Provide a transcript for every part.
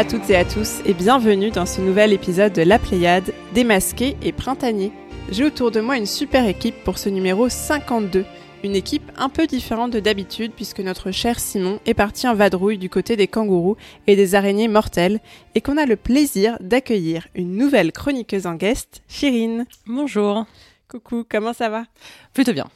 à toutes et à tous et bienvenue dans ce nouvel épisode de La Pléiade, démasqué et printanier. J'ai autour de moi une super équipe pour ce numéro 52. Une équipe un peu différente de d'habitude puisque notre cher Simon est parti en vadrouille du côté des kangourous et des araignées mortelles et qu'on a le plaisir d'accueillir une nouvelle chroniqueuse en guest, Chirine. Bonjour. Coucou, comment ça va? Plutôt bien.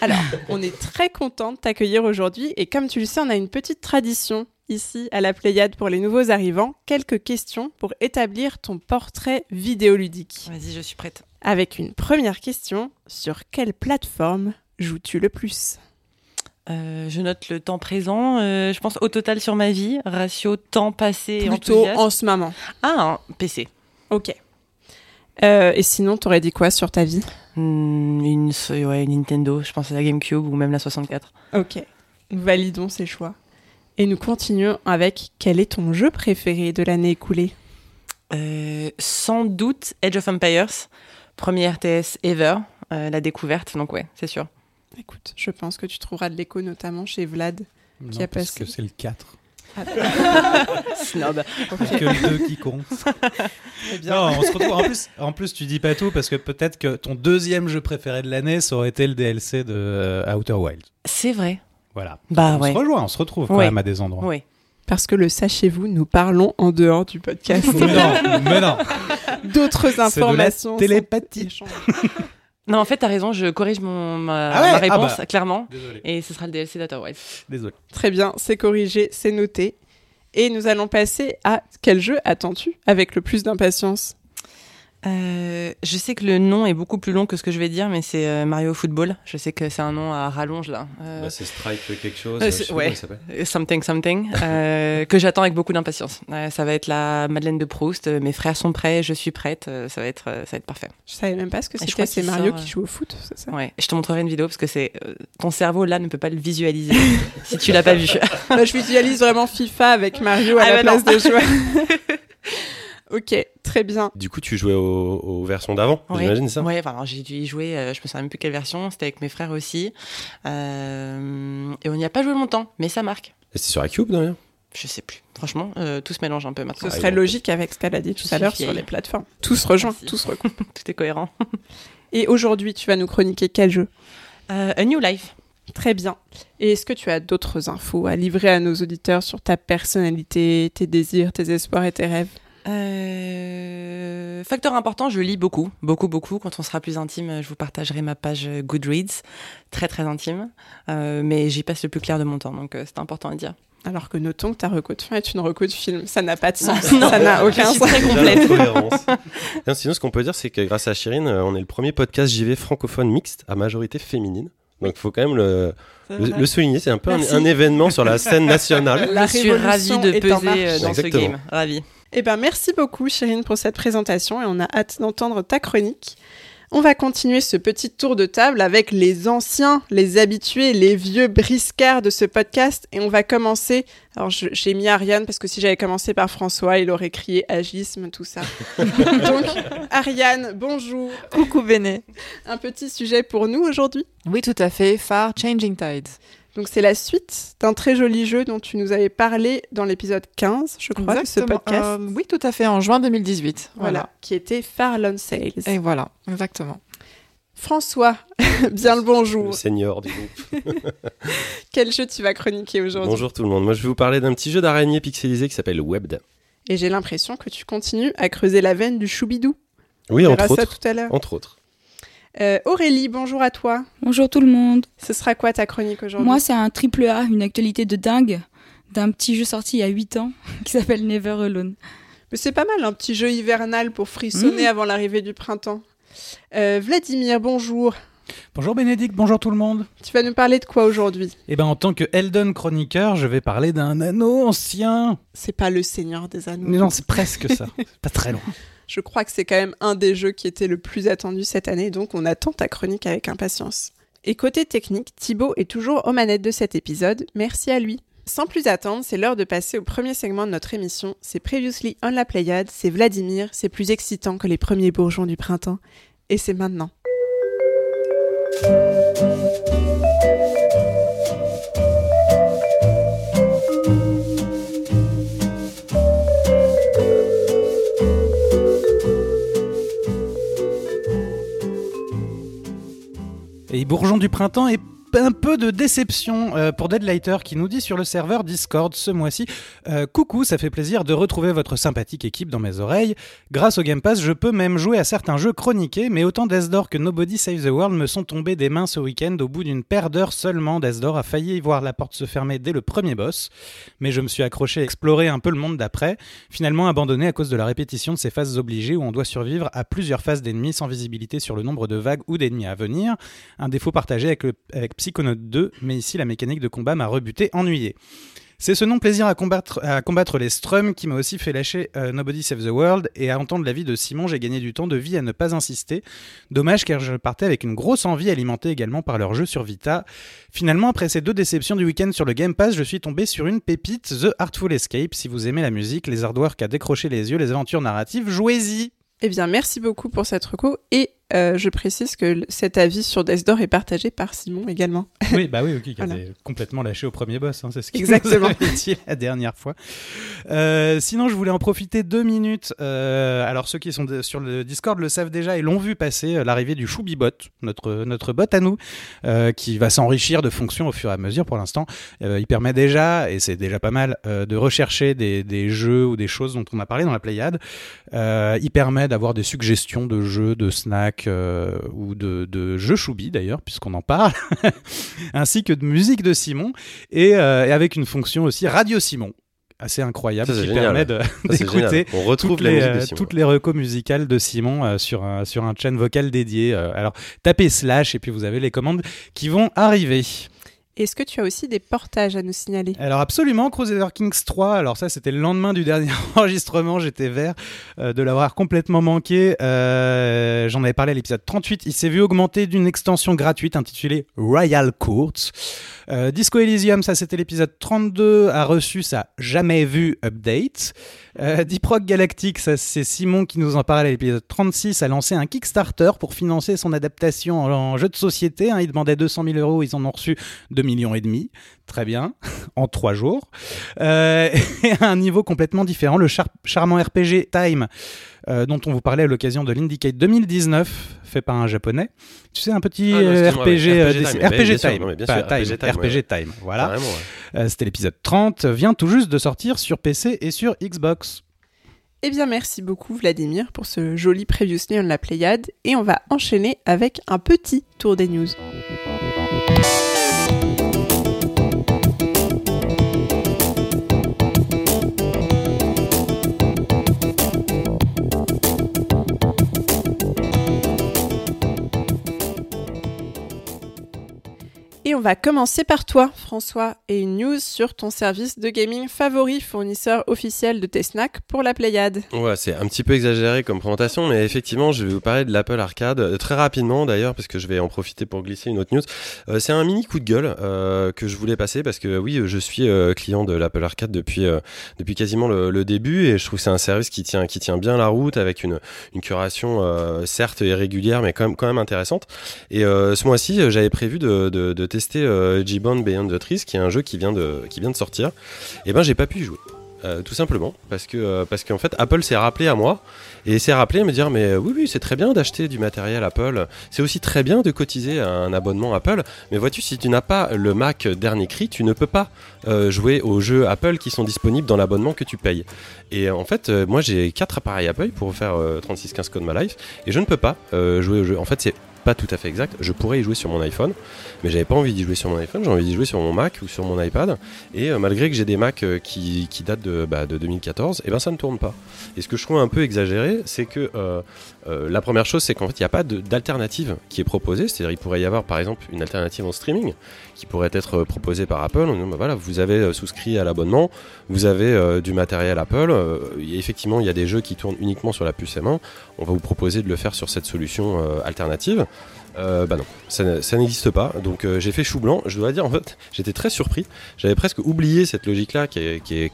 Alors, on est très content de t'accueillir aujourd'hui et comme tu le sais, on a une petite tradition ici à la Pléiade pour les nouveaux arrivants. Quelques questions pour établir ton portrait vidéoludique. Vas-y, je suis prête. Avec une première question, sur quelle plateforme joues-tu le plus? Euh, je note le temps présent. euh, je pense au total sur ma vie, ratio temps passé et Plutôt enthousiasme. en ce moment. Ah, un PC. Ok. Euh, et sinon, t'aurais dit quoi sur ta vie? Hmm, une, ouais, Nintendo, je pense à la GameCube ou même la 64. Ok. Validons ces choix. Et nous continuons avec quel est ton jeu préféré de l'année écoulée? Euh, sans doute Age of Empires, premier RTS ever, euh, la découverte, donc ouais, c'est sûr. Écoute, je pense que tu trouveras de l'écho notamment chez Vlad. Qui Non, a parce passé. que c'est le 4. Snob. C'est que le 2 qui compte. Eh bien, Non, on se retrouve. En plus, en plus, tu dis pas tout parce que peut-être que ton deuxième jeu préféré de l'année, ça aurait été le DLC de euh, Outer Wild. C'est vrai. Voilà. Bah on ouais. se rejoint, on se retrouve quand Ouais. même à des endroits. Oui. Parce que le sachez-vous, nous parlons en dehors du podcast. Non, mais non. D'autres C'est de la informations. télépathie. sont- Non, en fait, t'as raison, je corrige mon, ma, Ah ouais ma Ah réponse, bah. clairement. Désolé. Et ce sera le DLC Wilds. Désolé. Très bien, c'est corrigé, c'est noté. Et nous allons passer à quel jeu attends-tu avec le plus d'impatience? Euh, je sais que le nom est beaucoup plus long que ce que je vais dire, mais c'est euh, Mario Football. Je sais que c'est un nom à rallonge là. Euh, Bah, c'est Strike quelque chose. Euh, ouais. Something something euh, que j'attends avec beaucoup d'impatience. Euh, ça va être la Madeleine de Proust. Mes frères sont prêts, je suis prête. euh, ça va être, euh, ça va être parfait. Je savais même pas ce que c'était. crois C'est Mario sort, qui joue au foot, c'est ça? Ouais. Je te montrerai une vidéo parce que c'est euh, ton cerveau là ne peut pas le visualiser si tu l'as pas vu. Bah, Je visualise vraiment FIFA avec Mario à Ah la bah non. place des joueurs. ok, très bien. Du coup, tu jouais aux, aux versions d'avant, Ouais. j'imagine ça? Ouais, enfin, alors, j'ai dû y jouer, euh, je me souviens même plus quelle version, c'était avec mes frères aussi. Euh, et on n'y a pas joué longtemps, mais ça marque. Et c'est sur la Cube, d'ailleurs Je sais plus. Franchement, euh, tout se mélange un peu maintenant. Ce Ah, serait logique avec ce qu'elle a dit tout à l'heure sur les plateformes. Tout se rejoint, Merci. tout se recoupe. Tout est cohérent. Et aujourd'hui, tu vas nous chroniquer quel jeu? Euh, A New Life. Très bien. Et est-ce que tu as d'autres infos à livrer à nos auditeurs sur ta personnalité, tes désirs, tes espoirs et tes rêves? Euh, facteur important, je lis beaucoup, beaucoup, beaucoup. Quand on sera plus intime, je vous partagerai ma page Goodreads, très, très intime. Euh, mais j'y passe le plus clair de mon temps, donc euh, c'est important à dire. Alors que notons que ta reco de fin est une reco de film. Ça n'a pas de sens. Non, ça n'a aucun sens. très complète. Non, sinon, ce qu'on peut dire, c'est que grâce à Chirine, on est le premier podcast JV francophone mixte à majorité féminine. Donc, il faut quand même le, le, le souligner. C'est un peu un, événement sur la scène nationale. La je suis ravie de peser euh, dans Exactement. ce game. Ravie. Eh ben, merci beaucoup, Chérine, pour cette présentation et on a hâte d'entendre ta chronique. On va continuer ce petit tour de table avec les anciens, les habitués, les vieux briscards de ce podcast et on va commencer. Alors, j'ai mis Ariane parce que si j'avais commencé par François, il aurait crié agisme, tout ça. Donc, Ariane, bonjour. Coucou Béné. Un petit sujet pour nous aujourd'hui. Oui, tout à fait. Far Changing Tides. Donc, c'est la suite d'un très joli jeu dont tu nous avais parlé dans l'épisode 15, je crois, de ce podcast. Euh, oui, tout à fait. En juin 2018. voilà. Voilà. qui était Far Lone Sales. Et voilà, exactement. François, bien le Le bonjour. senior du groupe. Quel jeu tu vas chroniquer aujourd'hui? Bonjour tout le monde. Moi, je vais vous parler d'un petit jeu d'araignée pixelisé qui s'appelle Webd. Et j'ai l'impression que tu continues à creuser la veine du choubidou. Oui, entre ça autres. tout à l'heure. Entre autres. Euh, Aurélie, bonjour à toi. Bonjour tout le monde. Ce sera quoi ta chronique aujourd'hui Moi, c'est un triple A, une actualité de dingue d'un petit jeu sorti il y a 8 ans qui s'appelle Never Alone. Mais C'est pas mal, un petit jeu hivernal pour frissonner avant l'arrivée du printemps. Euh, Vladimir, bonjour. Bonjour Bénédicte, bonjour tout le monde. Tu vas nous parler de quoi aujourd'hui? Eh ben, en tant que Elden chroniqueur, je vais parler d'un anneau ancien. C'est pas le Seigneur des Anneaux. Mais non, c'est presque ça. C'est pas très loin. Je crois que c'est quand même un des jeux qui était le plus attendu cette année, donc on attend ta chronique avec impatience. Et côté technique, Thibaut est toujours aux manettes de cet épisode, merci à lui. Sans plus attendre, c'est l'heure de passer au premier segment de notre émission. C'est Previously on la Pléiade, c'est Vladimir, c'est plus excitant que les premiers bourgeons du printemps. Et c'est maintenant. Et bourgeon du printemps et un peu de déception euh, pour Deadlighter qui nous dit sur le serveur Discord ce mois-ci euh, Coucou, ça fait plaisir de retrouver votre sympathique équipe dans mes oreilles. Grâce au Game Pass, je peux même jouer à certains jeux chroniqués, mais autant Death que Nobody Save the World me sont tombés des mains ce week-end au bout d'une paire d'heures seulement. Death a failli voir la porte se fermer dès le premier boss, mais je me suis accroché à explorer un peu le monde d'après, finalement abandonné à cause de la répétition de ces phases obligées où on doit survivre à plusieurs phases d'ennemis sans visibilité sur le nombre de vagues ou d'ennemis à venir, un défaut partagé avec, le, avec Psychonaut 2, mais ici la mécanique de combat m'a rebuté, ennuyé. C'est ce non-plaisir à combattre, à combattre les Strums qui m'a aussi fait lâcher euh, Nobody Save the World et à entendre l'avis de Simon, j'ai gagné du temps de vie à ne pas insister. Dommage car je partais avec une grosse envie alimentée également par leur jeu sur Vita. Finalement, après ces deux déceptions du week-end sur le Game Pass, je suis tombé sur une pépite, The Artful Escape. Si vous aimez la musique, les artworks à décrocher les yeux, les aventures narratives, jouez-y Eh bien, merci beaucoup pour cette reco et euh, je précise que cet avis sur Death Door est partagé par Simon également. Oui, bah oui, ok, qui voilà. complètement lâché au premier boss, hein, c'est ce qu'il Exactement. dit la dernière fois. Euh, sinon, je voulais en profiter deux minutes. Euh, alors, ceux qui sont de, sur le Discord le savent déjà et l'ont vu passer l'arrivée du Choubibot, notre, notre bot à nous, qui va s'enrichir de fonctions au fur et à mesure pour l'instant. il permet déjà, et c'est déjà pas mal, de rechercher des, des, jeux ou des choses dont on a parlé dans la Pléiade. il permet d'avoir des suggestions de jeux, de snacks, euh, ou de, de jeux choubi d'ailleurs, puisqu'on en parle, ainsi que de musique de Simon, et, euh, et, avec une fonction aussi Radio Simon. Assez incroyable, Ça, qui génial. permet d'écouter On retrouve toutes, les, euh, toutes les recos musicales de Simon euh, sur, un, sur un chaîne vocal dédié. Euh, alors, tapez slash et puis vous avez les commandes qui vont arriver. Est-ce que tu as aussi des portages à nous signaler? Alors absolument, Crusader Kings 3, alors ça c'était le lendemain du dernier enregistrement, j'étais vert euh, de l'avoir complètement manqué. Euh, J'en avais parlé à l'épisode 38, il s'est vu augmenter d'une extension gratuite intitulée Royal Courts. Euh, Disco Elysium, ça c'était l'épisode 32, a reçu sa jamais vu update. Deep Rock Galactic, ça c'est Simon qui nous en parlait à l'épisode 36, a lancé un Kickstarter pour financer son adaptation en, jeu de société. Hein, il demandait 200 000 euros, ils en ont reçu 2 millions et demi. Très bien, en trois jours. Euh, et à un niveau complètement différent, le char charmant RPG Time, euh, dont on vous parlait à l'occasion de l'Indicate 2019, fait par un japonais. Tu sais, un petit Ah, non, euh, RPG, euh, RPG Time, RPG Time, voilà. Ouais. Euh, C'était l'épisode 30, vient tout juste de sortir sur PC et sur Xbox. Eh bien, merci beaucoup Vladimir pour ce joli Previously on la Pléiade et on va enchaîner avec un petit tour des news. On va commencer par toi, François, et une news sur ton service de gaming favori, fournisseur officiel de tes snacks pour la Pléiade. Ouais, c'est un petit peu exagéré comme présentation, mais effectivement, je vais vous parler de l'Apple Arcade euh, très rapidement d'ailleurs, parce que je vais en profiter pour glisser une autre news. Euh, c'est un mini coup de gueule euh, que je voulais passer parce que oui, je suis client de l'Apple Arcade depuis depuis quasiment le, début et je trouve que c'est un service qui tient qui tient bien la route avec une une curation certes irrégulière, mais quand même quand même intéressante. Et ce mois-ci, j'avais prévu de, de, de tester euh, G-Band Beyond the Trees, qui est un jeu qui vient de qui vient de sortir. Et ben, j'ai pas pu y jouer. Euh, tout simplement parce que euh, parce qu'en fait Apple s'est rappelé à moi et s'est rappelé à me dire mais oui oui c'est très bien d'acheter du matériel Apple c'est aussi très bien de cotiser un abonnement Apple mais vois-tu si tu n'as pas le Mac dernier cri tu ne peux pas jouer aux jeux Apple qui sont disponibles dans l'abonnement que tu payes et en fait moi j'ai quatre appareils Apple pour faire euh, 3615 Code My Life et je ne peux pas jouer aux jeux en fait c'est pas tout à fait exact. Je pourrais y jouer sur mon iPhone, mais j'avais pas envie d'y jouer sur mon iPhone. J'ai envie d'y jouer sur mon Mac ou sur mon iPad. Et euh, malgré que j'ai des Macs euh, qui, datent de, bah, de 2014, et ben ça ne tourne pas. Et ce que je trouve un peu exagéré, c'est que euh, la première chose, c'est qu'en fait, il n'y a pas d'alternative qui est proposée. C'est-à-dire, il pourrait y avoir, par exemple, une alternative en streaming qui pourrait être euh, proposée par Apple. On dit, bah, voilà, vous avez euh, souscrit à l'abonnement, vous avez du matériel Apple. effectivement, il y a des jeux qui tournent uniquement sur la puce M1. On va vous proposer de le faire sur cette solution alternative. Bah non, ça, n'existe pas. Donc j'ai fait chou blanc. Je dois dire en fait, j'étais très surpris. J'avais presque oublié cette logique-là qui est,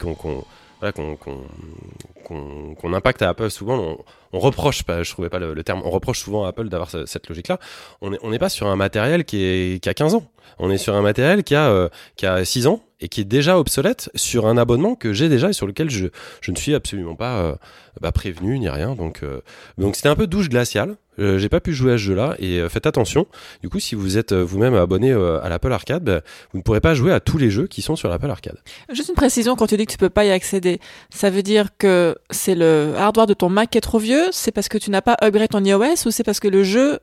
voilà, qu'on qu'on qu'on impacte à Apple souvent. On, on reproche, pas, je trouvais pas le, le terme, on reproche souvent à Apple d'avoir ce- cette logique-là. On n'est on n'est pas sur un matériel qui, est, qui a 15 ans. On est sur un matériel qui a, euh, qui a 6 ans et qui est déjà obsolète sur un abonnement que j'ai déjà et sur lequel je, je ne suis absolument pas euh, bah, prévenu ni rien. Donc, euh, donc c'était un peu douche glaciale. Euh, j'ai pas pu jouer à ce jeu-là et euh, faites attention. Du coup, si vous êtes euh, vous-même abonné à l'Apple Arcade, vous ne pourrez pas jouer à tous les jeux qui sont sur l'Apple Arcade. Juste une précision, quand tu dis que tu peux pas y accéder, ça veut dire que c'est le hardware de ton Mac qui est trop vieux, c'est parce que tu n'as pas upgrade ton iOS ou c'est parce que le jeu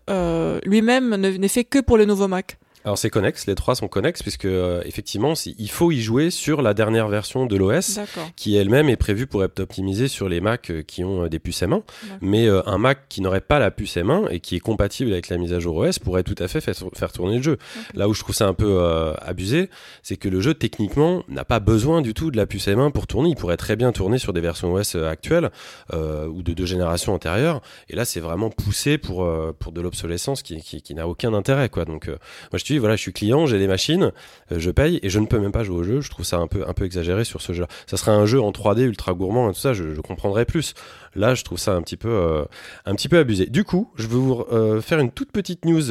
lui-même ne- n'est fait que pour le nouveau Mac? Alors c'est connexe, les trois sont connexes puisque euh, effectivement, il faut y jouer sur la dernière version de l'OS. Qui elle-même est prévue pour être optimisée sur les Mac euh, qui ont euh, des puces M1. D'accord. Mais euh, un Mac qui n'aurait pas la puce M1 et qui est compatible avec la mise à jour OS pourrait tout à fait faire, faire tourner le jeu. Là où je trouve ça un peu euh, abusé, c'est que le jeu techniquement n'a pas besoin du tout de la puce M1 pour tourner. Il pourrait très bien tourner sur des versions OS actuelles euh, ou de deux générations antérieures. Et là, c'est vraiment poussé pour euh, pour de l'obsolescence qui, qui, qui n'a aucun intérêt, quoi. Donc, euh, moi, je te dis, voilà, je suis client, j'ai les machines, euh, je paye et je ne peux même pas jouer au jeu. Je trouve ça un peu un peu exagéré sur ce jeu-là. Ça serait un jeu en 3D ultra gourmand et tout ça, je, comprendrais plus. Là, je trouve ça un petit peu euh, un petit peu abusé. Du coup, je vais vous euh, faire une toute petite news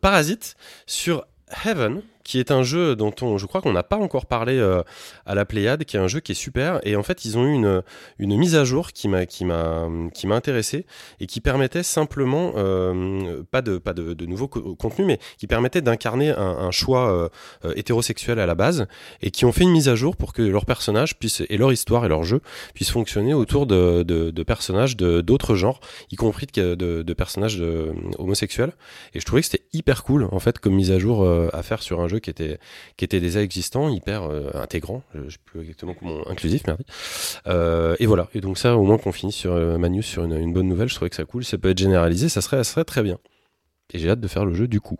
parasite sur Heaven, qui est un jeu dont on, je crois qu'on n'a pas encore parlé euh, à la Pléiade, qui est un jeu qui est super. Et en fait, ils ont eu une, une mise à jour qui m'a, qui m'a, qui m'a intéressé et qui permettait simplement, euh, pas de, pas de, de nouveau co- contenu, mais qui permettait d'incarner un, choix euh, hétérosexuel à la base et qui ont fait une mise à jour pour que leurs personnages puissent, et leur histoire et leur jeu puissent fonctionner autour de, de, personnages de, d'autres genres, y compris de, de, personnages homosexuels. Et je trouvais que c'était hyper cool, en fait, comme mise à jour à faire sur un jeu qui était, qui était déjà existant, hyper euh, intégrant, je, je sais plus exactement comment, inclusif, merci. Euh, et voilà. Et donc ça, au moins qu'on finisse sur euh, Manus sur une, une bonne nouvelle, je trouvais que ça cool. Ça peut être généralisé, ça serait, ça serait très bien. Et j'ai hâte de faire le jeu du coup.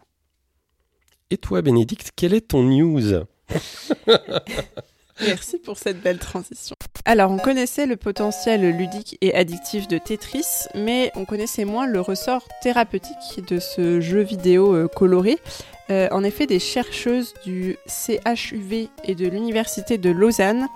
Et toi, Bénédicte, quelle est ton news? Merci pour cette belle transition. Alors, on connaissait le potentiel ludique et addictif de Tetris, mais on connaissait moins le ressort thérapeutique de ce jeu vidéo euh, coloré. Euh, en effet, des chercheuses du CHUV et de l'Université de Lausanne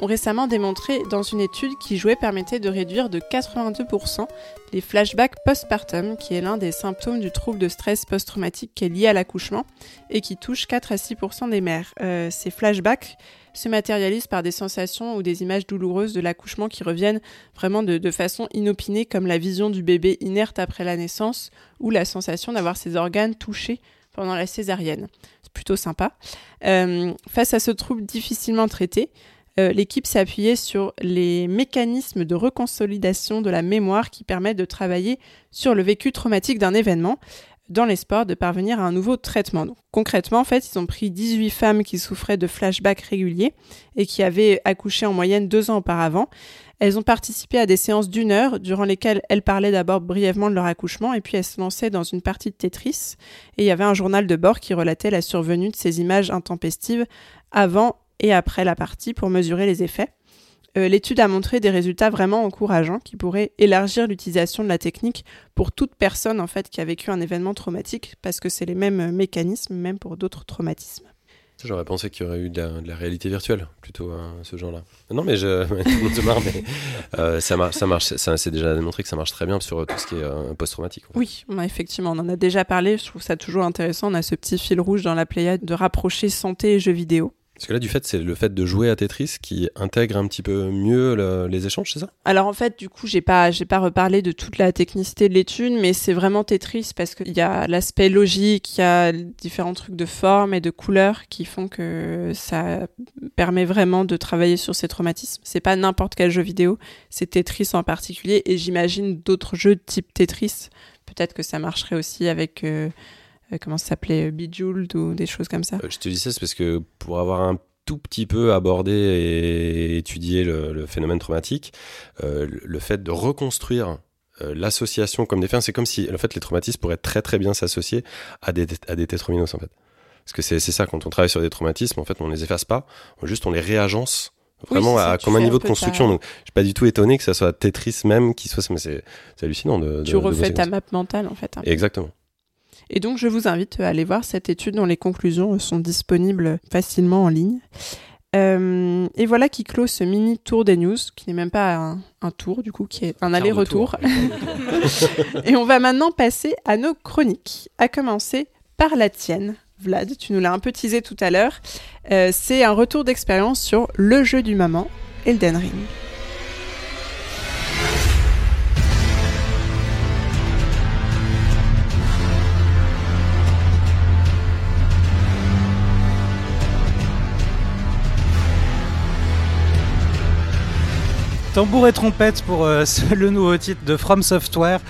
ont récemment démontré dans une étude qui jouait permettait de réduire de 82% les flashbacks postpartum, qui est l'un des symptômes du trouble de stress post-traumatique qui est lié à l'accouchement et qui touche 4 à 6% des mères. Euh, ces flashbacks se matérialisent par des sensations ou des images douloureuses de l'accouchement qui reviennent vraiment de, de façon inopinée, comme la vision du bébé inerte après la naissance ou la sensation d'avoir ses organes touchés pendant la césarienne. C'est plutôt sympa. Euh, face à ce trouble difficilement traité, euh, l'équipe s'est appuyée sur les mécanismes de reconsolidation de la mémoire qui permettent de travailler sur le vécu traumatique d'un événement dans l'espoir de parvenir à un nouveau traitement. Donc, concrètement, en fait, ils ont pris 18 femmes qui souffraient de flashbacks réguliers et qui avaient accouché en moyenne deux ans auparavant. Elles ont participé à des séances d'une heure durant lesquelles elles parlaient d'abord brièvement de leur accouchement et puis elles se lançaient dans une partie de Tetris. Et il y avait un journal de bord qui relatait la survenue de ces images intempestives avant et après la partie pour mesurer les effets. Euh, L'étude a montré des résultats vraiment encourageants qui pourraient élargir l'utilisation de la technique pour toute personne en fait qui a vécu un événement traumatique parce que c'est les mêmes euh, mécanismes même pour d'autres traumatismes. J'aurais pensé qu'il y aurait eu de la, de la réalité virtuelle, plutôt, hein, ce genre-là. Non, mais je, marre, mais euh, ça marche, ça marche, ça, c'est déjà démontré que ça marche très bien sur tout ce qui est euh, post-traumatique. en fait. Oui, bah, effectivement, on en a déjà parlé. Je trouve ça toujours intéressant. On a ce petit fil rouge dans la Pléiade de rapprocher santé et jeux vidéo. Parce que là, du fait, c'est le fait de jouer à Tetris qui intègre un petit peu mieux le- les échanges, c'est ça? Alors en fait, du coup, j'ai pas, j'ai pas reparlé de toute la technicité de l'étude, mais c'est vraiment Tetris parce qu'il y a l'aspect logique, il y a différents trucs de forme et de couleurs qui font que ça permet vraiment de travailler sur ces traumatismes. C'est pas n'importe quel jeu vidéo, c'est Tetris en particulier, et j'imagine d'autres jeux type Tetris. Peut-être que ça marcherait aussi avec euh, comment ça s'appelait, euh, Bejeweled ou des choses comme ça. Euh, Je te dis ça, c'est parce que pour avoir un tout petit peu abordé et étudié le, le phénomène traumatique, euh, le, fait de reconstruire euh, l'association comme des fins, c'est comme si en fait les traumatismes pourraient très très bien s'associer à des, à des tétrominos en fait. Parce que c'est ça, quand on travaille sur des traumatismes, en fait, on les efface pas, on- juste on les réagence vraiment à comme un niveau de construction. ta- Donc, je suis pas du tout étonné que ça soit Tetris même qui soit, mais c'est hallucinant de. de- Tu refais ta map mentale en fait. hein. Exactement. Et donc, je vous invite à aller voir cette étude dont les conclusions sont disponibles facilement en ligne. Euh, et voilà qui clôt ce mini tour des news, qui n'est même pas un, un tour, du coup, qui est un aller-retour. et on va maintenant passer à nos chroniques, à commencer par la tienne. Vlad, tu nous l'as un peu teasé tout à l'heure. Euh, C'est un retour d'expérience sur le jeu du moment, Elden Ring. Tambour et trompette pour euh, le nouveau titre de From Software,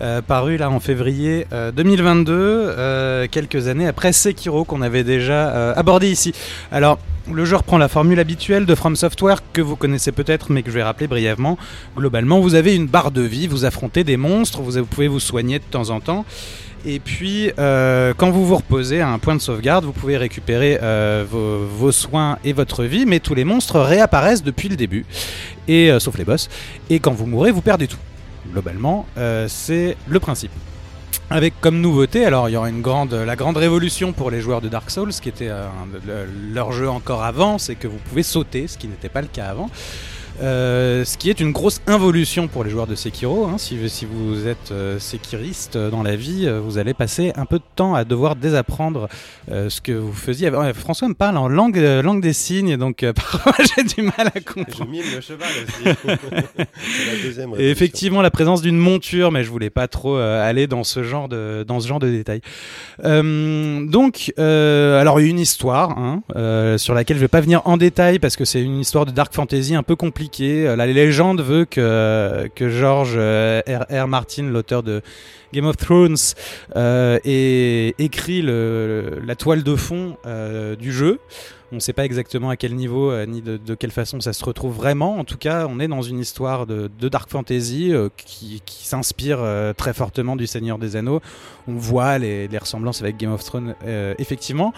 euh, paru là en février euh, 2022, euh, quelques années après Sekiro qu'on avait déjà abordé ici. Alors, le jeu reprend la formule habituelle de From Software que vous connaissez peut-être, mais que je vais rappeler brièvement. Globalement, vous avez une barre de vie, vous affrontez des monstres, vous pouvez vous soigner de temps en temps. Et puis, euh, quand vous vous reposez à un point de sauvegarde, vous pouvez récupérer euh, vos, soins et votre vie, mais tous les monstres réapparaissent depuis le début, et euh, sauf les boss. Et quand vous mourrez, vous perdez tout. Globalement, c'est le principe. Avec comme nouveauté, alors il y aura une grande, la grande révolution pour les joueurs de Dark Souls, qui était leur jeu encore avant, c'est que vous pouvez sauter, ce qui n'était pas le cas avant. Euh, ce qui est une grosse involution pour les joueurs de Sekiro. hein. Si, si vous êtes euh, sekiriste dans la vie, euh, vous allez passer un peu de temps à devoir désapprendre euh, ce que vous faisiez. François me parle en langue, langue des signes, donc parfois j'ai du mal à Je comprendre. mime le cheval aussi. la deuxième Et effectivement, la présence d'une monture, mais je voulais pas trop aller dans ce genre de dans ce genre de détails. Donc, alors une histoire hein, sur laquelle je vais pas venir en détail parce que c'est une histoire de dark fantasy un peu compliquée. Euh, La légende veut que que George euh, R. R. Martin, l'auteur de Game of Thrones, euh, ait écrit la toile de fond du jeu. On ne sait pas exactement à quel niveau ni de, quelle façon ça se retrouve vraiment. En tout cas, on est dans une histoire de, dark fantasy qui, s'inspire très fortement du Seigneur des Anneaux. On voit les, ressemblances avec Game of Thrones, effectivement.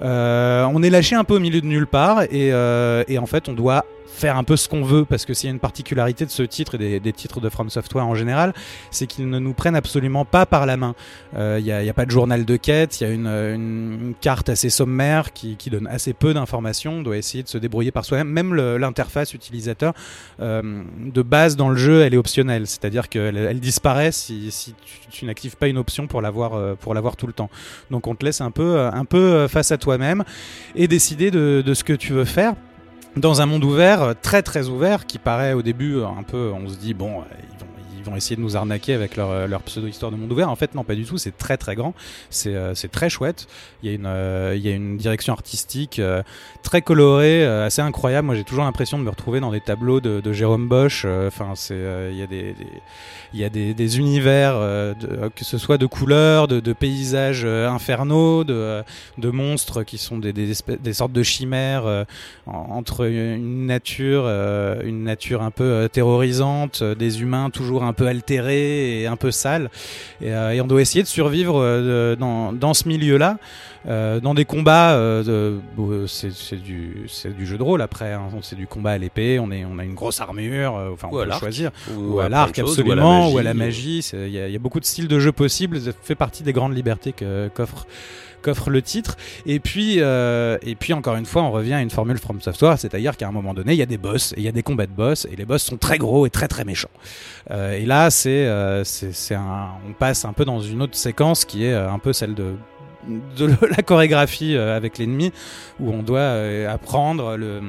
On est lâché un peu au milieu de nulle part et en fait, on doit faire un peu ce qu'on veut parce que s'il y a une particularité de ce titre et des, titres de From Software en général, c'est qu'ils ne nous prennent absoluement pas par la main. Il n'y a, pas de journal de quête, il y a une, carte assez sommaire qui, donne assez peu d'informations. On doit essayer de se débrouiller par soi-même. Même l'interface utilisateur euh, de base dans le jeu, elle est optionnelle, c'est-à-dire qu'elle elle disparaît si, tu, tu n'actives pas une option pour l'avoir euh, pour l'avoir tout le temps. Donc on te laisse un peu euh, un peu euh, face à toi-même et décider de, de ce que tu veux faire dans un monde ouvert, très très ouvert, qui paraît au début un peu, on se dit bon, euh, ils vont, ils vont essayer de nous arnaquer avec leur, euh, leur pseudo-histoire de monde ouvert. En fait, non, pas du tout. C'est très très grand. C'est euh, très chouette. Il y a une, euh, il y a une direction artistique euh, très colorée, euh, assez incroyable. Moi, j'ai toujours l'impression de me retrouver dans des tableaux de, de Jérôme Bosch. Enfin, c'est, il y a des, des- il y a des, univers, euh, de- que ce soit de couleurs, de, paysages euh, infernaux, de, euh, monstres qui sont des, sortes de chimères euh, en- entre une nature, euh, un peu euh, terrorisante, euh, des humains toujours un peu altérés et un peu sales. Et, euh, on doit essayer de survivre euh, dans ce milieu-là. Euh, dans des combats, euh, bon, c'est du, c'est du jeu de rôle après, hein. c'est du combat à l'épée, on, est, on a une grosse armure, euh, enfin on Ou peut choisir Ou, ou à l'arc absolument, ou à la magie. c'est- Il y, a- il y a beaucoup de styles de jeu possibles. Ça fait partie des grandes libertés que- qu'offre qu'offre le titre. Et puis, euh, et puis encore une fois, on revient à une formule From Software, c'est-à-dire qu'à un moment donné, il y a des boss et il y a des combats de boss et les boss sont très gros et très très méchants. Euh, et là, c'est euh, c'est on passe un peu dans une autre séquence qui est euh, un peu celle de de la chorégraphie euh, avec l'ennemi où on doit euh, apprendre le,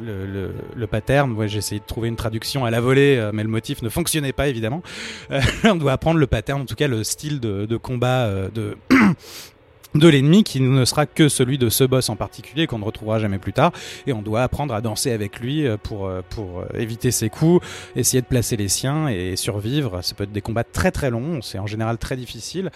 le, le, pattern. Ouais, j'ai essayé de trouver une traduction à la volée, euh, mais le motif ne fonctionnait pas évidemment. On doit apprendre le pattern, en tout cas le style de, de combat de de l'ennemi qui ne sera que celui de ce boss en particulier qu'on ne retrouvera jamais plus tard et on doit apprendre à danser avec lui euh, pour euh, euh, éviter ses coups, essayer de placer les siens et survivre. Ça peut être des combats très très longs, c'est en général très difficile.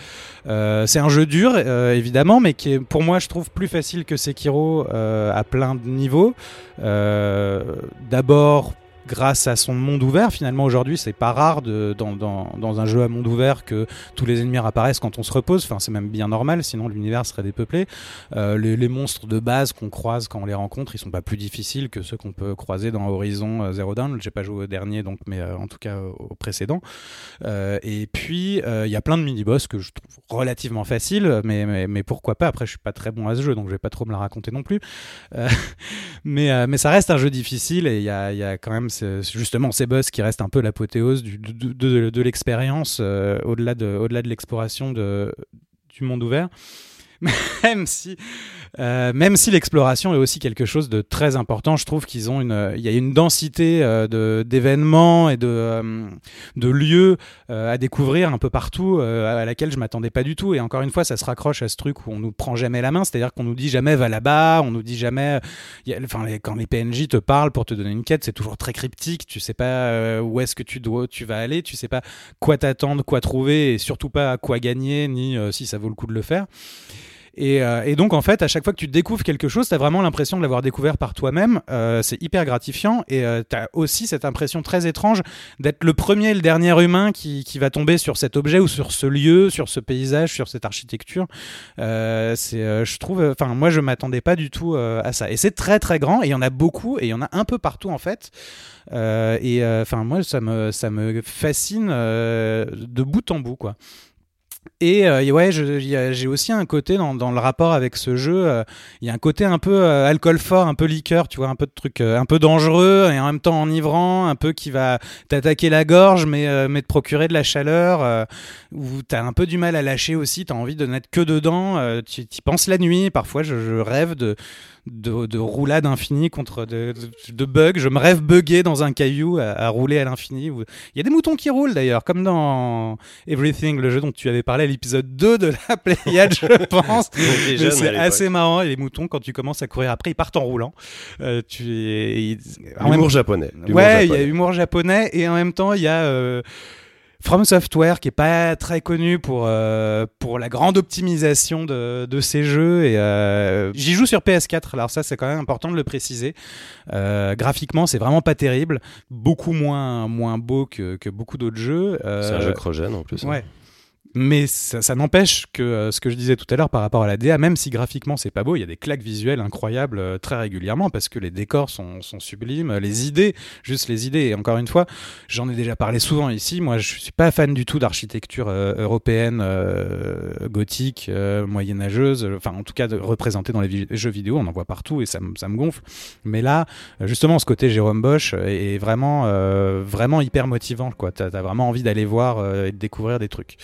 C'est un jeu dur évidemment, mais qui est pour moi je trouve plus facile que Sekiro à plein de niveaux. D'abord grâce à son monde ouvert. Finalement, aujourd'hui, c'est pas rare dans, dans, un jeu à monde ouvert que tous les ennemis apparaissent quand on se repose. Enfin, c'est même bien normal, sinon l'univers serait dépeuplé. Euh, les, monstres de base qu'on croise quand on les rencontre, ils sont pas plus difficiles que ceux qu'on peut croiser dans Horizon euh, Zero Dawn. J'ai pas joué au dernier, donc, mais euh, en tout cas au précédent. Et puis, il y a plein de mini-boss que je trouve relativement faciles, mais, mais, pourquoi pas? Après, je suis pas très bon à ce jeu, donc je vais pas trop me la raconter non plus. Mais, mais ça reste un jeu difficile et il y a, y a quand même justement ces boss qui restent un peu l'apothéose de, de, l'expérience euh, au-delà de, au-delà de l'exploration du monde ouvert. Même si Euh, même si l'exploration est aussi quelque chose de très important, je trouve qu'ils ont une, il y a une densité euh, d'événements et de euh, de lieux euh, à découvrir un peu partout euh, à laquelle je m'attendais pas du tout. Et encore une fois, ça se raccroche à ce truc où on nous prend jamais la main, c'est-à-dire qu'on nous dit jamais va là-bas, on nous dit jamais, enfin quand les PNJ te parlent pour te donner une quête, c'est toujours très cryptique. Tu sais pas euh, où est-ce que tu dois, tu vas aller, tu sais pas quoi t'attendre, quoi trouver, et surtout pas quoi gagner, ni euh, si ça vaut le coup de le faire. Et, euh, et donc en fait, à chaque fois que tu découvres quelque chose, t'as vraiment l'impression de l'avoir découvert par toi-même. Euh, c'est hyper gratifiant et euh, t'as aussi cette impression très étrange d'être le premier et le dernier humain qui, qui va tomber sur cet objet ou sur ce lieu, sur ce paysage, sur cette architecture. Euh, c'est, euh, je trouve, enfin moi je m'attendais pas du tout euh, à ça. Et c'est très très grand et il y en a beaucoup et il y en a un peu partout en fait. Et enfin moi ça me ça me fascine de bout en bout quoi. Et euh, ouais, j'ai aussi un côté dans, le rapport avec ce jeu, euh, il y a un côté un peu euh, alcool fort, un peu liqueur, tu vois, un peu de trucs euh, un peu dangereux et en même temps enivrant, un peu qui va t'attaquer la gorge mais, te procurer de la chaleur, où t'as un peu du mal à lâcher aussi, t'as envie de n'être que dedans, tu penses la nuit, parfois je rêve de, de, de roulade infinie contre de, de, de bugs, je me rêve buggé dans un caillou à, à rouler à l'infini. Il y a des moutons qui roulent d'ailleurs, comme dans Everything, le jeu dont tu avais parlé à l'épisode 2 de la Pléiade, je pense. C'est assez marrant, et les moutons, quand tu commences à courir après, ils partent en roulant. Euh, tu même- L'humour japonais. Ouais, il y a humour japonais et en même temps il y a euh, From Software qui est pas très connu pour euh, pour la grande optimisation de, de ses jeux et euh, j'y joue sur PS4 alors ça c'est quand même important de le préciser Euh, graphiquement c'est vraiment pas terrible beaucoup moins moins beau que, que beaucoup d'autres jeux C'est un jeu crogène en plus. hein. Mais ça, ça n'empêche que euh, ce que je disais tout à l'heure par rapport à la DA, même si graphiquement c'est pas beau, il y a des claques visuelles incroyables euh, très régulièrement parce que les décors sont, sont sublimes, les idées, juste les idées. Et encore une fois, j'en ai déjà parlé souvent ici. Moi, je suis pas fan du tout d'architecture euh, européenne, euh, gothique, euh, moyenâgeuse. Enfin, en tout cas, de, représentée dans les jeux vidéo, on en voit partout et ça, me- ça me gonfle. Mais là, justement, ce côté Jérôme Bosch est, vraiment, euh, vraiment hyper motivant. Quoi, t'as as vraiment envie d'aller voir et de découvrir des trucs.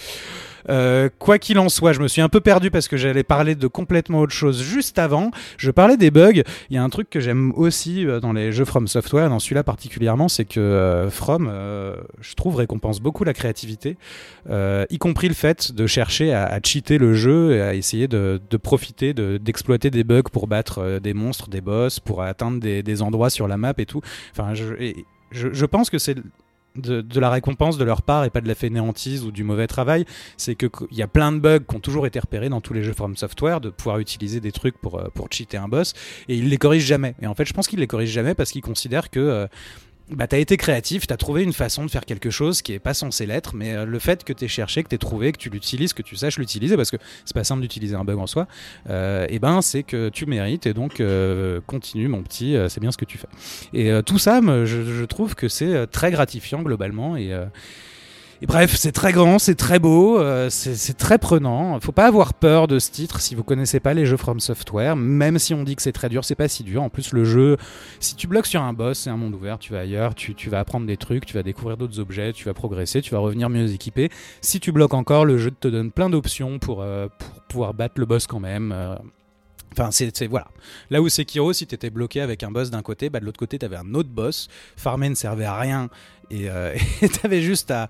Euh, quoi qu'il en soit, je me suis un peu perdu parce que j'allais parler de complètement autre chose juste avant. Je parlais des bugs. Il y a un truc que j'aime aussi euh, dans les jeux From Software, dans celui-là particulièrement, c'est que euh, From, je trouve, récompense beaucoup la créativité, y compris le fait de chercher à, à cheater le jeu et à essayer de, profiter, de- d'exploiter des bugs pour battre des monstres, des boss, pour atteindre des, endroits sur la map et tout. Enfin, je pense que c'est de, la récompense de leur part et pas de la fainéantise ou du mauvais travail, c'est qu'il y a plein de bugs qui ont toujours été repérés dans tous les jeux From Software, de pouvoir utiliser des trucs pour, euh, pour cheater un boss, et ils les corrigent jamais. Et en fait, je pense qu'ils les corrigent jamais parce qu'ils considèrent que euh, bah, t'as été créatif, t'as trouvé une façon de faire quelque chose qui est pas censé l'être, mais euh, le fait que t'aies cherché, que t'aies trouvé, que tu l'utilises, que tu saches l'utiliser, parce que c'est pas simple d'utiliser un bug en soi, euh, et ben c'est que tu mérites, et donc euh, continue mon petit, c'est bien ce que tu fais. Et tout ça, je, trouve que c'est très gratifiant globalement, et, bref, c'est très grand, c'est très beau, euh, c'est très prenant. Faut pas avoir peur de ce titre si vous connaissez pas les jeux From Software, même si on dit que c'est très dur, c'est pas si dur. En plus, le jeu, si tu bloques sur un boss, c'est un monde ouvert, tu vas ailleurs, tu, vas apprendre des trucs, tu vas découvrir d'autres objets, tu vas progresser, tu vas revenir mieux équipé. Si tu bloques encore, le jeu te donne plein d'options pour, euh, pouvoir battre le boss quand même. euh. Enfin, c'est voilà. Là où Sekiro, si t'étais bloqué avec un boss d'un côté, bah de l'autre côté, t'avais un autre boss. Farmer ne servait à rien et t'avais juste à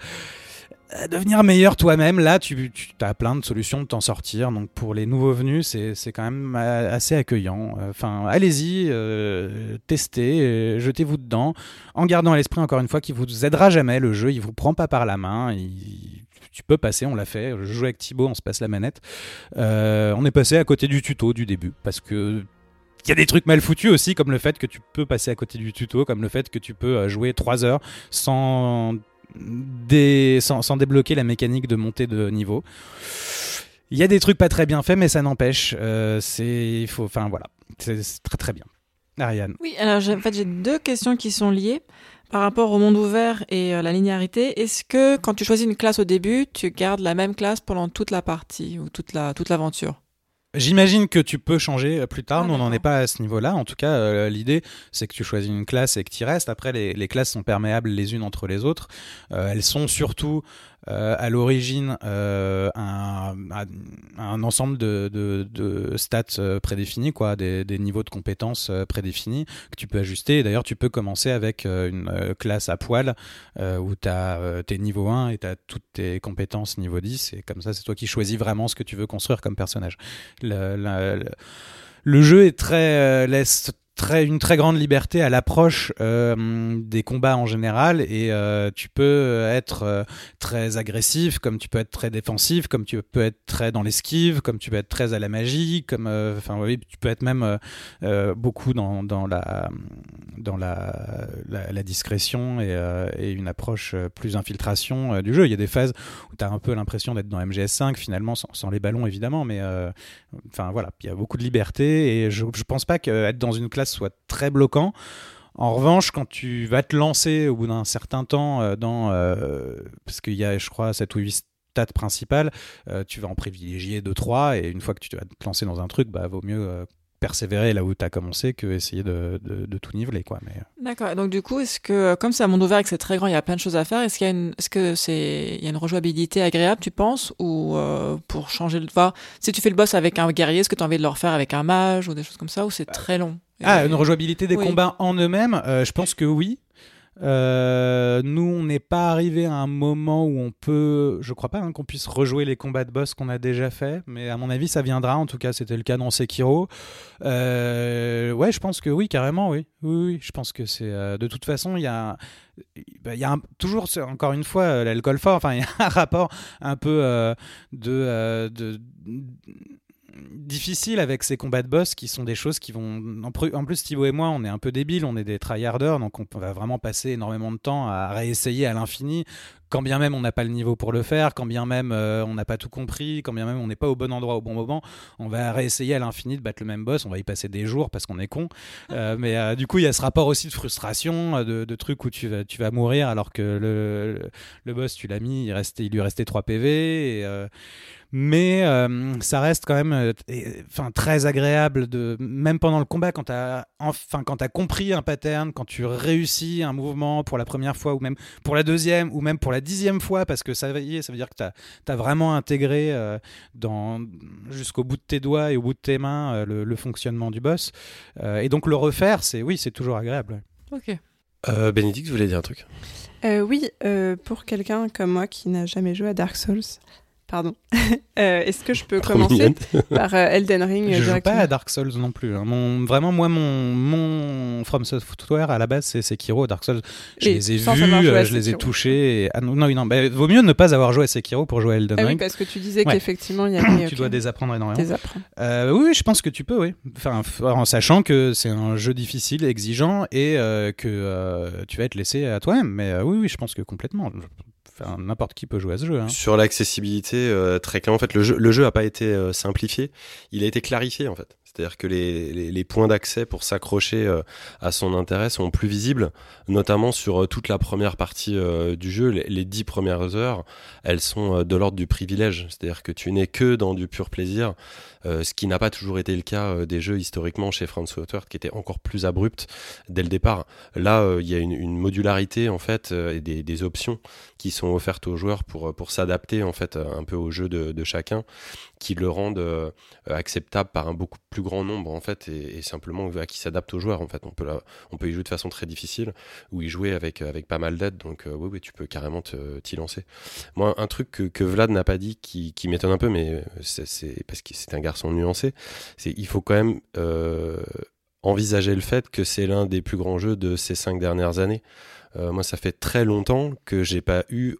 devenir meilleur toi-même. Là, tu, as plein de solutions de t'en sortir. Donc pour les nouveaux venus, c'est quand même euh, assez accueillant. Enfin, allez-y, euh, testez, euh, jetez-vous dedans, en gardant à l'esprit encore une fois qu'il vous aidera jamais. Le jeu, il vous prend pas par la main. tu peux passer, on l'a fait. Je joue avec Thibaut, on se passe la manette. Euh, on est passé à côté du tuto du début parce que il y a des trucs mal foutus aussi, comme le fait que tu peux passer à côté du tuto, comme le fait que tu peux euh, jouer 3 heures sans, sans, débloquer la mécanique de montée de niveau. Il y a des trucs pas très bien faits, mais ça n'empêche. euh, c'est, faut, enfin voilà, c'est très très bien. Ariane. Oui, alors en fait j'ai deux questions qui sont liées par rapport au monde ouvert et euh, la linéarité. Est-ce que quand tu choisis une classe au début, tu gardes la même classe pendant toute la partie ou toute l'aventure? J'imagine que tu peux changer euh, plus tard. Ah, Nous, on n'en est pas à ce niveau-là. En tout cas, euh, l'idée, c'est que tu choisis une classe et que tu y restes. Après, les, les classes sont perméables les unes entre les autres. Euh, elles sont surtout euh, à l'origine euh, un, un, ensemble de, de, de stats euh, prédéfinis, quoi, des, des niveaux de compétences euh, prédéfinis que tu peux ajuster. D'ailleurs, tu peux commencer avec euh, une classe à poil où tu as tes niveau 1 et tu as toutes tes compétences niveau 10. Et comme ça, c'est toi qui choisis vraiment ce que tu veux construire comme personnage. Le, le- le- le jeu est très euh, laisse très une très grande liberté à l'approche euh, des combats en général. Et euh, tu peux être euh, très agressif comme tu peux être très défensif comme tu peux être très dans l'esquive comme tu peux être très à la magie comme enfin oui tu peux être même beaucoup dans, dans la dans la, la, discrétion et, une approche plus infiltration du jeu. Il y a des phases où tu as un peu l'impression d'être dans MGS5 finalement sans, les ballons évidemment mais enfin voilà il y a beaucoup de liberté. Et je, je pense pas qu'être dans une classe soit très bloquant. En revanche, quand tu vas te lancer au bout d'un certain temps euh, dans euh, parce qu'il y a, je crois, 7 ou 8 stats principales, euh, tu vas en privilégier 2 3 et une fois que tu vas te lancer dans un truc, bah vaut mieux persévérer là où tu as commencé que essayer de, de, de tout niveler quoi mais euh, D'accord. Donc du coup, est-ce que comme c'est un monde ouvert et que c'est très grand, il y a plein de choses à faire. Est-ce qu'il y a une, est-ce que c'est, il y a une rejouabilité agréable, tu penses, ou euh, pour changer le, enfin, si tu fais le boss avec un guerrier, est-ce que tu as envie de le refaire avec un mage ou des choses comme ça, ou c'est très long? Ah, une rejouabilité des Oui. combats en eux-mêmes, euh, je pense que oui. Euh, nous, on n'est pas arrivé à un moment où on peut. Je crois pas hein, qu'on puisse rejouer les combats de boss qu'on a déjà fait, mais à mon avis, ça viendra. En tout cas, c'était le cas dans Sekiro. Euh, ouais, je pense que oui, carrément, oui. Oui, oui, je pense que c'est. euh, de toute façon, il y a. bah, y a toujours, encore une fois, l'alcool fort. Enfin, il y a un rapport un peu de, de difficile avec ces combats de boss qui sont des choses qui vont en, plus Thibaut et moi on est un peu débiles on est des tryharders donc on va vraiment passer énormément de temps à réessayer à l'infini quand bien même on n'a pas le niveau pour le faire quand bien même euh, on n'a pas tout compris quand bien même on n'est pas au bon endroit au bon moment on va réessayer à l'infini de battre le même boss. On va y passer des jours parce qu'on est con. Euh, mais euh, du coup il y a ce rapport aussi de frustration de, de trucs où tu vas, tu vas mourir alors que le, le, le boss tu l'as mis il, restait, il lui restait 3 PV et, mais euh, ça reste quand même euh, enfin très agréable de même pendant le combat quand tu as enfin quand tu compris un pattern quand tu réussis un mouvement pour la première fois ou même pour la deuxième ou même pour la dixième fois parce que ça y est, ça veut dire que tu as, vraiment intégré euh, dans jusqu'au bout de tes doigts et au bout de tes mains euh, le, le fonctionnement du boss. Euh, et donc le refaire c'est oui c'est toujours agréable Ok. Euh, Bénédicte, vous voulez dire un truc? Euh, oui, euh, pour quelqu'un comme moi qui n'a jamais joué à Dark Souls, pardon, euh, est-ce que je peux Trop commencer mignonne. par euh, Elden Ring je joue pas à Dark Souls non plus hein. mon, vraiment moi mon, mon From Software à la base c'est Sekiro Dark Souls je Et les ai vus euh, je les ai touchés et... ah non non, non bah, vaut mieux ne pas avoir joué à Sekiro pour jouer à Elden Ah oui, Ring parce que tu disais Ouais. qu'effectivement il y avait. tu dois désapprendre énormément désapprendre. Euh, oui, oui, je pense que tu peux, oui. Enfin, en sachant que c'est un jeu difficile, exigeant, et euh, que euh, tu vas être laissé à toi-même. Mais euh, oui, oui, je pense que complètement. Enfin, n'importe qui peut jouer à ce jeu. hein. Sur l'accessibilité, euh, très clairement, en fait, le jeu, le jeu a pas été euh, simplifié, il a été clarifié en fait. C'est-à-dire que les, les, points d'accès pour s'accrocher euh, à son intérêt sont plus visibles, notamment sur euh, toute la première partie euh, du jeu. Les, dix premières heures, elles sont de l'ordre du privilège, c'est-à-dire que tu n'es que dans du pur plaisir, ce qui n'a pas toujours été le cas des jeux historiquement chez Franz Software, qui étaient encore plus abruptes dès le départ. Là, il y a une, modularité en fait et des, des options qui sont offertes aux joueurs pour, pour s'adapter en fait un peu au jeu de, de chacun, qui le rendent acceptable par un beaucoup plus grand nombre en fait et, simplement euh, qui s'adapte aux joueurs en fait. On peut, on peut y jouer de façon très difficile ou y jouer avec, avec pas mal d'aide, donc euh, oui, oui, tu peux carrément t'y lancer. Moi, un truc que, que Vlad n'a pas dit qui, qui m'étonne un peu, mais euh, c'est parce que c'est un garçon nuancé, c'est il faut quand même euh, envisager le fait que c'est l'un des plus grands jeux de ces cinq dernières années. Moi, ça fait très longtemps que j'ai pas eu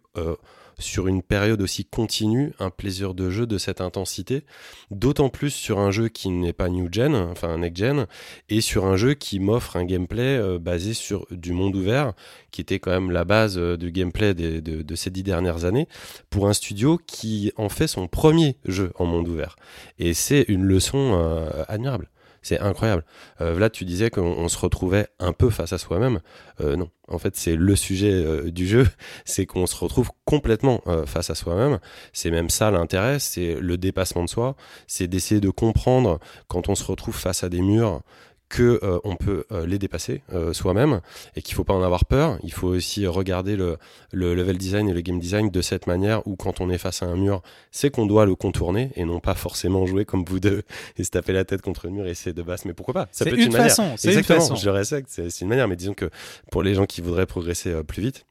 sur une période aussi continue un plaisir de jeu de cette intensité, d'autant plus sur un jeu qui n'est pas new gen, enfin next gen, et sur un jeu qui m'offre un gameplay euh, basé sur du monde ouvert, qui était quand même la base euh, du gameplay des- de, ces dix dernières années, pour un studio qui en fait son premier jeu en monde ouvert. Et c'est une leçon euh, admirable. C'est incroyable. Euh, Vlad, tu disais qu'on on se retrouvait un peu face à soi-même. Euh, non, en fait, c'est le sujet euh, du jeu, c'est qu'on se retrouve complètement euh, face à soi-même. C'est même ça l'intérêt, c'est le dépassement de soi, c'est d'essayer de comprendre quand on se retrouve face à des murs que euh, on peut euh, les dépasser euh, soi-même et qu'il faut pas en avoir peur. Il faut aussi regarder le, le level design et le game design de cette manière où quand on est face à un mur, c'est qu'on doit le contourner et non pas forcément jouer comme vous deux et se taper la tête contre le mur et essayer de basse. Mais pourquoi pas? C'est Ça peut être une une manière. façon. C'est une Exactement. façon. Je le respecte. C'est c'est une manière. Mais disons que pour les gens qui voudraient progresser plus vite.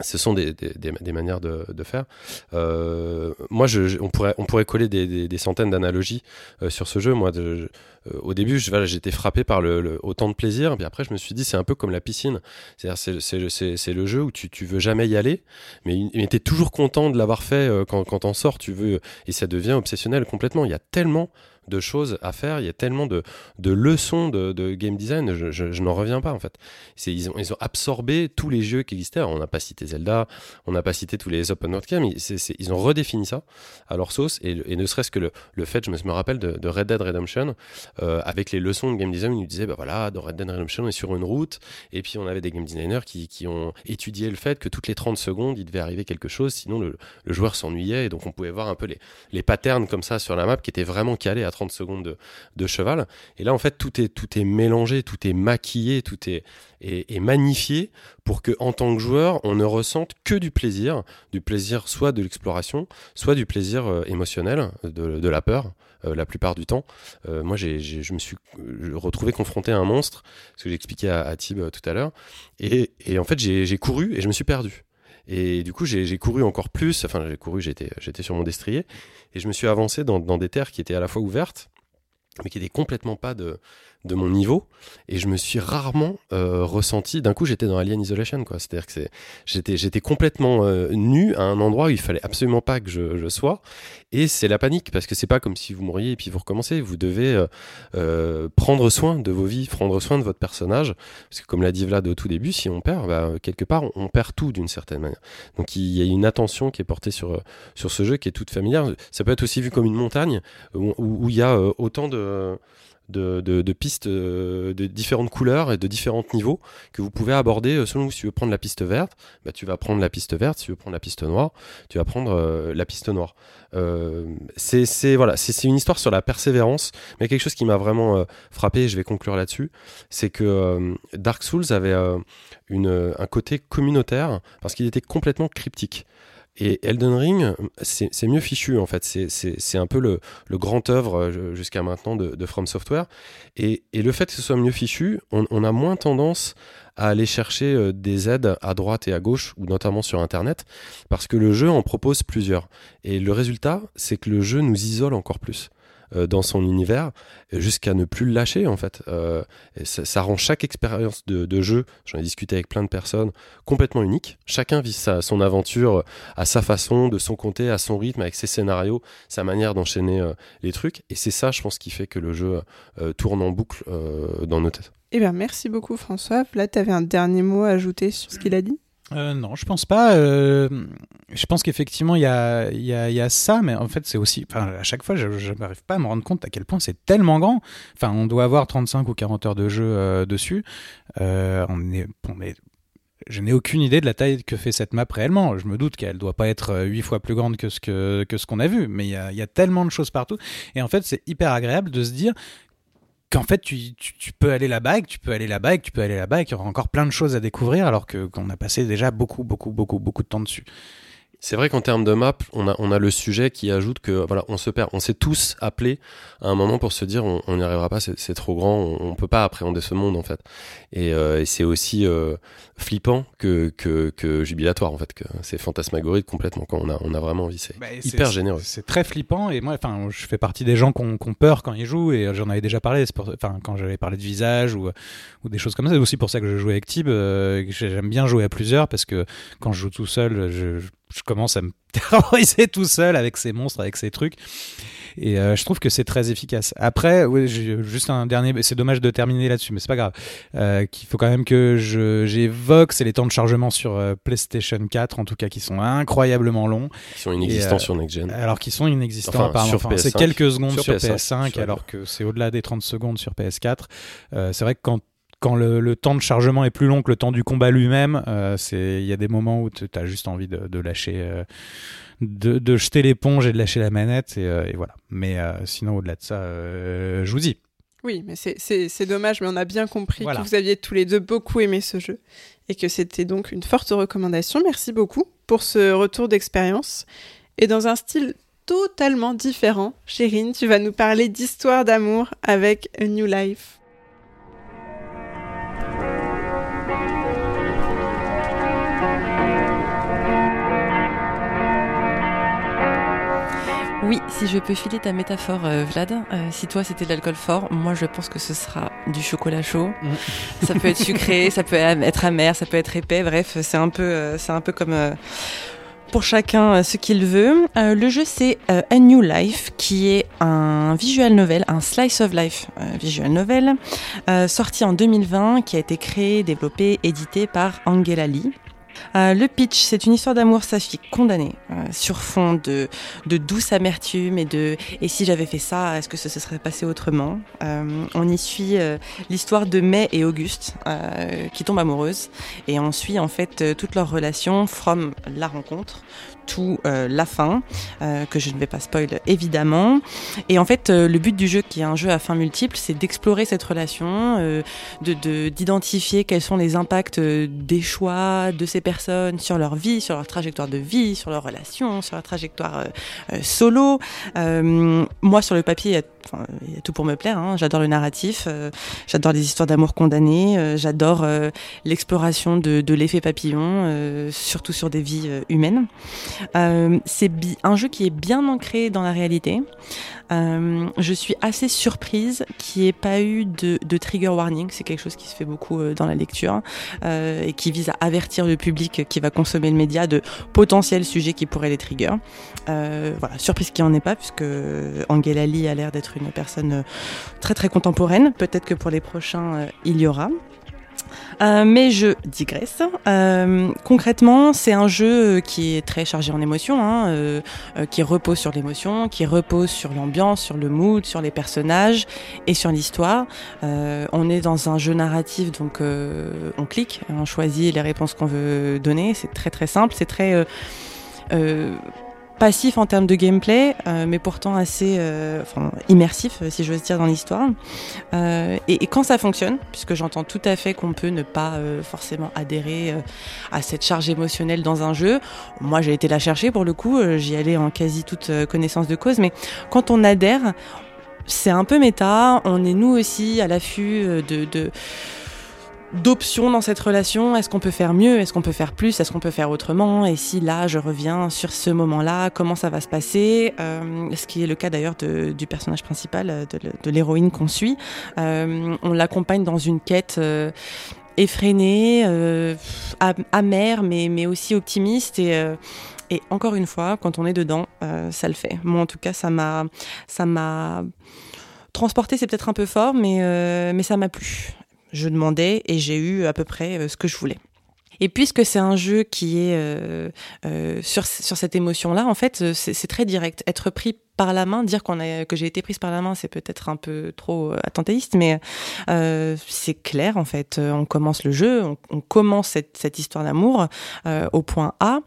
Ce sont des, des, manières de, faire. Euh, moi, je, on, pourrait, on pourrait coller des, centaines d'analogies euh, sur ce jeu. Moi, euh, au début, j'étais frappé par le, autant de plaisir. Puis après, je me suis dit, c'est un peu comme la piscine. C'est, le jeu où tu, tu veux jamais y aller, mais, tu es toujours content de l'avoir fait quand, quand t'en sors. Tu veux, et ça devient obsessionnel complètement. Il y a tellement de choses à faire, il y a tellement de, de leçons de, game design, je, n'en reviens pas en fait. Ils, ont, absorbé tous les jeux qui existaient. On n'a pas cité Zelda, on n'a pas cité tous les open world games, ils ont redéfini ça à leur sauce, et, ne serait-ce que le, le fait, je me, rappelle de, Red Dead Redemption, euh, avec les leçons de game design, ils nous disaient, bah voilà, dans Red Dead Redemption, on est sur une route, et puis on avait des game designers qui, qui ont étudié le fait que toutes les 30 secondes, il devait arriver quelque chose, sinon le, le joueur s'ennuyait, et donc on pouvait voir un peu les, les patterns comme ça sur la map qui étaient vraiment calés 30 secondes de, cheval. Et là, en fait, tout est, tout est mélangé, tout est maquillé, tout est, est, magnifié pour que, en tant que joueur, on ne ressente que du plaisir, du plaisir soit de l'exploration, soit du plaisir euh, émotionnel, de, de la peur. euh, la plupart du temps, Euh, moi, j'ai- je me suis retrouvé confronté à un monstre, ce que j'expliquais à, à Tib tout à l'heure, et, et en fait, j'ai couru et je me suis perdu. Et du coup, j'ai couru encore plus. Enfin, j'ai couru, j'étais sur mon destrier et je me suis avancé dans, des terres qui étaient à la fois ouvertes, mais qui étaient complètement pas de, de mon niveau. Et je me suis rarement euh, ressenti. D'un coup, j'étais dans Alien Isolation, quoi. C'est-à-dire que j'étais, j'étais complètement euh, nu à un endroit où il fallait absolument pas que je, sois. Et c'est la panique parce que c'est pas comme si vous mouriez et puis vous recommencez. Vous devez euh, prendre soin de vos vies, prendre soin de votre personnage. Parce que comme l'a dit Vlad au tout début, si on perd, bah, quelque part, on, on perd tout d'une certaine manière. Donc il y a une attention qui est portée sur, sur ce jeu qui est toute familière. Ça peut être aussi vu comme une montagne où, il y a autant de, de, pistes euh, de différentes couleurs et de différents niveaux que vous pouvez aborder euh, selon. Si tu veux prendre la piste verte, bah, tu vas prendre la piste verte. Si tu veux prendre la piste noire, tu vas prendre euh, la piste noire. Euh, c'est voilà, c'est une histoire sur la persévérance, mais quelque chose qui m'a vraiment frappé, et je vais conclure là-dessus, c'est que Dark Souls avait une, un côté communautaire parce qu'il était complètement cryptique. Et Elden Ring, c'est mieux fichu en fait. C'est- un peu le, le grand œuvre euh, jusqu'à maintenant de, From Software. Et, et le fait que ce soit mieux fichu, on, on a moins tendance à aller chercher euh, des aides à droite et à gauche, ou notamment sur Internet, parce que le jeu en propose plusieurs. Et le résultat, c'est que le jeu nous isole encore plus dans son univers, jusqu'à ne plus le lâcher en fait. Euh, ça, rend chaque expérience de, de jeu, j'en ai discuté avec plein de personnes, complètement unique. Chacun vit sa, son aventure à sa façon, de son côté, à son rythme, avec ses scénarios, sa manière d'enchaîner euh, les trucs. Et c'est ça, je pense, qui fait que le jeu euh, tourne en boucle euh, dans nos têtes. Eh bien, merci beaucoup François. Là, tu avais un dernier mot à ajouter sur ce qu'il a dit? Euh, non, je pense pas. euh, je pense qu'effectivement, il y a, ça, mais en fait, c'est aussi. Enfin, à chaque fois, je n'arrive pas à me rendre compte à quel point c'est tellement grand. Enfin, on doit avoir 35 ou 40 heures de jeu euh, dessus. On je n'ai aucune idée de la taille que fait cette map réellement. Je me doute qu'elle doit pas être huit fois plus grande que ce qu'on a vu, mais il y a tellement de choses partout. Et en fait, c'est hyper agréable de se dire qu'en fait, tu, tu, tu peux aller là-bas, tu peux aller là-bas, tu peux aller là-bas, et qu'il y aura encore plein de choses à découvrir, alors que qu'on a passé déjà beaucoup, beaucoup, beaucoup, beaucoup de temps dessus. C'est vrai qu'en termes de map, on a, on a le sujet qui ajoute que voilà, on se perd. On s'est tous appelés à un moment pour se dire on n'y arrivera pas, c'est trop grand, on, on peut pas appréhender ce monde en fait. Et, euh, et c'est aussi euh, flippant que, que, que jubilatoire en fait, que c'est fantasmagorique complètement quand on a, on a vraiment envie. C'est Bah, hyper généreux. C'est très flippant et moi, enfin, je fais partie des gens qui ont, peur quand ils jouent et j'en avais déjà parlé. Enfin, quand j'avais parlé de visage ou, ou des choses comme ça. C'est aussi pour ça que je jouais avec Tib. euh, J'aime bien jouer à plusieurs parce que quand je joue tout seul, je, je commence à me terroriser tout seul avec ces monstres, avec ces trucs. Et euh, je trouve que c'est très efficace. Après, oui, juste un dernier. C'est dommage de terminer là-dessus, mais c'est pas grave. Euh, Qu'il faut quand même que je j'évoque, c'est les temps de chargement sur euh, PlayStation 4, en tout cas, qui sont incroyablement longs. Qui sont inexistants euh, sur Next Gen. Alors qu'ils sont inexistants Enfin, apparemment. sur Enfin, c'est PS5. quelques secondes Sur sur, PS5, PS5, sur- alors que c'est au-delà des 30 secondes sur PS4. Euh, c'est vrai que quand quand le, le temps de chargement est plus long que le temps du combat lui-même, euh, c'est il y a des moments où tu as juste envie de, de lâcher, euh, de, de jeter l'éponge et de lâcher la manette et, euh, et voilà. Mais sinon au-delà de ça, je vous dis. Oui, mais c'est- dommage, mais on a bien compris Voilà. que vous aviez tous les deux beaucoup aimé ce jeu et que c'était donc une forte recommandation. Merci beaucoup pour ce retour d'expérience. Et dans un style totalement différent, Chérine, tu vas nous parler d'histoire d'amour avec A New Life. Oui, si je peux filer ta métaphore, euh, Vlad, euh, si toi c'était de l'alcool fort, moi je pense que ce sera du chocolat chaud. Ça peut être sucré, ça peut être amer, ça peut être épais. Bref, c'est un peu, euh, c'est un peu comme euh, pour chacun ce qu'il veut. Euh, le jeu c'est euh, A New Life, qui est un visual novel, un slice of life euh, visual novel, sorti en 2020, qui a été créé, développé, édité par Angela Lee. Euh, le pitch, c'est une histoire d'amour saphique condamnée euh, sur fond de, douce amertume et de et si j'avais fait ça, est-ce que ça se serait passé autrement? Euh, On y suit l'histoire de May et Auguste qui tombent amoureuses. Et on suit en fait toute leur relation from la rencontre tout euh, la fin euh, que je ne vais pas spoil évidemment et en fait euh, le but du jeu qui est un jeu à fin multiple c'est d'explorer cette relation de de- d'identifier quels sont les impacts des choix de ces personnes sur leur vie, sur leur trajectoire de vie, sur leur relation, sur leur trajectoire solo. Moi, sur le papier, il y a, il y a tout pour me plaire. hein. J'adore le narratif, euh, j'adore les histoires d'amour condamnées, euh, j'adore euh, l'exploration de, l'effet papillon, surtout sur des vies humaines. C'est un jeu qui est bien ancré dans la réalité. Je suis assez surprise qu'il n'y ait pas eu de, trigger warning. C'est quelque chose qui se fait beaucoup dans la lecture et qui vise à avertir le public qui va consommer le média de potentiels sujets qui pourraient les trigger. Voilà, surprise qu'il n'y en ait pas, puisque Angela Lee a l'air d'être une personne euh, très très contemporaine. Peut-être que pour les prochains, euh, il y aura. Euh, mais je digresse. Concrètement, c'est un jeu qui est très chargé en émotions, hein, qui repose sur l'émotion, qui repose sur l'ambiance, sur le mood, sur les personnages et sur l'histoire. On est dans un jeu narratif, donc on clique, on choisit les réponses qu'on veut donner. C'est très très simple, c'est très passif en termes de gameplay, euh, mais pourtant assez euh, immersif, euh, si j'ose dire, dans l'histoire. Et, quand ça fonctionne, puisque j'entends tout à fait qu'on peut ne pas forcément adhérer à cette charge émotionnelle dans un jeu, moi j'ai été la chercher pour le coup, j'y allais en quasi toute connaissance de cause, mais quand on adhère, c'est un peu méta, on est nous aussi à l'affût de d'options dans cette relation. Est-ce qu'on peut faire mieux? Est-ce qu'on peut faire plus? Est-ce qu'on peut faire autrement? Et si là, je reviens sur ce moment-là, comment ça va se passer? Euh, Ce qui est le cas d'ailleurs du personnage principal, euh, de, l'héroïne qu'on suit. Euh, on l'accompagne dans une quête. effrénée, am- amère, mais, mais aussi optimiste et, encore une fois, quand on est dedans, ça le fait. Moi, en tout cas, ça m'a, ça m'a transporté, c'est peut-être un peu fort, mais, mais ça m'a plu. Je demandais et j'ai eu à peu près euh, ce que je voulais. Et puisque c'est un jeu qui est euh, euh, sur, sur cette émotion-là, en fait, euh, c'est très direct. Être pris par la main, dire qu'on que j'ai été prise par la main, c'est peut-être un peu trop attentéiste, mais c'est clair en fait. On commence le jeu, on, commence cette, cette histoire d'amour au point A,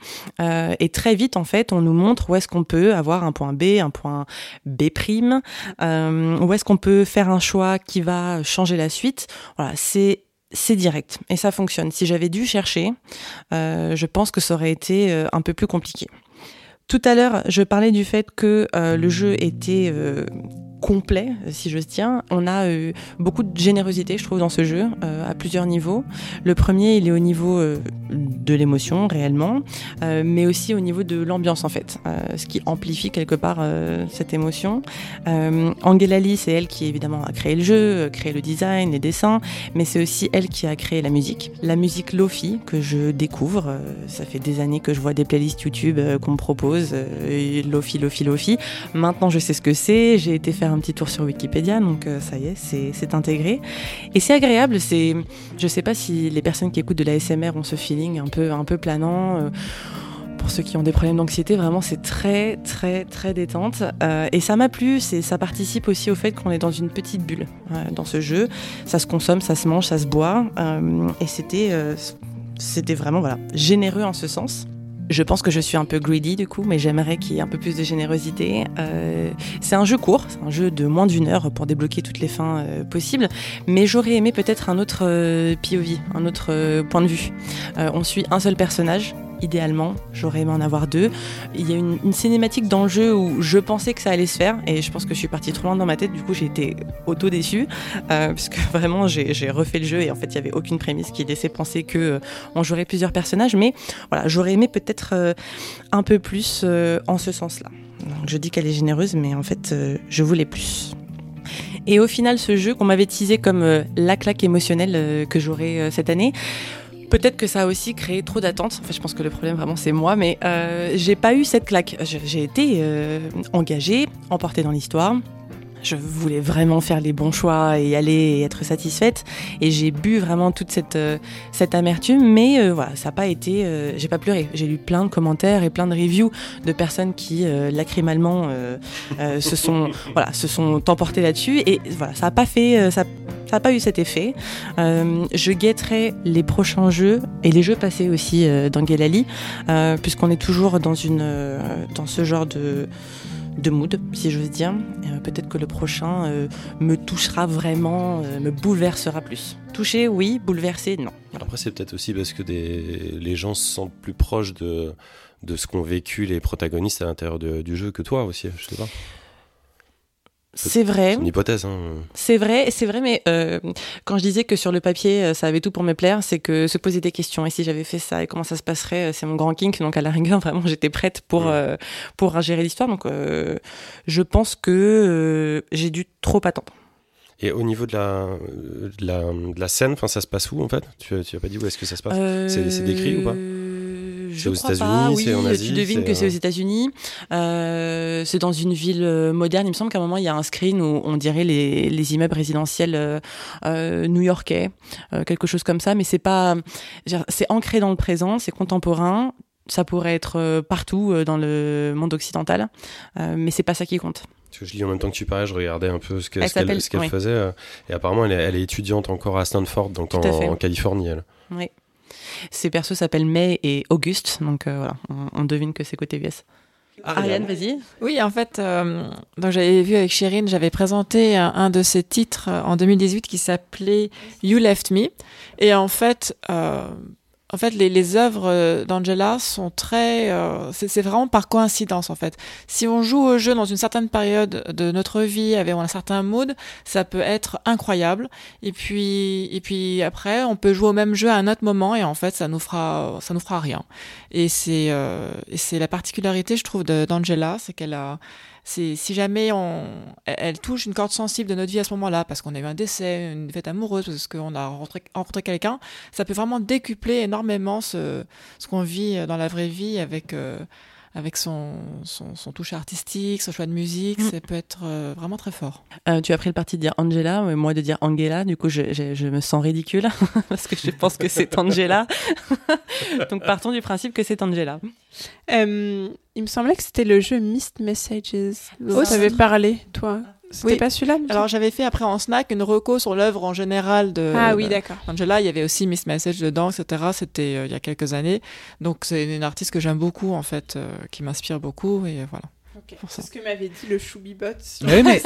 et très vite en fait, on nous montre où est-ce qu'on peut avoir un point B, un point B prime, où est-ce qu'on peut faire un choix qui va changer la suite. Voilà, c'est c'est direct et ça fonctionne. Si j'avais dû chercher, euh, je pense que ça aurait été euh, un peu plus compliqué. Tout à l'heure, je parlais du fait que euh, le jeu était complet, si j'ose dire. On a euh, beaucoup de générosité, je trouve, dans ce jeu, euh, à plusieurs niveaux. Le premier, il est au niveau euh, de l'émotion, réellement, euh, mais aussi au niveau de l'ambiance, en fait, ce qui amplifie quelque part cette émotion. Angela Lee, c'est elle qui, évidemment, a créé le jeu, créé le design, les dessins, mais c'est aussi elle qui a créé la musique. La musique Lofi, que je découvre. ça fait des années que je vois des playlists YouTube qu'on me propose. Lofi, Lofi, Lofi. Maintenant, je sais ce que c'est. J'ai été faire un petit tour sur Wikipédia, donc euh, ça y est, c'est intégré. Et c'est agréable. C'est, je sais pas si les personnes qui écoutent de la SMR ont ce feeling un peu, un peu planant. euh, pour ceux qui ont des problèmes d'anxiété, vraiment c'est très très très détente Euh, et ça m'a plu. Ça participe aussi au fait qu'on est dans une petite bulle dans ce jeu. Ça se consomme, ça se mange, ça se boit et c'était c'était vraiment voilà généreux en ce sens. Je pense que je suis un peu greedy du coup, mais j'aimerais qu'il y ait un peu plus de générosité. Euh, c'est un jeu court, c'est un jeu de moins d'une heure pour débloquer toutes les fins euh, possibles, mais j'aurais aimé peut-être un autre euh, POV, un autre point de vue. On suit un seul personnage, idéalement, j'aurais aimé en avoir deux. Il y a une, cinématique dans le jeu où je pensais que ça allait se faire, et je pense que je suis partie trop loin dans ma tête, du coup j'ai été auto-déçue, euh, puisque vraiment j'ai refait le jeu, et en fait il n'y avait aucune prémisse qui laissait penser que euh, on jouerait plusieurs personnages, mais voilà, j'aurais aimé peut-être euh, un peu plus en ce sens-là. Je dis qu'elle est généreuse, mais en fait, je voulais plus. Et au final, ce jeu qu'on m'avait teasé comme la claque émotionnelle que j'aurais cette année, peut-être que ça a aussi créé trop d'attentes. Enfin, je pense que le problème vraiment c'est moi, mais euh, j'ai pas eu cette claque. J'ai été euh, engagée, emportée dans l'histoire. Je voulais vraiment faire les bons choix et aller et être satisfaite. Et j'ai bu vraiment toute cette, euh, cette amertume, mais euh, voilà, ça n'a pas été. euh, j'ai pas pleuré. J'ai lu plein de commentaires et plein de reviews de personnes qui euh, lacrymalement se sont voilà se sont emportées là-dessus. Et voilà, ça n'a pas fait. ça, n'a pas eu cet effet. Je guetterai les prochains jeux et les jeux passés aussi dans Gelali, euh, puisqu'on est toujours dans une dans ce genre de de mood, si j'ose dire. Euh, Peut-être que le prochain euh, me touchera vraiment, euh, me bouleversera plus. Toucher, oui. Bouleverser, non. Après, c'est peut-être aussi parce que les gens se sentent plus proches de, de ce qu'ont vécu les protagonistes à l'intérieur du jeu que toi aussi, je sais pas. C'est vrai. C'est une hypothèse. Hein. C'est vrai, c'est vrai, mais euh, quand je disais que sur le papier, euh, ça avait tout pour me plaire, c'est que se poser des questions. Et si j'avais fait ça et comment ça se passerait, euh, c'est mon grand kink. Donc à la rigueur, vraiment, j'étais prête pour Ouais. euh, pour gérer l'histoire. Donc euh, je pense que j'ai dû trop attendre. Et au niveau de la, de la, de la scène, enfin, ça se passe où en fait? Tu tu as pas dit où est-ce que ça se passe? C'est décrit ou pas? C'est je aux crois États-Unis, pas. Oui, en Asie, tu devines que c'est aux euh, États-Unis. Euh, c'est dans une ville euh, moderne. Il me semble qu'à un moment il y a un screen où on dirait les, les immeubles résidentiels euh, new-yorkais, euh, quelque chose comme ça. Mais c'est pas, c'est ancré dans le présent, c'est contemporain. Ça pourrait être partout dans le monde occidental, mais c'est pas ça qui compte. Parce que je lis en même temps que tu parlais, je regardais un peu ce que- Elle ce qu'elle oui. faisait. et apparemment, elle est, elle est étudiante encore à Stanford, donc en, en Californie. Elle. Oui. Ces persos s'appellent May et Auguste, donc euh, voilà, on, on devine que c'est côté US. Ariane, vas-y. Oui, en fait, euh, donc j'avais vu avec Chérine, j'avais présenté un, un de ses titres euh, en 2018 qui s'appelait You Left Me. Et en fait, euh, en fait, les, les œuvres euh, d'Angela sont très, euh, c'est vraiment par coïncidence en fait. Si on joue au jeu dans une certaine période de notre vie avec un certain mood, ça peut être incroyable. Et puis, et puis après, on peut jouer au même jeu à un autre moment et en fait, ça nous fera, ça nous fera rien. Et c'est euh, c'est la particularité, je trouve, d'Angela, c'est qu'elle a, si jamais on, elle, elle touche une corde sensible de notre vie à ce moment-là, parce qu'on a eu un décès, une fête amoureuse, parce qu'on a rencontré, rencontré quelqu'un, ça peut vraiment décupler énormément ce, ce qu'on vit dans la vraie vie avec. euh, avec son, son, son touche artistique, son choix de musique, Mm. ça peut être euh, vraiment très fort. Euh, tu as pris le parti de dire Angela, mais moi de dire Angela. Du coup, je, je- je me sens ridicule parce que je pense que c'est Angela. Donc partons du principe que c'est Angela. Euh, il me semblait que c'était le jeu Missed Messages. dont Aussi. tu avais parlé, toi. C'était Oui. pas celui-là Alors j'avais fait après en snack une reco sur l'œuvre en général de, Ah oui, d'accord. Angela, il y avait aussi Miss Message dedans, etc. C'était euh, il y a quelques années. Donc c'est une artiste que j'aime beaucoup, en fait, euh, qui m'inspire beaucoup. Et euh, voilà. Ça. C'est ce que m'avait dit le Choubibot. sur Oui, mais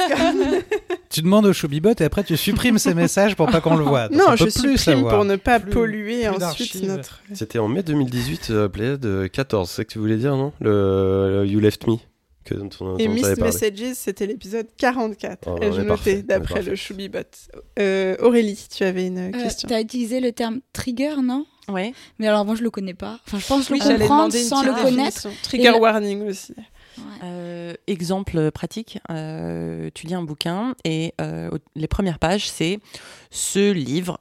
tu demandes au Choubibot et après tu supprimes ces messages pour pas qu'on le voie. Donc non, on je supprime savoir. pour ne pas Plus- polluer plus ensuite notre. C'était en mai 2018, euh, Pléiade euh, 14, c'est ça que tu voulais dire, non? Le, le You Left Me que, dont, on- Et Missed. Messages, c'était l'épisode 44. Oh, je notais d'après le Choubibot. Euh, Aurélie, tu avais une Euh, question. T'as utilisé le terme trigger, non? Ouais. Mais alors moi je le connais pas. Enfin je pense Oui, le comprendre sans le connaître. Trigger Et warning aussi. Ouais. Euh, exemple pratique, euh, tu lis un bouquin et euh, les premières pages, c'est ce livre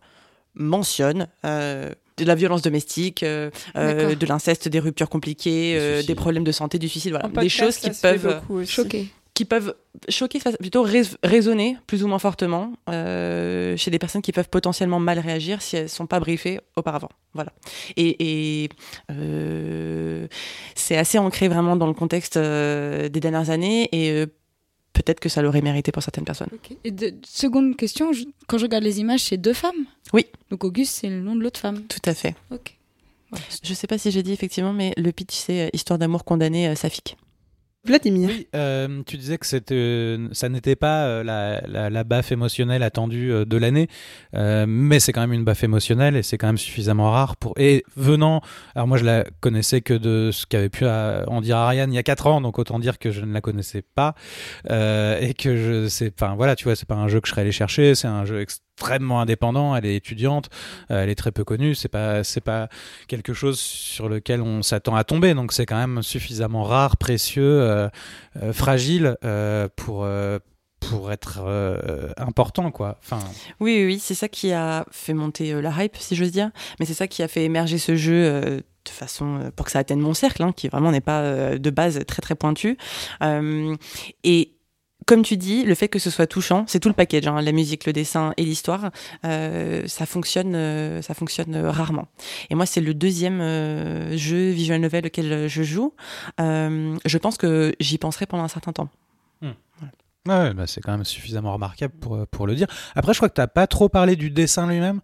mentionne euh, de la violence domestique, euh, euh, de l'inceste, des ruptures compliquées, euh, des problèmes de santé, du suicide, voilà, des choses qui peuvent. Choqué. qui peuvent choquer, plutôt résonner plus ou moins fortement euh, chez des personnes qui peuvent potentiellement mal réagir si elles sont pas briefées auparavant. Voilà. Et, et, euh, c'est assez ancré vraiment dans le contexte euh, des dernières années et euh, peut-être que ça l'aurait mérité pour certaines personnes. Et de- seconde question, je- quand je regarde les images, c'est deux femmes? Oui. Donc Auguste, c'est le nom de l'autre femme. Tout à fait. Ok. Je sais pas si j'ai dit effectivement, mais le pitch c'est euh, Histoire d'amour condamnée euh, saphique. Vladimir. Oui, euh, tu disais que c'était, euh, ça n'était pas euh, la, la, la baffe émotionnelle attendue euh, de l'année, euh, mais c'est quand même une baffe émotionnelle et c'est quand même suffisamment rare pour. Et venant, alors moi je la connaissais que de ce qu'avait pu en dire Ariane il y a 4 ans, donc autant dire que je ne la connaissais pas euh, et que je enfin voilà, tu vois, c'est pas un jeu que je serais allé chercher, c'est un jeu extrêmement indépendant. Elle est étudiante, euh, elle est très peu connue, c'est pas c'est pas quelque chose sur lequel on s'attend à tomber, donc c'est quand même suffisamment rare, précieux, euh, euh, fragile pour pour être important quoi. Enfin, Oui, oui, c'est ça qui a fait monter la hype, si j'ose dire. Mais c'est ça qui a fait émerger ce jeu de façon pour que ça atteigne mon cercle, hein, qui vraiment n'est pas de base très très pointu. Et comme tu dis, le fait que ce soit touchant, c'est tout le package, hein, la musique, le dessin et l'histoire, euh, ça fonctionne, euh, ça fonctionne euh, rarement. Et moi, c'est le deuxième euh, jeu visual novel auquel je joue. Euh, je pense que j'y penserai pendant un certain temps. ouais, bah, c'est quand même suffisamment remarquable pour pour le dire. Après, je crois que t'as pas trop parlé du dessin lui-même?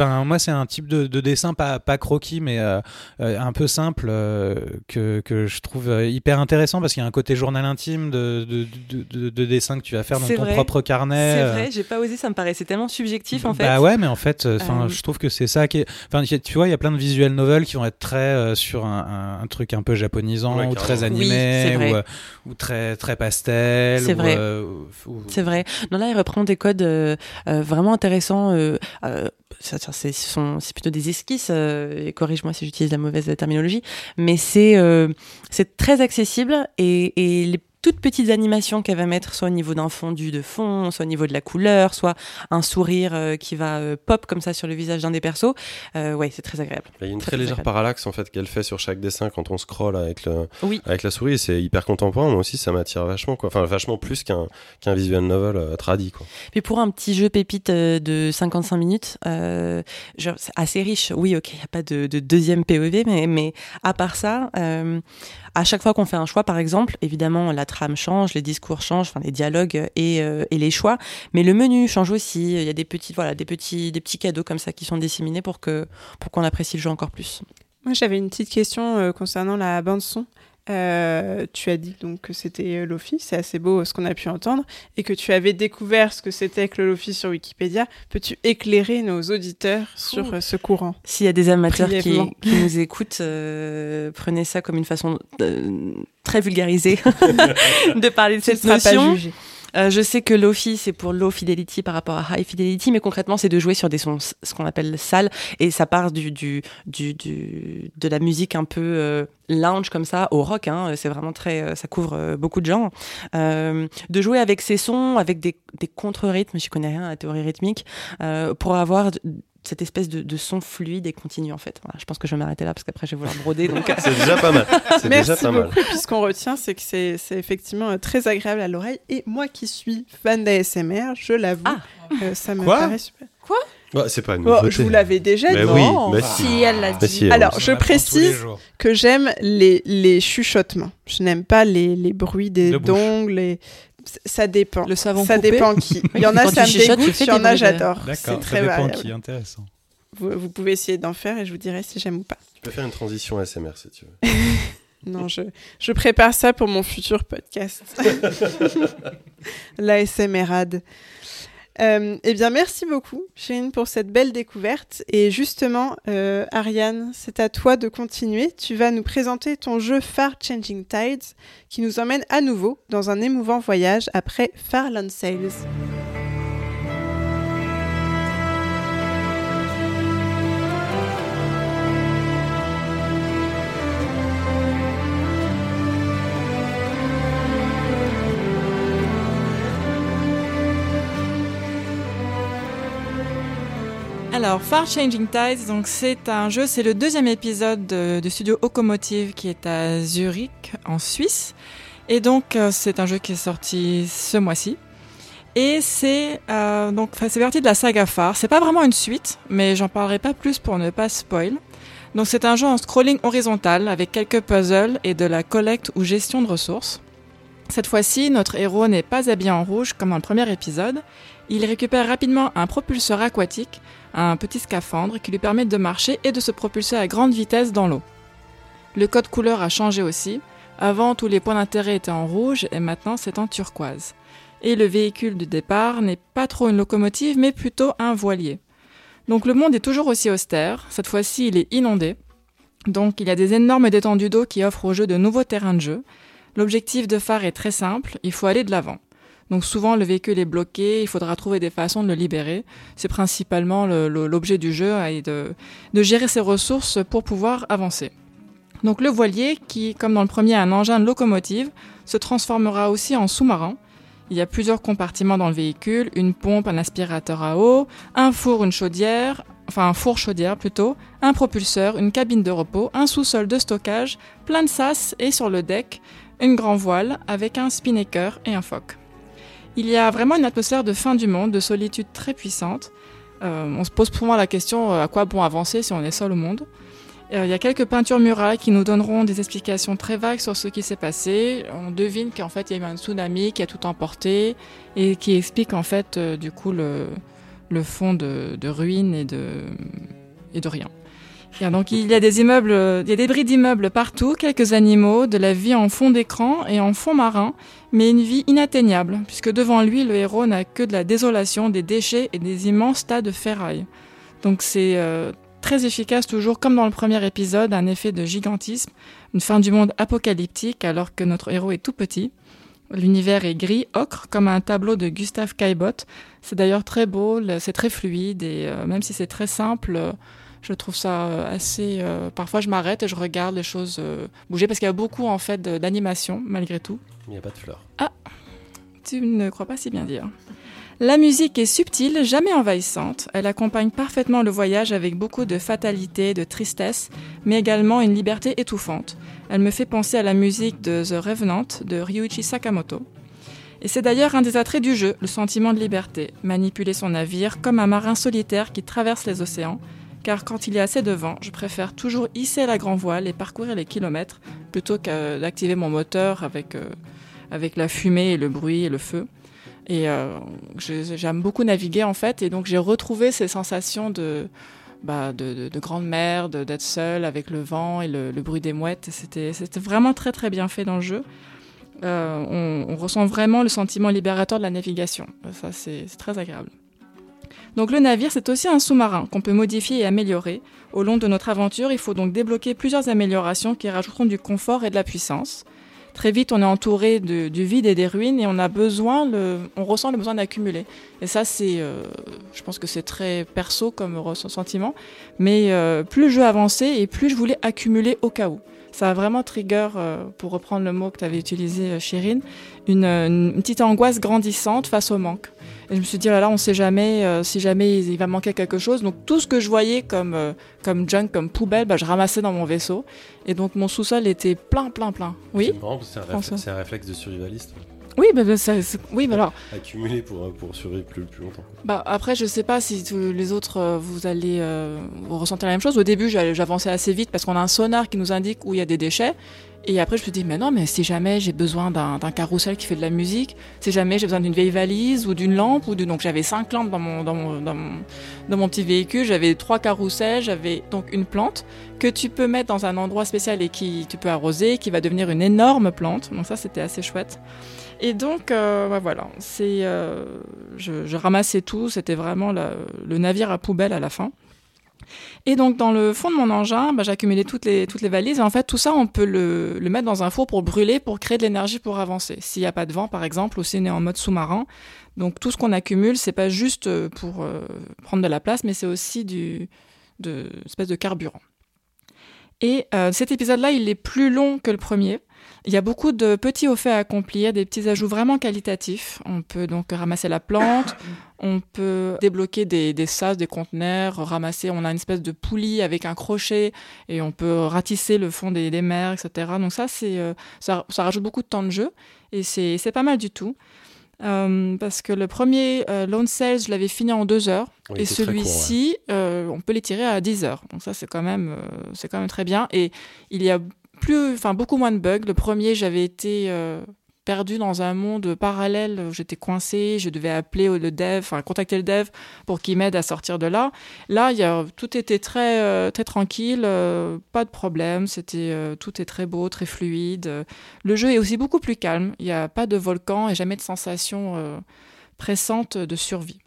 Enfin, moi, c'est un type de, de dessin, pas, pas croquis, mais euh, euh, un peu simple, euh, que, que je trouve hyper intéressant parce qu'il y a un côté journal intime de, de, de, de- de dessin que tu vas faire dans ton vrai. propre carnet. C'est vrai, j'ai pas osé, ça me paraissait tellement subjectif en fait. Bah ouais, mais en fait, je trouve que c'est ça qui est. Enfin, tu vois, il y a plein de visual novels qui vont être très euh, sur un, un- un truc un peu japonisant Ouais, ou très. Oui, animé ou, euh, ou très très pastel. C'est vrai. euh, ou- C'est vrai. Non, là, il reprend des codes euh, euh, vraiment intéressants. C'est plutôt des esquisses, euh, et corrige-moi si j'utilise la mauvaise terminologie, mais c'est euh, c'est très accessible et, et les toutes petites animations qu'elle va mettre, soit au niveau d'un fondu de fond, soit au niveau de la couleur, soit un sourire euh, qui va euh, pop comme ça sur le visage d'un des persos, euh, ouais, c'est très agréable. Il y a une Très, légère agréable. parallaxe en fait qu'elle fait sur chaque dessin quand on scrolle avec le Oui. avec la souris. C'est hyper contemporain. Moi aussi, ça m'attire vachement quoi. Enfin, vachement plus qu'un qu'un visual novel euh, tradi quoi. Puis pour un petit jeu pépite de 55 minutes, genre, assez riche. Oui, ok, il n'y a pas de, de deuxième POV, mais, mais à part ça, à chaque fois qu'on fait un choix, par exemple, évidemment, la trame change, les discours changent, enfin les dialogues et, euh, et les choix, mais le menu change aussi. Il y a des petits, voilà, des petits, des petits cadeaux comme ça qui sont disséminés pour que pour qu'on apprécie le jeu encore plus. Moi, j'avais une petite question euh, concernant la bande son. Euh, tu as dit donc que c'était euh, Lofi, c'est assez beau euh, ce qu'on a pu entendre, et que tu avais découvert ce que c'était que le Lofi sur Wikipédia. Peux-tu éclairer nos auditeurs sur ce courant? S'il y a des amateurs qui, nous écoutent, euh, prenez ça comme une façon euh, très vulgarisée de parler de cette pas notion. jugé. Euh, je sais que Lofi, c'est pour low fidelity par rapport à high fidelity, mais concrètement, c'est de jouer sur des sons, ce qu'on appelle sales, et ça part du, du, du, du- de la musique un peu euh, lounge comme ça, au rock. Hein, c'est vraiment très, euh, ça couvre euh, beaucoup de genres. Euh, de jouer avec ces sons, avec des, des contre-rythmes, je connais rien à la théorie rythmique, pour avoir cette espèce de, de son fluide et continu en fait. Voilà, je pense que je vais m'arrêter là parce qu'après je vais vouloir broder. Donc, euh, C'est déjà pas mal. C'est Merci déjà pas mal. Puis ce qu'on retient, c'est que c'est c'est effectivement euh, très agréable à l'oreille. Et moi qui suis fan d'ASMR, je l'avoue, Ah. euh, ça me Quoi? paraît super. Ouais, c'est pas une Bon, nouveauté. je vous l'avais déjà Mais dit oui, Non. mais si. Si elle l'a Mais dit. si, Alors, je précise que j'aime les, les chuchotements. Je n'aime pas les, les bruits des De d'ongles. et- Ça dépend. Le savon ça coupé. dépend qui. Il y en a, ça me dégoûte. Il y en a, j'adore. C'est D'accord, ça très dépend variable. qui, intéressant. Vous, vous pouvez essayer d'en faire et je vous dirai si j'aime ou pas. Tu peux faire une transition ASMR si tu veux. Non, je, je prépare ça pour mon futur podcast. L'ASMRade. Euh, eh bien, merci beaucoup, Chine, pour cette belle découverte. Et justement, euh, Ariane, c'est à toi de continuer. Tu vas nous présenter ton jeu Far Changing Tides, qui nous emmène à nouveau dans un émouvant voyage après Farland Sales. Alors, Far Changing Tides, donc c'est un jeu, c'est le deuxième épisode de- studio Okomotive qui est à Zurich, en Suisse. Et donc, euh, c'est un jeu qui est sorti ce mois-ci. Et c'est euh, donc, c'est parti de la saga Far. C'est pas vraiment une suite, mais j'en parlerai pas plus pour ne pas spoil. Donc, c'est un jeu en scrolling horizontal avec quelques puzzles et de la collecte ou gestion de ressources. Cette fois-ci, notre héros n'est pas habillé en rouge comme dans le premier épisode. Il récupère rapidement un propulseur aquatique, un petit scaphandre qui lui permet de marcher et de se propulser à grande vitesse dans l'eau. Le code couleur a changé aussi. Avant, tous les points d'intérêt étaient en rouge et maintenant c'est en turquoise. Et le véhicule du départ n'est pas trop une locomotive mais plutôt un voilier. Donc le monde est toujours aussi austère. Cette fois-ci, il est inondé. Donc il y a des énormes détendues d'eau qui offrent au jeu de nouveaux terrains de jeu. L'objectif de phare est très simple, il faut aller de l'avant. Donc souvent le véhicule est bloqué, il faudra trouver des façons de le libérer. C'est principalement l'objet du jeu et de, gérer ses ressources pour pouvoir avancer. Donc le voilier, qui comme dans le premier a un engin de locomotive, se transformera aussi en sous-marin. Il y a plusieurs compartiments dans le véhicule, une pompe, un aspirateur à eau, un four, une chaudière, enfin un four chaudière plutôt, un propulseur, une cabine de repos, un sous-sol de stockage, plein de sas et sur le deck, une grand voile avec un spinnaker et un foc. Il y a vraiment une atmosphère de fin du monde, de solitude très puissante. Euh, on se pose souvent la question euh, à quoi bon avancer si on est seul au monde? Euh, il y a quelques peintures murales qui nous donneront des explications très vagues sur ce qui s'est passé. On devine qu'en fait il y a eu un tsunami qui a tout emporté et qui explique en fait du coup le, le fond de, de ruines et de, et de rien donc il y a des immeubles, il y a des débris d'immeubles partout, quelques animaux, de la vie en fond d'écran et en fond marin, mais une vie inatteignable, puisque devant lui, le héros n'a que de la désolation, des déchets et des immenses tas de ferraille. Donc c'est euh, très efficace, toujours comme dans le premier épisode, un effet de gigantisme, une fin du monde apocalyptique alors que notre héros est tout petit. L'univers est gris, ocre, comme un tableau de Gustave Caillebotte. C'est d'ailleurs très beau, c'est très fluide et euh, même si c'est très simple, je trouve ça euh, assez. Euh, parfois, je m'arrête et je regarde les choses euh, bouger parce qu'il y a beaucoup en fait d'animation malgré tout. Il n'y a pas de fleurs. Ah, tu ne crois pas si bien dire. La musique est subtile, jamais envahissante. Elle accompagne parfaitement le voyage avec beaucoup de fatalité, de tristesse, mais également une liberté étouffante. Elle me fait penser à la musique de The Revenant de Ryuichi Sakamoto. Et c'est d'ailleurs un des attraits du jeu, le sentiment de liberté, manipuler son navire comme un marin solitaire qui traverse les océans, car quand il y a assez de vent, je préfère toujours hisser la grand voile et parcourir les kilomètres plutôt que d'activer mon moteur avec, euh, avec la fumée et le bruit et le feu. Et euh, j'aime beaucoup naviguer en fait, et donc j'ai retrouvé ces sensations de, bah, de, de, grande mer, d'être seul avec le vent et le, bruit des mouettes. C'était vraiment très très bien fait dans le jeu. Euh, on, on, ressent vraiment le sentiment libérateur de la navigation. Ça, c'est très agréable. Donc le navire, c'est aussi un sous-marin qu'on peut modifier et améliorer. Au long de notre aventure, il faut donc débloquer plusieurs améliorations qui rajouteront du confort et de la puissance. Très vite, on est entouré du vide et des ruines et on a besoin, on ressent le besoin d'accumuler. Et ça, c'est, euh, je pense que c'est très perso comme sentiment. Mais euh, plus le jeu avançait et plus je voulais accumuler au cas où. Ça a vraiment trigger, euh, pour reprendre le mot que tu avais utilisé, Chérine, une, une petite angoisse grandissante face au manque. Et je me suis dit, oh là, là on sait jamais euh, si jamais il, va manquer quelque chose. Donc tout ce que je voyais comme, euh, comme junk, comme poubelle, bah, je ramassais dans mon vaisseau. Et donc mon sous-sol était plein, plein, plein. Oui. C'est un, un, réflexe de survivaliste. Oui, bah, bah oui, mais alors. Accumuler pour, pour survivre plus, plus longtemps. Bah, après, je sais pas si tous les autres, euh, vous allez euh, vous ressentir la même chose. Au début, j'avançais assez vite parce qu'on a un sonar qui nous indique où il y a des déchets. Et après, je me dis, mais non, mais si jamais j'ai besoin d'un carrousel qui fait de la musique, si jamais j'ai besoin d'une vieille valise ou d'une lampe, ou donc j'avais cinq lampes dans mon, dans mon, dans mon, petit véhicule, j'avais trois carousels, j'avais donc une plante que tu peux mettre dans un endroit spécial et qui tu peux arroser, qui va devenir une énorme plante. Donc ça, c'était assez chouette. Et donc, euh, bah, voilà, c'est, euh, je, je, ramassais tout, c'était vraiment le navire à poubelle à la fin. Et donc, dans le fond de mon engin, bah, j'accumulais toutes les, toutes les valises. Et en fait, tout ça, on peut le, mettre dans un four pour brûler, pour créer de l'énergie pour avancer. S'il n'y a pas de vent, par exemple, ou si on est en mode sous-marin. Donc, tout ce qu'on accumule, c'est pas juste euh, pour euh, prendre de la place, mais c'est aussi du, de, espèce de carburant. Et euh, cet épisode-là, il est plus long que le premier. Il y a beaucoup de petits hauts faits à accomplir, des petits ajouts vraiment qualitatifs. On peut donc ramasser la plante, on peut débloquer des, des sas, des conteneurs, ramasser, on a une espèce de poulie avec un crochet et on peut ratisser le fond des, des mers, etc. Donc ça, c'est, euh, ça, ça, rajoute beaucoup de temps de jeu et c'est, pas mal du tout. Euh, parce que le premier euh, Lone Sales, je l'avais fini en deux heures. et celui-ci, euh, on peut les tirer à 10 heures. Donc ça, c'est quand même, c'est quand même très bien. Et il y a plus, enfin beaucoup moins de bugs. Le premier, j'avais été, euh, perdu dans un monde parallèle. J'étais coincée, je devais appeler le dev, enfin contacter le dev pour qu'il m'aide à sortir de là. Là, y a, tout était très euh, très tranquille, euh, pas de problème. C'était euh, tout est très beau, très fluide. Le jeu est aussi beaucoup plus calme. Il n'y a pas de volcan et jamais de sensation pressante de survie.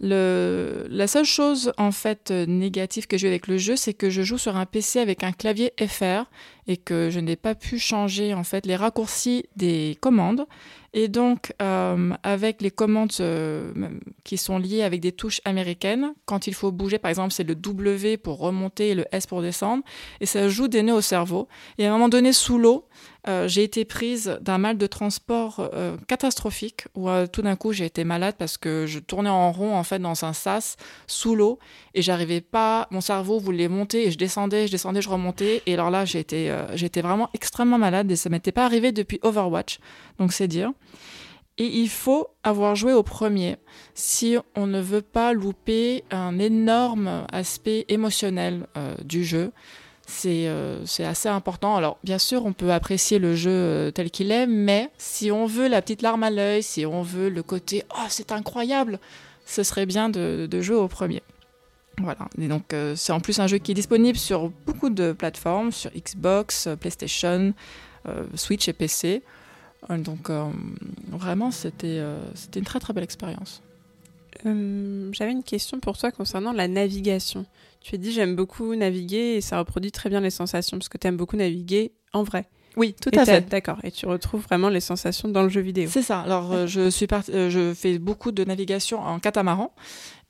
La seule chose en fait négative que j'ai avec le jeu, c'est que je joue sur un PC avec un clavier FR et que je n'ai pas pu changer en fait les raccourcis des commandes. Et donc euh, avec les commandes euh, qui sont liées avec des touches américaines, quand il faut bouger, par exemple, c'est le W pour remonter et le S pour descendre, et ça joue des nœuds au cerveau. Et à un moment donné, sous l'eau, euh, j'ai été prise d'un mal de transport euh, catastrophique où euh, tout d'un coup j'ai été malade parce que je tournais en rond en fait dans un sas sous l'eau et j'arrivais pas mon cerveau voulait monter et je descendais je descendais je remontais et alors là j'étais vraiment extrêmement malade et ça m'était pas arrivé depuis Overwatch donc c'est dire et il faut avoir joué au premier si on ne veut pas louper un énorme aspect émotionnel du jeu euh, c'est assez important. Alors, bien sûr, on peut apprécier le jeu euh, tel qu'il est, mais si on veut la petite larme à l'œil, si on veut le côté oh, c'est incroyable, ce serait bien de, jouer au premier. Voilà. Et donc, euh, c'est en plus un jeu qui est disponible sur beaucoup de plateformes, sur Xbox, PlayStation, Switch et PC. Donc, vraiment, c'était c'était une très très belle expérience. J'avais une question pour toi concernant la navigation. Tu as dit j'aime beaucoup naviguer et ça reproduit très bien les sensations parce que tu aimes beaucoup naviguer en vrai. Oui, tout à fait. D'accord. Et tu retrouves vraiment les sensations dans le jeu vidéo. C'est ça. Alors, euh, je suis euh, je fais beaucoup de navigation en catamaran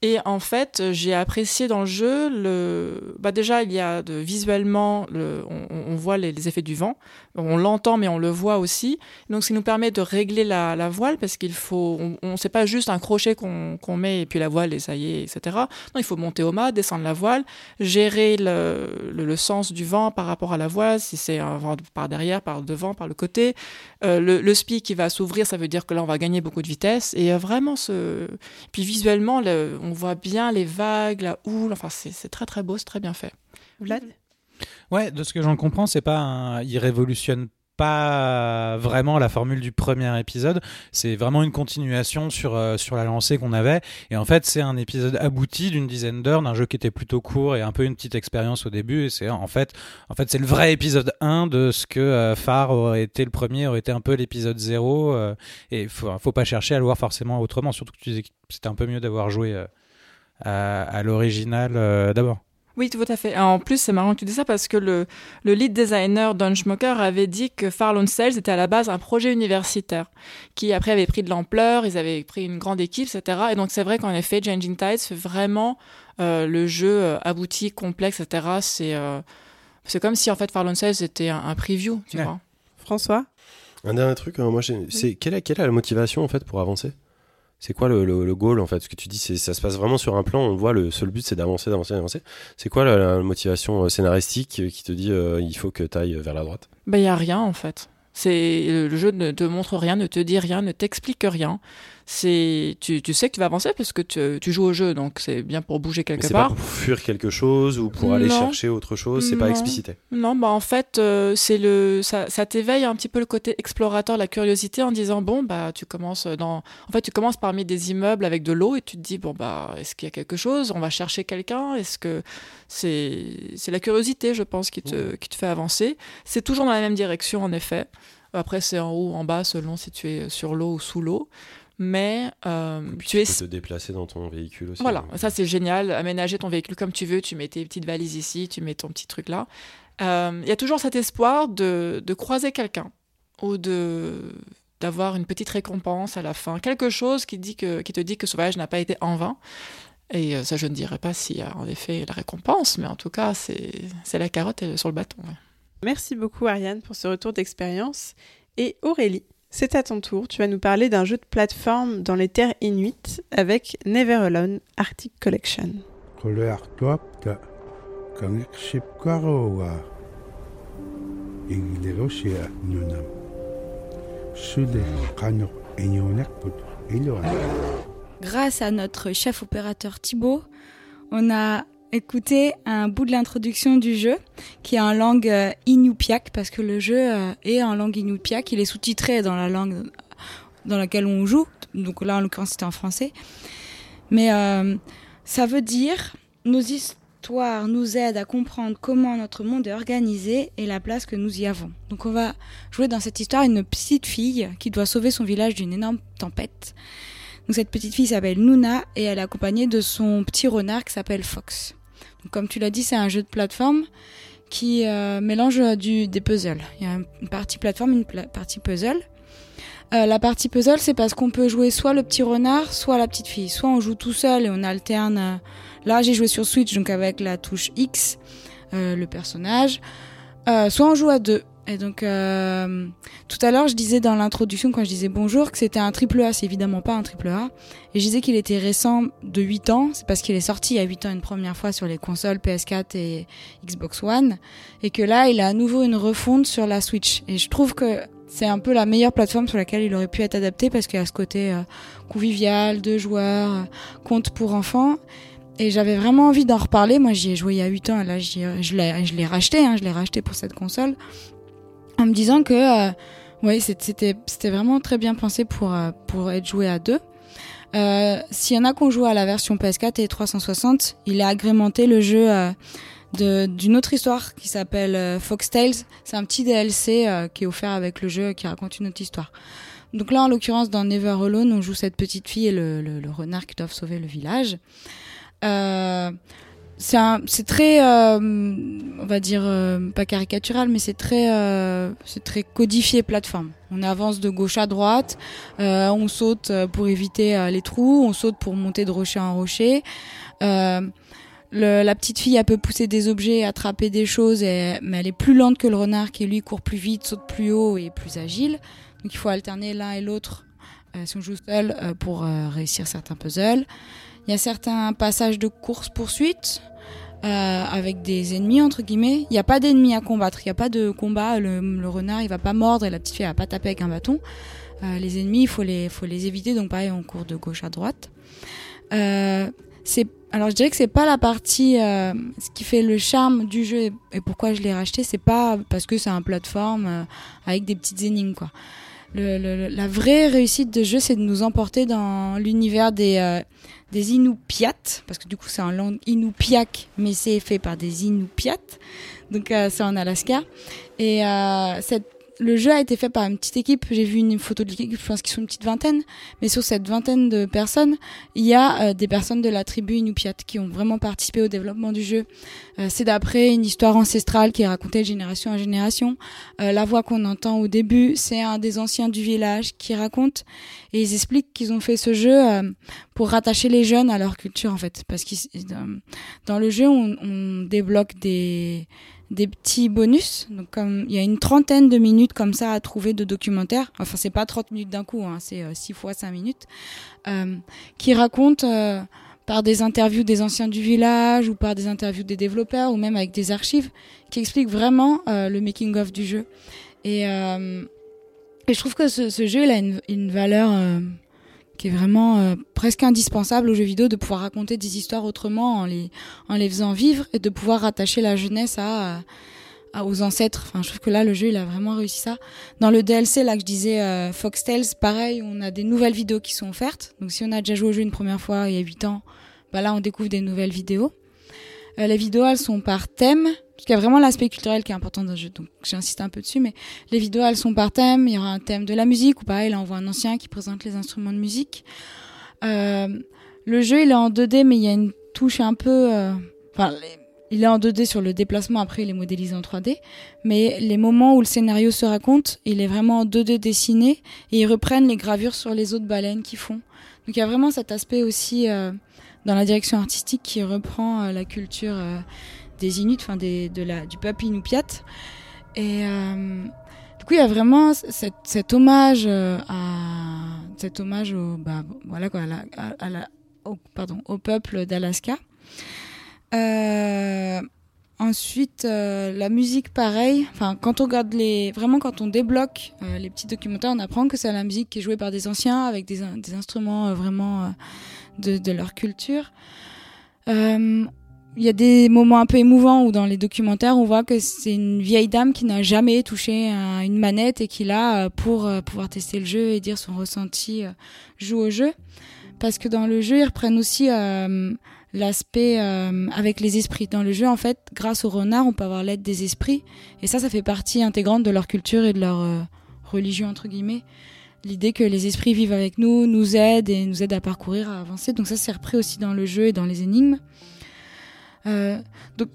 et en fait, j'ai apprécié dans le jeu le. Bah déjà, il y a visuellement, le... on, voit les, effets du vent. On l'entend, mais on le voit aussi. Donc, ça nous permet de régler la, voile parce qu'il faut. On, sait pas juste un crochet qu'on met et puis la voile et ça y est, etc. Non, il faut monter au mât, descendre la voile, gérer le, sens du vent par rapport à la voile, si c'est un vent par derrière, par devant, par le côté. Euh, le, le spi qui va s'ouvrir, ça veut dire que là, on va gagner beaucoup de vitesse. Et vraiment, ce. Puis visuellement, le, on voit bien les vagues, la houle. Enfin, c'est très très beau, c'est très bien fait. Vlad? Ouais, de ce que j'en comprends, c'est pas un... il révolutionne pas vraiment la formule du premier épisode. C'est vraiment une continuation sur, euh, sur la lancée qu'on avait. Et en fait, c'est un épisode abouti d'une dizaine d'heures d'un jeu qui était plutôt court et un peu une petite expérience au début. Et c'est en fait, c'est le vrai épisode 1 de ce que euh, Phare aurait été le premier, aurait été un peu l'épisode 0. Euh, et faut, faut pas chercher à le voir forcément autrement. Surtout que tu disais que c'était un peu mieux d'avoir joué à, l'original euh, d'abord. Oui, tout à fait. En plus, c'est marrant que tu dis ça parce que le, le lead designer Don Schmocker avait dit que Farlone Sales était à la base un projet universitaire qui après avait pris de l'ampleur, ils avaient pris une grande équipe, etc. Et donc c'est vrai qu'en effet, Changing Tides fait vraiment euh, le jeu euh, abouti, complexe, etc. C'est c'est comme si en fait Farlone Sales était un, preview, tu vois. François? Un dernier truc, moi, c'est quelle, quelle est la motivation en fait pour avancer? C'est quoi le, le, goal en fait? Ce que tu dis, c'est ça se passe vraiment sur un plan. On voit le seul but, c'est d'avancer, d'avancer, d'avancer. C'est quoi la, motivation euh, scénaristique qui te dit euh, il faut que tu ailles vers la droite? Ben il y a rien en fait. C'est le jeu ne te montre rien, ne te dit rien, ne t'explique rien c'est tu, tu, sais que tu vas avancer parce que tu, tu joues au jeu, donc c'est bien pour bouger quelque part. C'est pas pour fuir quelque chose ou pour aller chercher autre chose, c'est pas explicité. Non, bah en fait, euh, c'est le ça, ça t'éveille un petit peu le côté explorateur, la curiosité en disant bon bah tu commences dans en fait tu commences parmi des immeubles avec de l'eau et tu te dis bon bah est-ce qu'il y a quelque chose, on va chercher quelqu'un, est-ce que c'est c'est la curiosité je pense qui te qui te fait avancer. C'est toujours dans la même direction en effet. Après c'est en haut, en bas selon si tu es sur l'eau ou sous l'eau mais euh, tu, es... peux te déplacer dans ton véhicule aussi. Voilà, ça c'est génial. Aménager ton véhicule comme tu veux. Tu mets tes petites valises ici, tu mets ton petit truc là. Euh, il y a toujours cet espoir de, de croiser quelqu'un ou de d'avoir une petite récompense à la fin, quelque chose qui, dit que, qui te dit que ce voyage n'a pas été en vain. Et euh, ça, je ne dirais pas s'il y a en effet la récompense, mais en tout cas, c'est la carotte sur le bâton. Merci beaucoup, Ariane, pour ce retour d'expérience. Et Aurélie, c'est à ton tour, tu vas nous parler d'un jeu de plateforme dans les terres inuites avec Never Alone Arctic Collection. Grâce à notre chef opérateur Thibaut, on a écouter un bout de l'introduction du jeu, qui est en langue euh, inupiaq, parce que le jeu euh, est en langue inupiaq. Il est sous-titré dans la langue dans laquelle on joue. Donc là, en l'occurrence, c'était en français. Mais euh, ça veut dire nos histoires nous aident à comprendre comment notre monde est organisé et la place que nous y avons. Donc on va jouer dans cette histoire une petite fille qui doit sauver son village d'une énorme tempête. Donc cette petite fille s'appelle Nuna et elle est accompagnée de son petit renard qui s'appelle Fox. Comme tu l'as dit, c'est un jeu de plateforme qui euh, mélange du, des puzzles. Il y a une partie plateforme, une partie puzzle. Euh, la partie puzzle, c'est parce qu'on peut jouer soit le petit renard, soit la petite fille. Soit on joue tout seul et on alterne. Euh, là, j'ai joué sur Switch, donc avec la touche X, le personnage. Soit on joue à deux. Et donc, euh, tout à l'heure, je disais dans l'introduction, quand je disais bonjour, que c'était un triple A. C'est évidemment pas un triple A. Et je disais qu'il était récent de 8 ans. C'est parce qu'il est sorti il y a 8 ans une première fois sur les consoles PS4 et Xbox One. Et que là, il a à nouveau une refonte sur la Switch. Et je trouve que c'est un peu la meilleure plateforme sur laquelle il aurait pu être adapté parce qu'il y a ce côté euh, convivial, deux joueurs, euh, compte pour enfants. Et j'avais vraiment envie d'en reparler. Moi, j'y ai joué il y a 8 ans et là, je l'ai, racheté, hein, je l'ai racheté pour cette console en me disant que euh, c'était c'était vraiment très bien pensé pour euh, pour être joué à deux. Euh, S'il y en a qu'on joue à la version PS4 et 360, il a agrémenté le jeu euh, d'une autre histoire qui s'appelle euh, Fox Tales. C'est un petit DLC euh, qui est offert avec le jeu qui raconte une autre histoire. Donc là, en l'occurrence, dans Never Alone, on joue cette petite fille et le, le, le renard qui doivent sauver le village. Euh, c'est très euh, on va dire euh, pas caricatural mais c'est très euh, c'est très codifié plateforme. On avance de gauche à droite euh, on saute pour éviter euh, les trous on saute pour monter de rocher en rocher. Euh, le, la petite fille elle peut pousser des objets attraper des choses mais elle est plus lente que le renard qui lui court plus vite saute plus haut et est plus agile. Donc il faut alterner l'un et l'autre si on joue seul pour réussir certains puzzles. Il y a certains passages de course-poursuite euh, avec des ennemis, entre guillemets. Il n'y a pas d'ennemis à combattre, il n'y a pas de combat. Le, renard, il va pas mordre et la petite fille, elle va pas taper avec un bâton. Euh, les ennemis, il faut les, faut les éviter, donc pareil, on court de gauche à droite. Euh, c'est alors je dirais que c'est pas la partie euh, ce qui fait le charme du jeu et, et pourquoi je l'ai racheté c'est pas parce que c'est un plateforme euh, avec des petites énigmes quoi la vraie réussite de jeu, c'est de nous emporter dans l'univers des, euh, Inupiats, parce que du coup c'est en langue Inupiaq, mais c'est fait par des Inupiats, donc euh, c'est en Alaska. Et euh, cette le jeu a été fait par une petite équipe. J'ai vu une photo de l'équipe, je pense qu'ils sont une petite vingtaine. Mais sur cette vingtaine de personnes, il y a euh, des personnes de la tribu Inupiat qui ont vraiment participé au développement du jeu. Euh, c'est d'après une histoire ancestrale qui est racontée de génération en génération. Euh, la voix qu'on entend au début, c'est un des anciens du village qui raconte. Et ils expliquent qu'ils ont fait ce jeu pour rattacher les jeunes à leur culture, en fait. Parce que dans le jeu, on, on débloque des des petits bonus. Donc comme il y a une trentaine de minutes comme ça à trouver de documentaires. Enfin c'est pas 30 minutes d'un coup, hein, c'est euh, 6 fois 5 minutes euh, qui racontent euh, par des interviews des anciens du village ou par des interviews des développeurs ou même avec des archives qui expliquent vraiment euh, le making of du jeu. Et, euh, et je trouve que ce, ce jeu il a une, une valeur euh, qui est vraiment euh, presque indispensable aux jeux vidéo de pouvoir raconter des histoires autrement en les en les faisant vivre et de pouvoir rattacher la jeunesse à, à aux ancêtres. Enfin, je trouve que là le jeu il a vraiment réussi ça. Dans le DLC là que je disais euh, Fox Tales, pareil, on a des nouvelles vidéos qui sont offertes. Donc si on a déjà joué au jeu une première fois il y a 8 ans, bah là on découvre des nouvelles vidéos. Euh, les vidéos elles sont par thème parce qu'il y a vraiment l'aspect culturel qui est important dans le jeu, donc j'insiste un peu dessus, mais les vidéos elles sont par thème, il y aura un thème de la musique, ou pareil, là on voit un ancien qui présente les instruments de musique. Euh, le jeu il est en 2D, mais il y a une touche un peu... Enfin, euh, il est en 2D sur le déplacement, après il est modélisé en 3D, mais les moments où le scénario se raconte, il est vraiment en 2D dessiné, et ils reprennent les gravures sur les autres baleines qu'ils font. Donc il y a vraiment cet aspect aussi euh, dans la direction artistique qui reprend euh, la culture euh, des Inuits, des, de la, du peuple Inupiat. Et euh, du coup, il y a vraiment cet, hommage à cet hommage au bah voilà quoi, à la, au, pardon au peuple d'Alaska. Ensuite, euh, la musique, pareil. Enfin, quand on regarde les, vraiment quand on débloque euh, les petits documentaires, on apprend que c'est la musique qui est jouée par des anciens avec des, instruments euh, vraiment de, leur culture. Il y a des moments un peu émouvants où dans les documentaires on voit que c'est une vieille dame qui n'a jamais touché une manette et qui là pour pouvoir tester le jeu et dire son ressenti joue au jeu parce que dans le jeu ils reprennent aussi l'aspect avec les esprits dans le jeu en fait grâce au renard on peut avoir l'aide des esprits et ça ça fait partie intégrante de leur culture et de leur religion entre guillemets l'idée que les esprits vivent avec nous, nous aident et nous aident à parcourir, à avancer. Donc ça, c'est repris aussi dans le jeu et dans les énigmes. Euh, donc,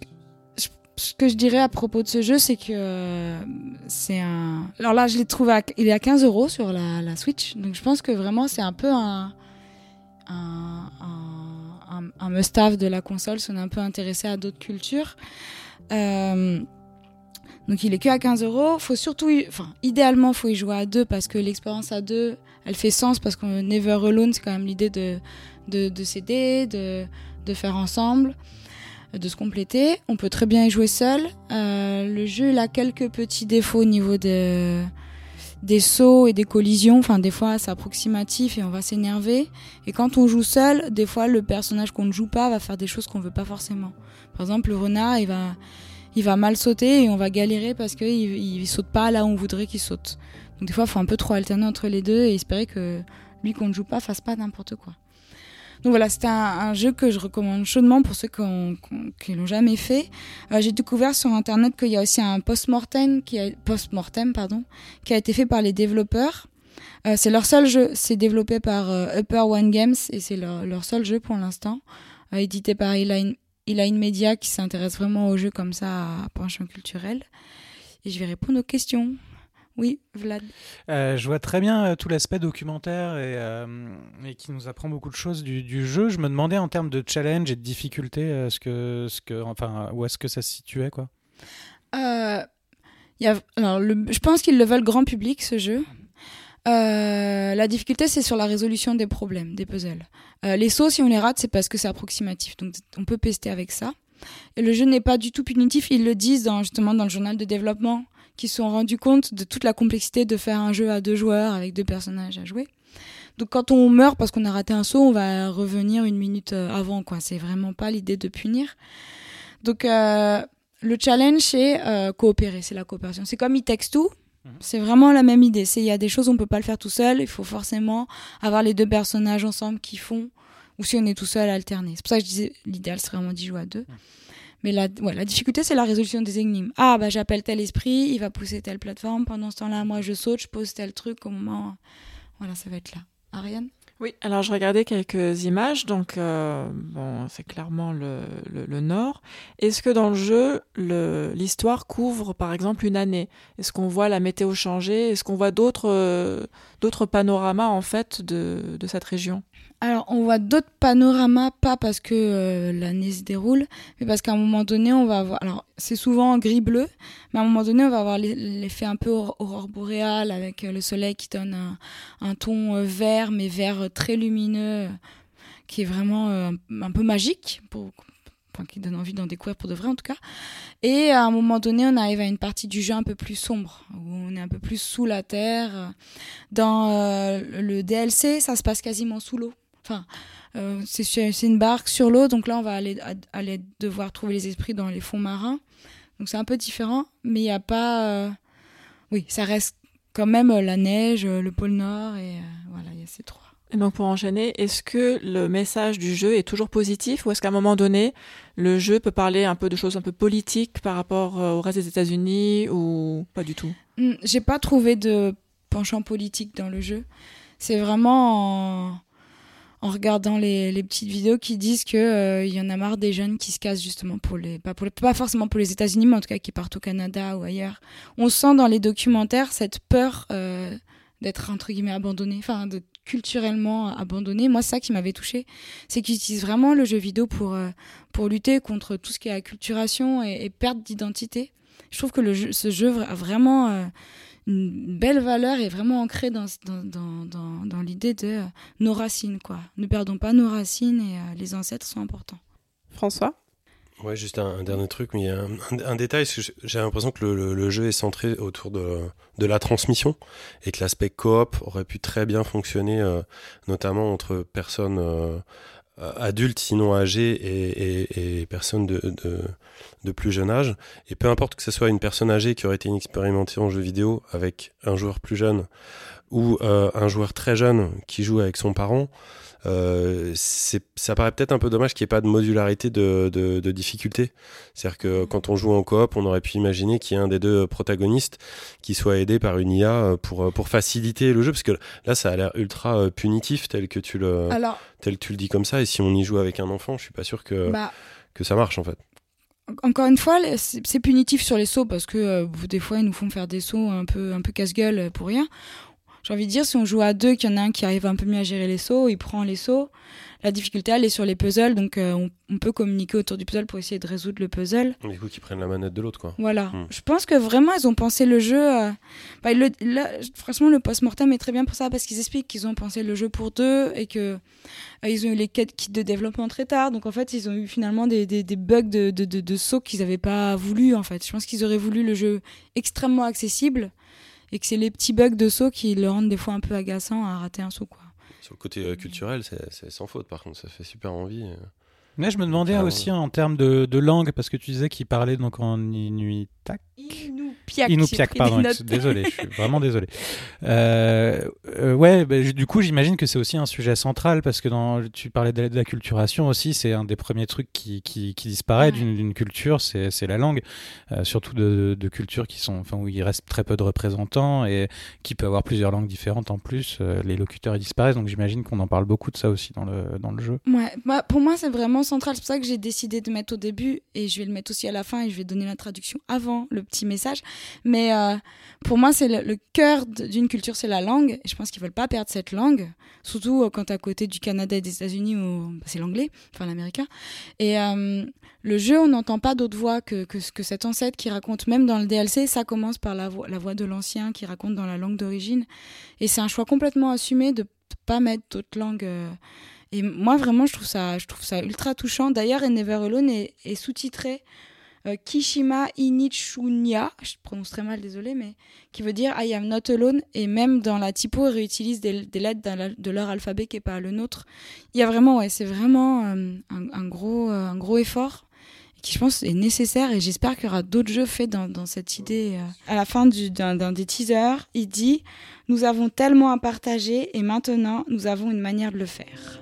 ce que je dirais à propos de ce jeu, c'est que euh, c'est un. Alors là, je l'ai trouvé, à... il est à 15 euros sur la, la, Switch. Donc je pense que vraiment, c'est un peu un, un must-have de la console si on est un peu intéressé à d'autres cultures. Euh, donc il est que à 15 euros. Faut surtout, enfin, idéalement, faut y jouer à deux parce que l'expérience à deux, elle fait sens parce que Never Alone, c'est quand même l'idée de, de, de s'aider, de, de faire ensemble, de se compléter. On peut très bien y jouer seul. Euh, le jeu, il a quelques petits défauts au niveau de, des sauts et des collisions. Enfin, des fois, c'est approximatif et on va s'énerver. Et quand on joue seul, des fois, le personnage qu'on ne joue pas va faire des choses qu'on veut pas forcément. Par exemple, le renard, il va, il va mal sauter et on va galérer parce qu'il il saute pas là où on voudrait qu'il saute. Donc des fois, il faut un peu trop alterner entre les deux et espérer que lui qu'on ne joue pas fasse pas n'importe quoi. Donc voilà, c'était un, jeu que je recommande chaudement pour ceux qui l'ont jamais fait. Euh, j'ai découvert sur internet qu'il y a aussi un post-mortem qui a post-mortem pardon, qui a été fait par les développeurs. Euh, c'est leur seul jeu, c'est développé par euh, Upper One Games et c'est leur, seul jeu pour l'instant, édité par Eline, il a une média qui s'intéresse vraiment aux jeux comme ça à penchant culturel. Et je vais répondre aux questions. Oui, Vlad. Euh, je vois très bien euh, tout l'aspect documentaire euh, et, qui nous apprend beaucoup de choses du, jeu. Je me demandais en termes de challenge et de difficulté, ce que, ce que, enfin, où est-ce que ça se situait quoi? Y a, alors, Je pense qu'ils le veulent grand public, ce jeu. La difficulté, c'est sur la résolution des problèmes, des puzzles. Les sauts, si on les rate, c'est parce que c'est approximatif. Donc, on peut pester avec ça. Et le jeu n'est pas du tout punitif. Ils le disent dans, justement dans le journal de développement, qu'ils se sont rendus compte de toute la complexité de faire un jeu à deux joueurs avec deux personnages à jouer. Donc, quand on meurt parce qu'on a raté un saut, on va revenir une minute euh, avant. quoi. C'est vraiment pas l'idée de punir. Donc, le challenge, c'est coopérer. C'est la coopération. C'est comme It Takes Two Mhm. C'est vraiment la même idée. Il y a des choses on peut pas le faire tout seul. Il faut forcément avoir les deux personnages ensemble qui font. Ou si on est tout seul, alterner. C'est pour ça que je disais l'idéal serait vraiment d'y jouer à deux. Mais la, ouais, la difficulté, c'est la résolution des énigmes. Ah, bah j'appelle tel esprit, il va pousser telle plateforme. Pendant ce temps-là, moi je saute, je pose tel truc au moment. Voilà, ça va être là. Ariane? Oui, alors je regardais quelques images, donc euh, bon, c'est clairement le, le, nord. Est-ce que dans le jeu, l'histoire couvre par exemple une année? Est-ce qu'on voit la météo changer? Est-ce qu'on voit d'autres euh, d'autres panoramas en fait de, de cette région? Alors, on voit d'autres panoramas, pas parce que euh, l'année se déroule, mais parce qu'à un moment donné, on va avoir. Alors, c'est souvent gris-bleu, mais à un moment donné, on va avoir l'effet un peu aurore boréale avec euh, le soleil qui donne un, ton euh, vert, mais vert très lumineux, qui est vraiment un peu magique pour, qui donne envie d'en découvrir pour de vrai en tout cas. Et à un moment donné, on arrive à une partie du jeu un peu plus sombre, où on est un peu plus sous la terre. Dans le DLC, ça se passe quasiment sous l'eau. Enfin, euh, c'est une barque sur l'eau, donc là on va aller, aller devoir trouver les esprits dans les fonds marins. Donc c'est un peu différent, mais il n'y a pas. Euh, oui, ça reste quand même la neige, le pôle Nord, et euh, voilà, il y a ces trois. Et donc pour enchaîner, est-ce que le message du jeu est toujours positif ou est-ce qu'à un moment donné, le jeu peut parler un peu de choses un peu politiques par rapport au reste des États-Unis ou pas du tout? Hmm, J'ai pas trouvé de penchant politique dans le jeu. C'est vraiment en regardant les, les, petites vidéos qui disent que euh, il y en a marre des jeunes qui se cassent justement pour les pas, pour pas forcément pour les États-Unis mais en tout cas qui partent au Canada ou ailleurs. On sent dans les documentaires cette peur euh, d'être entre guillemets abandonné, enfin de culturellement abandonné. Moi, ça qui m'avait touché, c'est qu'ils utilisent vraiment le jeu vidéo pour euh, pour lutter contre tout ce qui est acculturation et, et perte d'identité. Je trouve que le jeu, ce jeu a vraiment une belle valeur est vraiment ancrée dans, dans, dans, dans l'idée de euh, nos racines. quoi. Ne perdons pas nos racines et euh, les ancêtres sont importants. François? Ouais, juste un, dernier truc, mais un, un, détail, j'ai l'impression que le, le, jeu est centré autour de, de la transmission et que l'aspect coop aurait pu très bien fonctionner, euh, notamment entre personnes adultes, sinon âgés, et, personnes de, de, plus jeune âge. Et peu importe que ce soit une personne âgée qui aurait été inexpérimentée en jeu vidéo avec un joueur plus jeune ou un joueur très jeune qui joue avec son parent, euh, ça paraît peut-être un peu dommage qu'il n'y ait pas de modularité de, de, difficulté. C'est-à-dire que quand on joue en coop, on aurait pu imaginer qu'il y ait un des deux protagonistes qui soit aidé par une IA euh, pour, euh, pour faciliter le jeu, parce que là, ça a l'air ultra punitif tel que tu le, tel tu le dis comme ça. Et si on y joue avec un enfant, je suis pas sûr que, bah, que ça marche en fait encore une fois, c'est punitif sur les sauts parce que des fois ils nous font faire des sauts un peu un peu casse-gueule pour rien j'ai envie de dire, si on joue à deux, qu'il y en a un qui arrive un peu mieux à gérer les sauts, il prend les sauts. La difficulté, elle est sur les puzzles, donc euh, on, peut communiquer autour du puzzle pour essayer de résoudre le puzzle. Du coup, qu'ils prennent la manette de l'autre, quoi. Voilà. Hmm. Je pense que vraiment, ils ont pensé le jeu. Euh, bah, le, franchement, le post-mortem est très bien pour ça, parce qu'ils expliquent qu'ils ont pensé le jeu pour deux et que euh, ils ont eu les kits de développement très tard. Donc en fait, ils ont eu finalement des, des, des bugs de, de, de, de sauts qu'ils n'avaient pas voulu. En fait, je pense qu'ils auraient voulu le jeu extrêmement accessible et que c'est les petits bugs de saut qui le rendent des fois un peu agaçant à rater un saut quoi. Sur le côté euh, culturel, c'est sans faute par contre, ça fait super envie. Mais je me demandais aussi en termes de, de langue, parce que tu disais qu'il parlait donc en inuitak. Inupiaq. pardon. Désolé, je suis vraiment désolé. Euh, euh, ouais, bah, du coup, j'imagine que c'est aussi un sujet central parce que dans, tu parlais de, la culturation aussi, c'est un des premiers trucs qui, qui, qui disparaît d'une culture, c'est la langue, euh, surtout de, de, cultures qui sont, enfin, où il reste très peu de représentants et qui peut avoir plusieurs langues différentes en plus. Euh, les locuteurs ils disparaissent, donc j'imagine qu'on en parle beaucoup de ça aussi dans le, dans le jeu. Ouais, bah, pour moi, c'est vraiment C'est pour ça que j'ai décidé de mettre au début et je vais le mettre aussi à la fin et je vais donner la traduction avant le petit message. Mais euh, pour moi, c'est le, cœur d'une culture, c'est la langue. Et je pense qu'ils veulent pas perdre cette langue, surtout euh, quand à côté du Canada et des États-Unis où bah, c'est l'anglais, enfin l'américain. Et euh, le jeu, on n'entend pas d'autre voix que, que, que cet ancêtre qui raconte, même dans le DLC, ça commence par la, voix, la voix de l'ancien qui raconte dans la langue d'origine. Et c'est un choix complètement assumé de pas mettre d'autres langues. Et moi, vraiment, je trouve ça, ultra touchant. D'ailleurs, Never Alone est, sous-titré euh, Kishima Inichunya, je prononce très mal, désolé, mais qui veut dire I am not alone. Et même dans la typo, ils réutilisent des, lettres de leur alphabet qui n'est pas le nôtre. Il y a vraiment, ouais, c'est vraiment euh, euh, un gros effort qui, je pense, est nécessaire. Et j'espère qu'il y aura d'autres jeux faits dans, cette idée. À la fin d'un des teasers, il dit Nous avons tellement à partager et maintenant, nous avons une manière de le faire.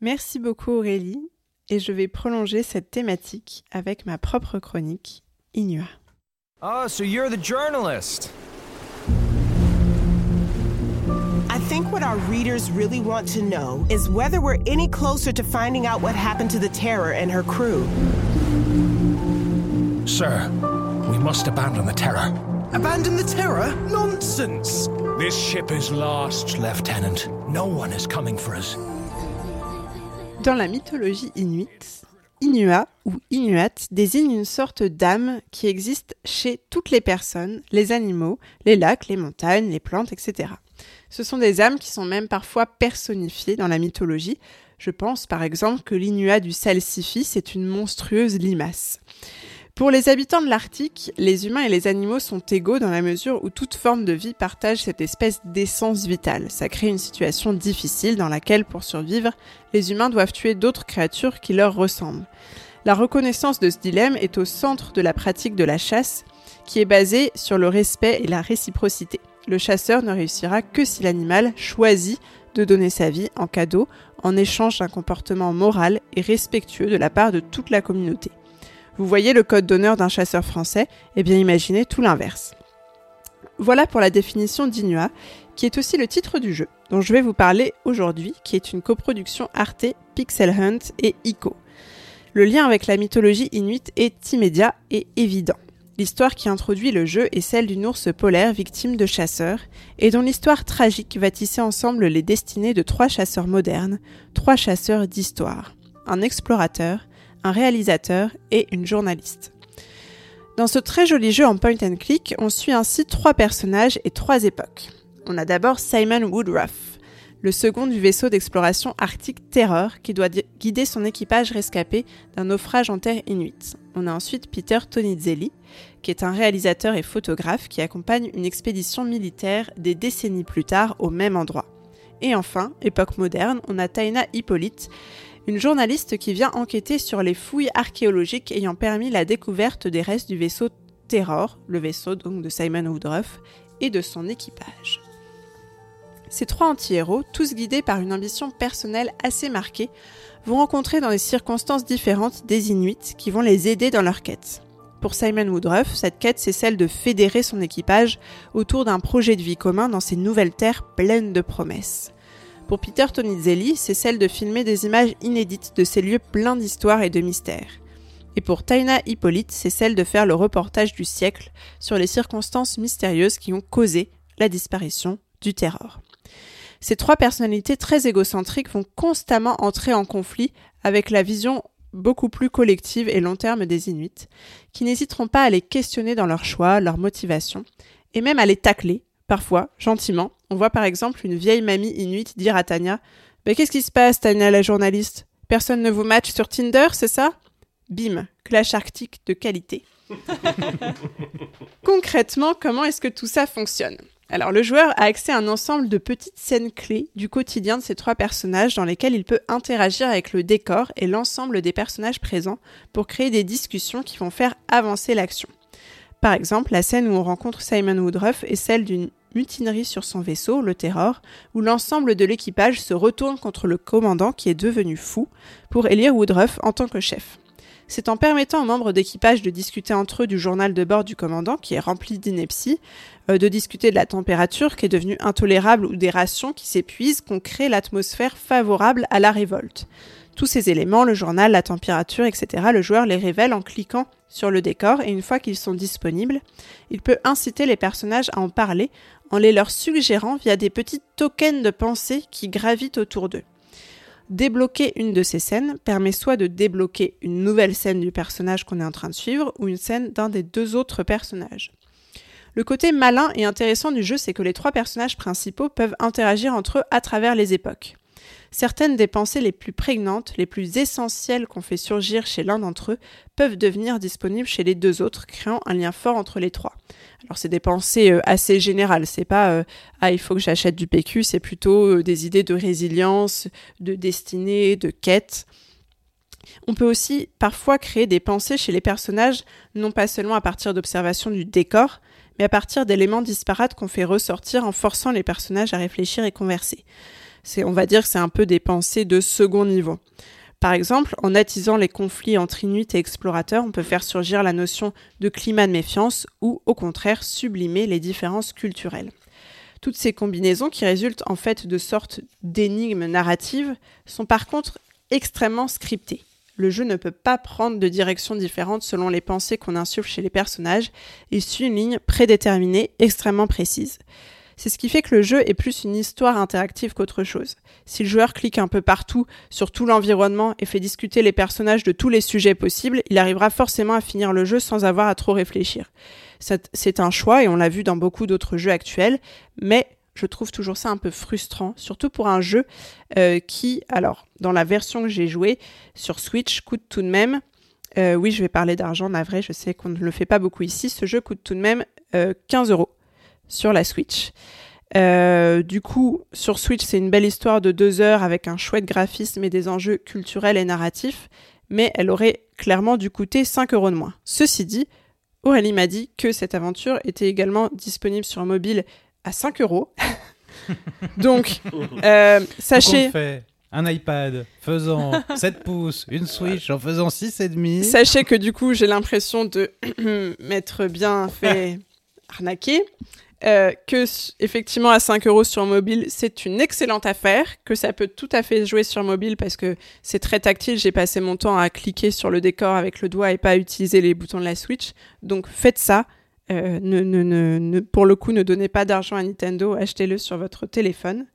Merci beaucoup Aurélie et je vais prolonger cette thématique avec ma propre chronique Inua. Oh, so you're the journalist. Think what our readers really want to know is whether we're any closer to finding out what happened to the Terror and her crew. Sir, We must abandon the Terror. Abandon the Terror? Nonsense! This ship is lost, Lieutenant. No one is coming for us. Dans la mythologie inuite, Inua ou Inuat désigne une sorte d'âme qui existe chez toutes les personnes, les animaux, les lacs, les montagnes, les plantes, etc. Ce sont des âmes qui sont même parfois personnifiées dans la mythologie. Je pense par exemple que l'Inua du Salsifis est une monstrueuse limace. Pour les habitants de l'Arctique, les humains et les animaux sont égaux dans la mesure où toute forme de vie partage cette espèce d'essence vitale. Ça crée une situation difficile dans laquelle, pour survivre, les humains doivent tuer d'autres créatures qui leur ressemblent. La reconnaissance de ce dilemme est au centre de la pratique de la chasse, qui est basée sur le respect et la réciprocité. Le chasseur ne réussira que si l'animal choisit de donner sa vie en cadeau en échange d'un comportement moral et respectueux de la part de toute la communauté. Vous voyez le code d'honneur d'un chasseur français? Eh bien imaginez tout l'inverse. Voilà pour la définition d'Inua, qui est aussi le titre du jeu, dont je vais vous parler aujourd'hui, qui est une coproduction Arte, Pixel Hunt et ICO. Le lien avec la mythologie inuite est immédiat et évident. L'histoire qui introduit le jeu est celle d'une ours polaire victime de chasseurs, et dont l'histoire tragique va tisser ensemble les destinées de trois chasseurs modernes, trois chasseurs d'histoire. Un explorateur, un réalisateur et une journaliste. Dans ce très joli jeu en point and click, on suit ainsi trois personnages et trois époques. On a d'abord Simon Woodruff, le second du vaisseau d'exploration arctique Terror, qui doit guider son équipage rescapé d'un naufrage en terre inuite. On a ensuite Peter Tonizelli, qui est un réalisateur et photographe qui accompagne une expédition militaire des décennies plus tard au même endroit. Et enfin, époque moderne, on a Taina Hippolyte, une journaliste qui vient enquêter sur les fouilles archéologiques ayant permis la découverte des restes du vaisseau Terror, le vaisseau donc de Simon Woodruff, et de son équipage. Ces trois anti-héros, tous guidés par une ambition personnelle assez marquée, vont rencontrer dans des circonstances différentes des Inuits qui vont les aider dans leur quête. Pour Simon Woodruff, cette quête, c'est celle de fédérer son équipage autour d'un projet de vie commun dans ces nouvelles terres pleines de promesses. Pour Peter Tonizelli, c'est celle de filmer des images inédites de ces lieux pleins d'histoire et de mystères. Et pour Taina Hippolyte, c'est celle de faire le reportage du siècle sur les circonstances mystérieuses qui ont causé la disparition du terror. Ces trois personnalités très égocentriques vont constamment entrer en conflit avec la vision beaucoup plus collective et long terme des Inuits, qui n'hésiteront pas à les questionner dans leurs choix, leurs motivations, et même à les tacler, parfois, gentiment. On voit par exemple une vieille mamie inuite dire à Tania Mais qu'est-ce qui se passe, Tania la journaliste? Personne ne vous match sur Tinder, c'est ça? Bim, clash arctique de qualité. Concrètement, comment est-ce que tout ça fonctionne? Alors le joueur a accès à un ensemble de petites scènes clés du quotidien de ces trois personnages dans lesquelles il peut interagir avec le décor et l'ensemble des personnages présents pour créer des discussions qui vont faire avancer l'action. Par exemple, la scène où on rencontre Simon Woodruff est celle d'une mutinerie sur son vaisseau, le Terror, où l'ensemble de l'équipage se retourne contre le commandant qui est devenu fou pour élire Woodruff en tant que chef. C'est en permettant aux membres d'équipage de discuter entre eux du journal de bord du commandant, qui est rempli d'inepties, euh, de discuter de la température qui est devenue intolérable ou des rations qui s'épuisent, qu'on crée l'atmosphère favorable à la révolte. Tous ces éléments, le journal, la température, etc., le joueur les révèle en cliquant sur le décor et une fois qu'ils sont disponibles, il peut inciter les personnages à en parler en les leur suggérant via des petits tokens de pensée qui gravitent autour d'eux. Débloquer une de ces scènes permet soit de débloquer une nouvelle scène du personnage qu'on est en train de suivre ou une scène d'un des deux autres personnages. Le côté malin et intéressant du jeu, c'est que les trois personnages principaux peuvent interagir entre eux à travers les époques. Certaines des pensées les plus prégnantes, les plus essentielles qu'on fait surgir chez l'un d'entre eux, peuvent devenir disponibles chez les deux autres, créant un lien fort entre les trois. Alors c'est des pensées euh, assez générales, c'est pas euh, ah il faut que j'achète du PQ, c'est plutôt euh, des idées de résilience, de destinée, de quête. On peut aussi parfois créer des pensées chez les personnages, non pas seulement à partir d'observations du décor, mais à partir d'éléments disparates qu'on fait ressortir en forçant les personnages à réfléchir et converser on va dire que c'est un peu des pensées de second niveau. Par exemple, en attisant les conflits entre Inuits et explorateurs, on peut faire surgir la notion de climat de méfiance ou, au contraire, sublimer les différences culturelles. Toutes ces combinaisons, qui résultent en fait de sortes d'énigmes narratives, sont par contre extrêmement scriptées. Le jeu ne peut pas prendre de direction différente selon les pensées qu'on insuffle chez les personnages, il suit une ligne prédéterminée extrêmement précise. C'est ce qui fait que le jeu est plus une histoire interactive qu'autre chose. Si le joueur clique un peu partout sur tout l'environnement et fait discuter les personnages de tous les sujets possibles, il arrivera forcément à finir le jeu sans avoir à trop réfléchir. C'est un choix et on l'a vu dans beaucoup d'autres jeux actuels, mais je trouve toujours ça un peu frustrant, surtout pour un jeu euh, qui, alors, dans la version que j'ai jouée sur Switch, coûte tout de même, euh, oui, je vais parler d'argent, navré, je sais qu'on ne le fait pas beaucoup ici, ce jeu coûte tout de même 15 euh, euros sur la Switch. Euh, du coup, sur Switch, c'est une belle histoire de deux heures avec un chouette graphisme et des enjeux culturels et narratifs, mais elle aurait clairement dû coûter 5 euros de moins. Ceci dit, Aurélie m'a dit que cette aventure était également disponible sur mobile à 5 euros. Donc, euh, sachez. un iPad faisant 7 pouces, une Switch en faisant 6,5. Sachez que du coup, j'ai l'impression de m'être bien fait arnaquer. Euh, que effectivement à 5 euros sur mobile, c'est une excellente affaire, que ça peut tout à fait jouer sur mobile parce que c'est très tactile. J'ai passé mon temps à cliquer sur le décor avec le doigt et pas à utiliser les boutons de la Switch. Donc faites ça. Euh, ne, ne, ne, pour le coup, ne donnez pas d'argent à Nintendo, achetez-le sur votre téléphone.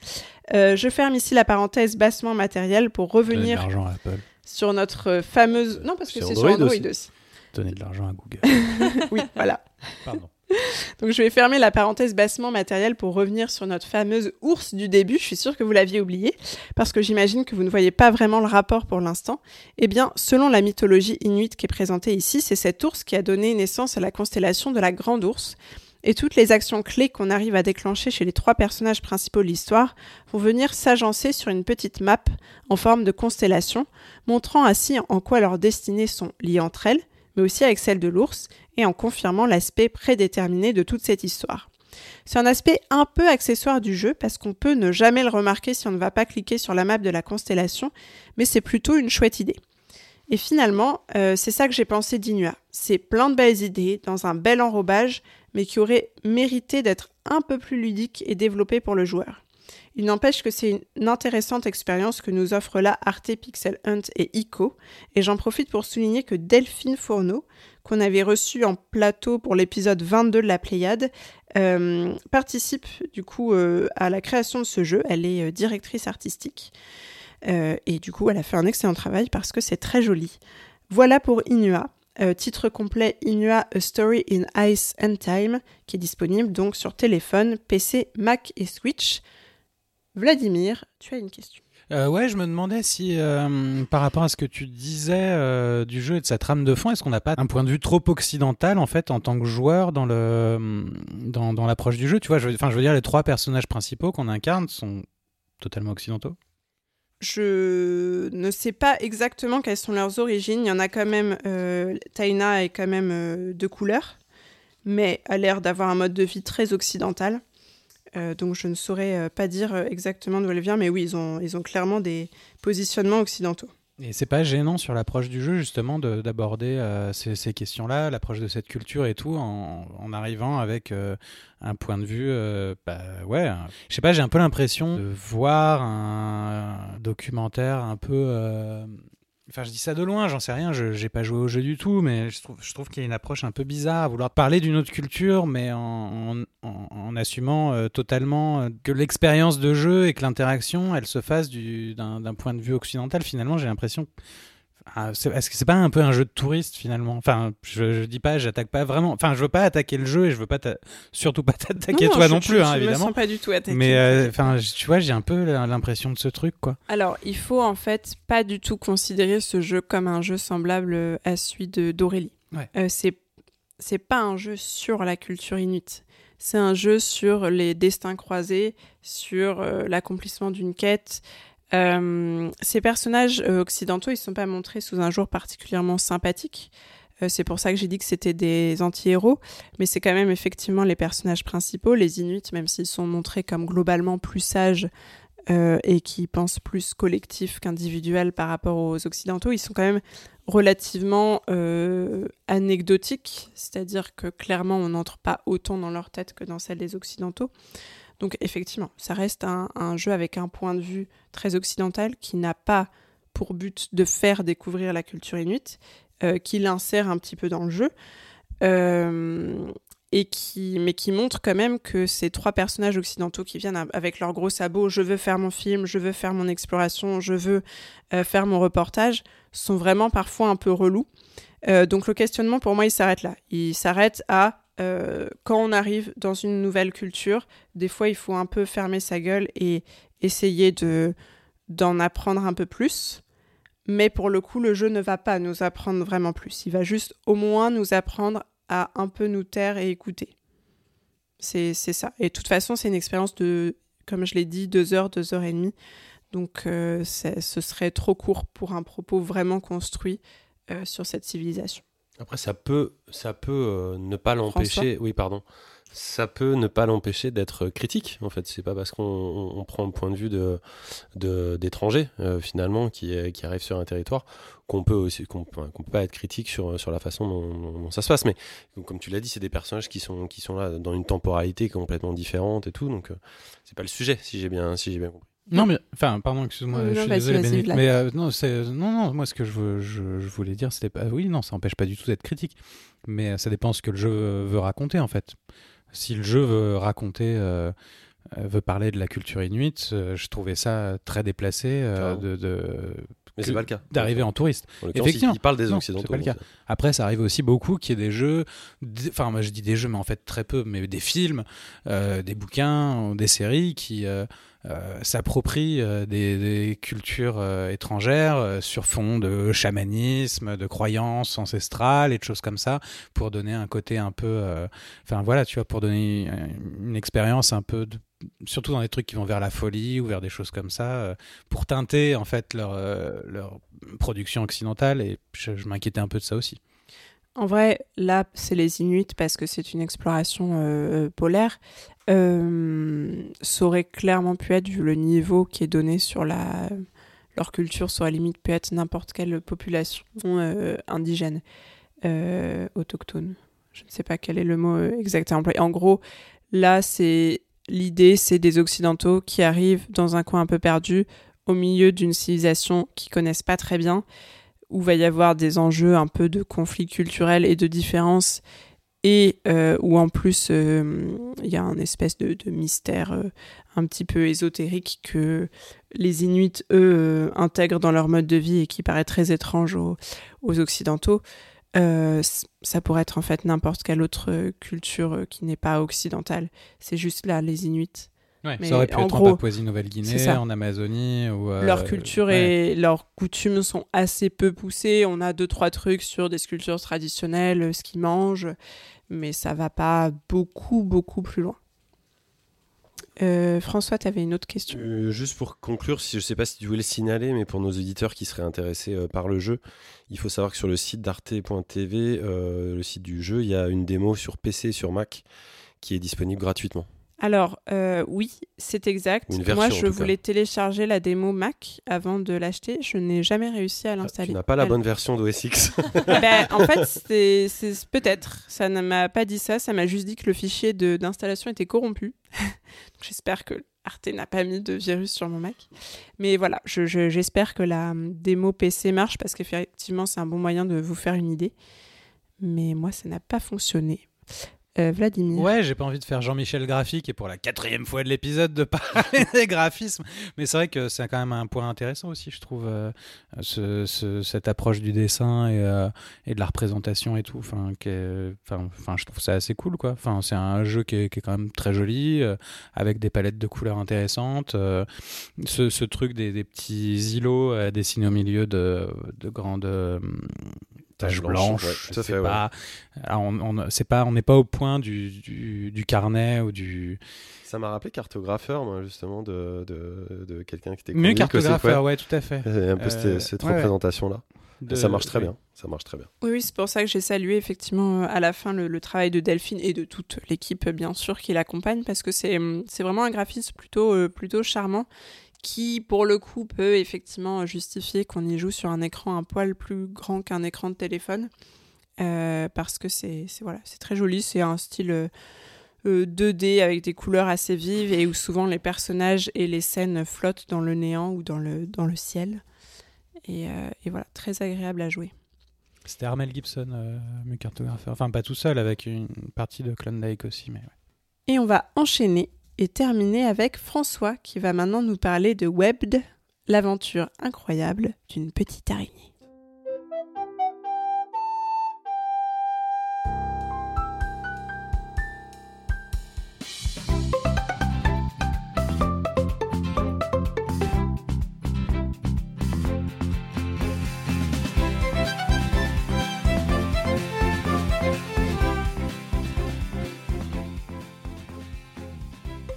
Euh, je ferme ici la parenthèse bassement matériel pour revenir sur notre fameuse. Non, parce que c'est sur Android aussi. Donner de l'argent à Google. oui, voilà. Pardon. Donc je vais fermer la parenthèse bassement matérielle pour revenir sur notre fameuse ours du début. Je suis sûre que vous l'aviez oublié, parce que j'imagine que vous ne voyez pas vraiment le rapport pour l'instant. Eh bien, selon la mythologie inuite qui est présentée ici, c'est cet ours qui a donné naissance à la constellation de la Grande Ourse. Et toutes les actions clés qu'on arrive à déclencher chez les trois personnages principaux de l'histoire vont venir s'agencer sur une petite map en forme de constellation, montrant ainsi en quoi leurs destinées sont liées entre elles, mais aussi avec celle de l'ours, et en confirmant l'aspect prédéterminé de toute cette histoire. C'est un aspect un peu accessoire du jeu parce qu'on peut ne jamais le remarquer si on ne va pas cliquer sur la map de la constellation, mais c'est plutôt une chouette idée. Et finalement, euh, c'est ça que j'ai pensé d'Inua. C'est plein de belles idées, dans un bel enrobage, mais qui aurait mérité d'être un peu plus ludique et développé pour le joueur. Il n'empêche que c'est une intéressante expérience que nous offrent là Arte Pixel Hunt et ICO, et j'en profite pour souligner que Delphine Fourneau, qu'on avait reçu en plateau pour l'épisode 22 de la Pléiade, euh, participe du coup euh, à la création de ce jeu. Elle est euh, directrice artistique. et du coup, elle a fait un excellent travail parce que c'est très joli. Voilà pour Inua. titre complet Inua A Story in Ice and Time, qui est disponible donc sur téléphone, PC, Mac et Switch. Vladimir, tu as une question. Euh, ouais, je me demandais si, euh, par rapport à ce que tu disais euh, du jeu et de sa trame de fond, est-ce qu'on n'a pas un point de vue trop occidental en fait en tant que joueur dans le dans, dans l'approche du jeu? Tu vois, je, enfin, je veux dire, les trois personnages principaux qu'on incarne sont totalement occidentaux. Je ne sais pas exactement quelles sont leurs origines. Il y en a quand même. Taina est quand même de couleur, mais a l'air d'avoir un mode de vie très occidental. Euh, donc je ne saurais euh, pas dire euh, exactement d'où elle vient, mais oui, ils ont, ils ont clairement des positionnements occidentaux. Et c'est pas gênant sur l'approche du jeu justement d'aborder ces, questions-là, l'approche de cette culture et tout, en, arrivant avec un point de vue, bah ouais, je sais pas, j'ai un peu l'impression de voir un documentaire un peu Enfin, je dis ça de loin, j'en sais rien, je n'ai pas joué au jeu du tout, mais je trouve, je trouve qu'il y a une approche un peu bizarre à vouloir parler d'une autre culture, mais en, en, assumant euh, totalement euh, que l'expérience de jeu et que l'interaction, elle se fasse d'un point de vue occidental. Finalement, j'ai l'impression est-ce que c'est pas un peu un jeu de touriste finalement? Enfin, je, je dis pas, j'attaque pas vraiment. Enfin, je veux pas attaquer le jeu et je veux pas surtout pas t'attaquer toi non, plus, hein, évidemment. Je me sens pas du tout attaqué. Mais euh, enfin, tu vois, j'ai un peu l'impression de ce truc, quoi. Alors, il faut en fait pas du tout considérer ce jeu comme un jeu semblable à celui de d'Aurélie. Ouais. Euh, c'est c'est pas un jeu sur la culture inuite. C'est un jeu sur les destins croisés, sur euh, l'accomplissement d'une quête, euh, ces personnages euh, occidentaux, ils ne sont pas montrés sous un jour particulièrement sympathique. C'est pour ça que j'ai dit que c'était des anti-héros, mais c'est quand même effectivement les personnages principaux, les Inuits, même s'ils sont montrés comme globalement plus sages et qui pensent plus collectif qu'individuel par rapport aux Occidentaux, ils sont quand même relativement anecdotiques, c'est-à-dire que clairement on n'entre pas autant dans leur tête que dans celle des Occidentaux. Donc effectivement, ça reste un, jeu avec un point de vue très occidental qui n'a pas pour but de faire découvrir la culture inuite, euh, qui l'insère un petit peu dans le jeu, euh, et qui, mais qui montre quand même que ces trois personnages occidentaux qui viennent avec leurs gros sabots, je veux faire mon film, je veux faire mon exploration, je veux euh, faire mon reportage, sont vraiment parfois un peu relous. donc le questionnement pour moi il s'arrête là. Il s'arrête à euh, quand on arrive dans une nouvelle culture, des fois il faut un peu fermer sa gueule et essayer de d'en apprendre un peu plus. Mais pour le coup, le jeu ne va pas nous apprendre vraiment plus. Il va juste au moins nous apprendre à un peu nous taire et écouter. C'est ça. Et de toute façon, c'est une expérience de, comme je l'ai dit, deux heures, deux heures et demie. Donc euh, ce serait trop court pour un propos vraiment construit euh, sur cette civilisation. Après, ça peut, ça peut euh, ne pas l'empêcher. Oui, pardon. Ça peut ne pas l'empêcher d'être critique. En fait, c'est pas parce qu'on prend un point de vue de d'étrangers euh, finalement qui, qui arrivent sur un territoire qu'on peut aussi qu'on peut pas être critique sur sur la façon dont, ça se passe. Mais comme tu l'as dit, c'est des personnages qui sont qui sont là dans une temporalité complètement différente et tout. Donc, euh, c'est pas le sujet si j'ai bien si j'ai bien compris. Non, mais enfin, pardon, excuse-moi, je suis désolé, mais euh, non, c'est non, non, moi ce que je, voulais dire, c'était pas, oui, non, ça empêche pas du tout d'être critique, mais euh, ça dépend ce que le jeu veut raconter en fait. Si le jeu veut raconter euh, euh, veut parler de la culture inuite, euh, je trouvais ça très déplacé euh, de, de- Mais que- c'est pas le cas. d'arriver en touriste. En Effectivement. il, parle des Non, Occidentaux. c'est pas le donc, cas. Après, ça arrive aussi beaucoup qu'il y ait des jeux, des- enfin, moi je dis des jeux, mais en fait très peu, mais des films, des bouquins, des séries qui euh, s'approprient euh, des, cultures euh, étrangères sur fond de chamanisme, de croyances ancestrales et de choses comme ça, pour donner un côté un peu, enfin voilà, tu vois, pour donner une, expérience un peu surtout dans des trucs qui vont vers la folie ou vers des choses comme ça, pour teinter en fait leur, leur production occidentale. Et je m'inquiétais un peu de ça aussi. En vrai, là, c'est les Inuits parce que c'est une exploration euh, polaire. Euh, ça aurait clairement pu être, vu le niveau qui est donné sur la... leur culture, ça aurait limite pu être n'importe quelle population euh, indigène, euh, autochtone. Je ne sais pas quel est le mot euh, exact à employer. En gros, là, c'est l'idée, c'est des Occidentaux qui arrivent dans un coin un peu perdu, au milieu d'une civilisation qu'ils connaissent pas très bien où va y avoir des enjeux un peu de conflits culturels et de différences, et euh, où en plus euh, il y a un espèce de, mystère euh, un petit peu ésotérique que les Inuits, eux, euh, intègrent dans leur mode de vie et qui paraît très étrange aux, aux Occidentaux. Euh, ça pourrait être en fait n'importe quelle autre euh, culture euh, qui n'est pas occidentale. C'est juste là, les Inuits. Mais ça aurait pu en être gros, en Papouasie-Nouvelle-Guinée, en Amazonie. Ou, euh, leur culture ouais. et leurs coutumes sont assez peu poussées. On a deux trois trucs sur des sculptures traditionnelles, euh, ce qu'ils mangent, mais ça va pas beaucoup beaucoup plus loin. Euh, François, tu avais une autre question? Euh, juste pour conclure, si je sais pas si tu voulais le signaler, mais pour nos auditeurs qui seraient intéressés euh, par le jeu, il faut savoir que sur le site d'arte.tv, euh, le site du jeu, il y a une démo sur PC et sur Mac qui est disponible gratuitement. Alors euh, oui, c'est exact. Version, Moi, je cas. voulais télécharger la démo Mac avant de l'acheter. Je n'ai jamais réussi à Ah, l'installer. tu n'as pas la bonne version d'OS X. Ben, en fait, c'est peut-être. Ça ne m'a pas dit ça. Ça m'a juste dit que le fichier d'installation était corrompu. J'espère que Arte n'a pas mis de virus sur mon Mac. Mais voilà, je- je- j'espère que la hum, démo PC marche parce qu'effectivement, c'est un bon moyen de vous faire une idée. Mais moi, ça n'a pas fonctionné. Euh, Vladimir. Ouais, j'ai pas envie de faire Jean-Michel graphique et pour la quatrième fois de l'épisode de parler des graphismes. Mais c'est vrai que c'est quand même un point intéressant aussi, je trouve, euh, ce- ce- cette approche du dessin et, euh, et de la représentation et tout. Enfin, je trouve ça assez cool, quoi. Enfin, c'est un jeu qui est, quand même très joli, avec des palettes de couleurs intéressantes. ce, truc des, petits îlots dessinés au milieu de grandes taches blanches, blanches. ouais, fait, ouais. pas. On, on- c'est pas, on n'est pas au point du, du, du carnet ou du Ça m'a rappelé cartographeur, moi, justement, de, de, de quelqu'un qui était mieux cartographeur, ouais. ouais, tout à fait. C'est un peu cette, Euh, cette ouais, représentation-là. De- Ça marche très oui. bien. Ça marche très bien. Oui, oui, c'est pour ça que j'ai salué effectivement euh, à la fin le, le travail de Delphine et de toute l'équipe, bien sûr, qui l'accompagne, parce que c'est hum, c'est vraiment un graphisme plutôt, euh, plutôt charmant qui, pour le coup, peut effectivement justifier qu'on y joue sur un écran un poil plus grand qu'un écran de téléphone. Euh, parce que c'est c'est- voilà, c'est très joli, c'est un style euh, euh, 2D avec des couleurs assez vives et où souvent les personnages et les scènes flottent dans le néant ou dans le, dans le ciel. Et, euh, et voilà, très agréable à jouer. C'était Armel Gibson, euh, cartographeur. Enfin, pas tout seul, avec une partie de Klondike aussi, mais ouais. Et on va enchaîner et terminer avec François qui va maintenant nous parler de Webbed, l'aventure incroyable d'une petite araignée.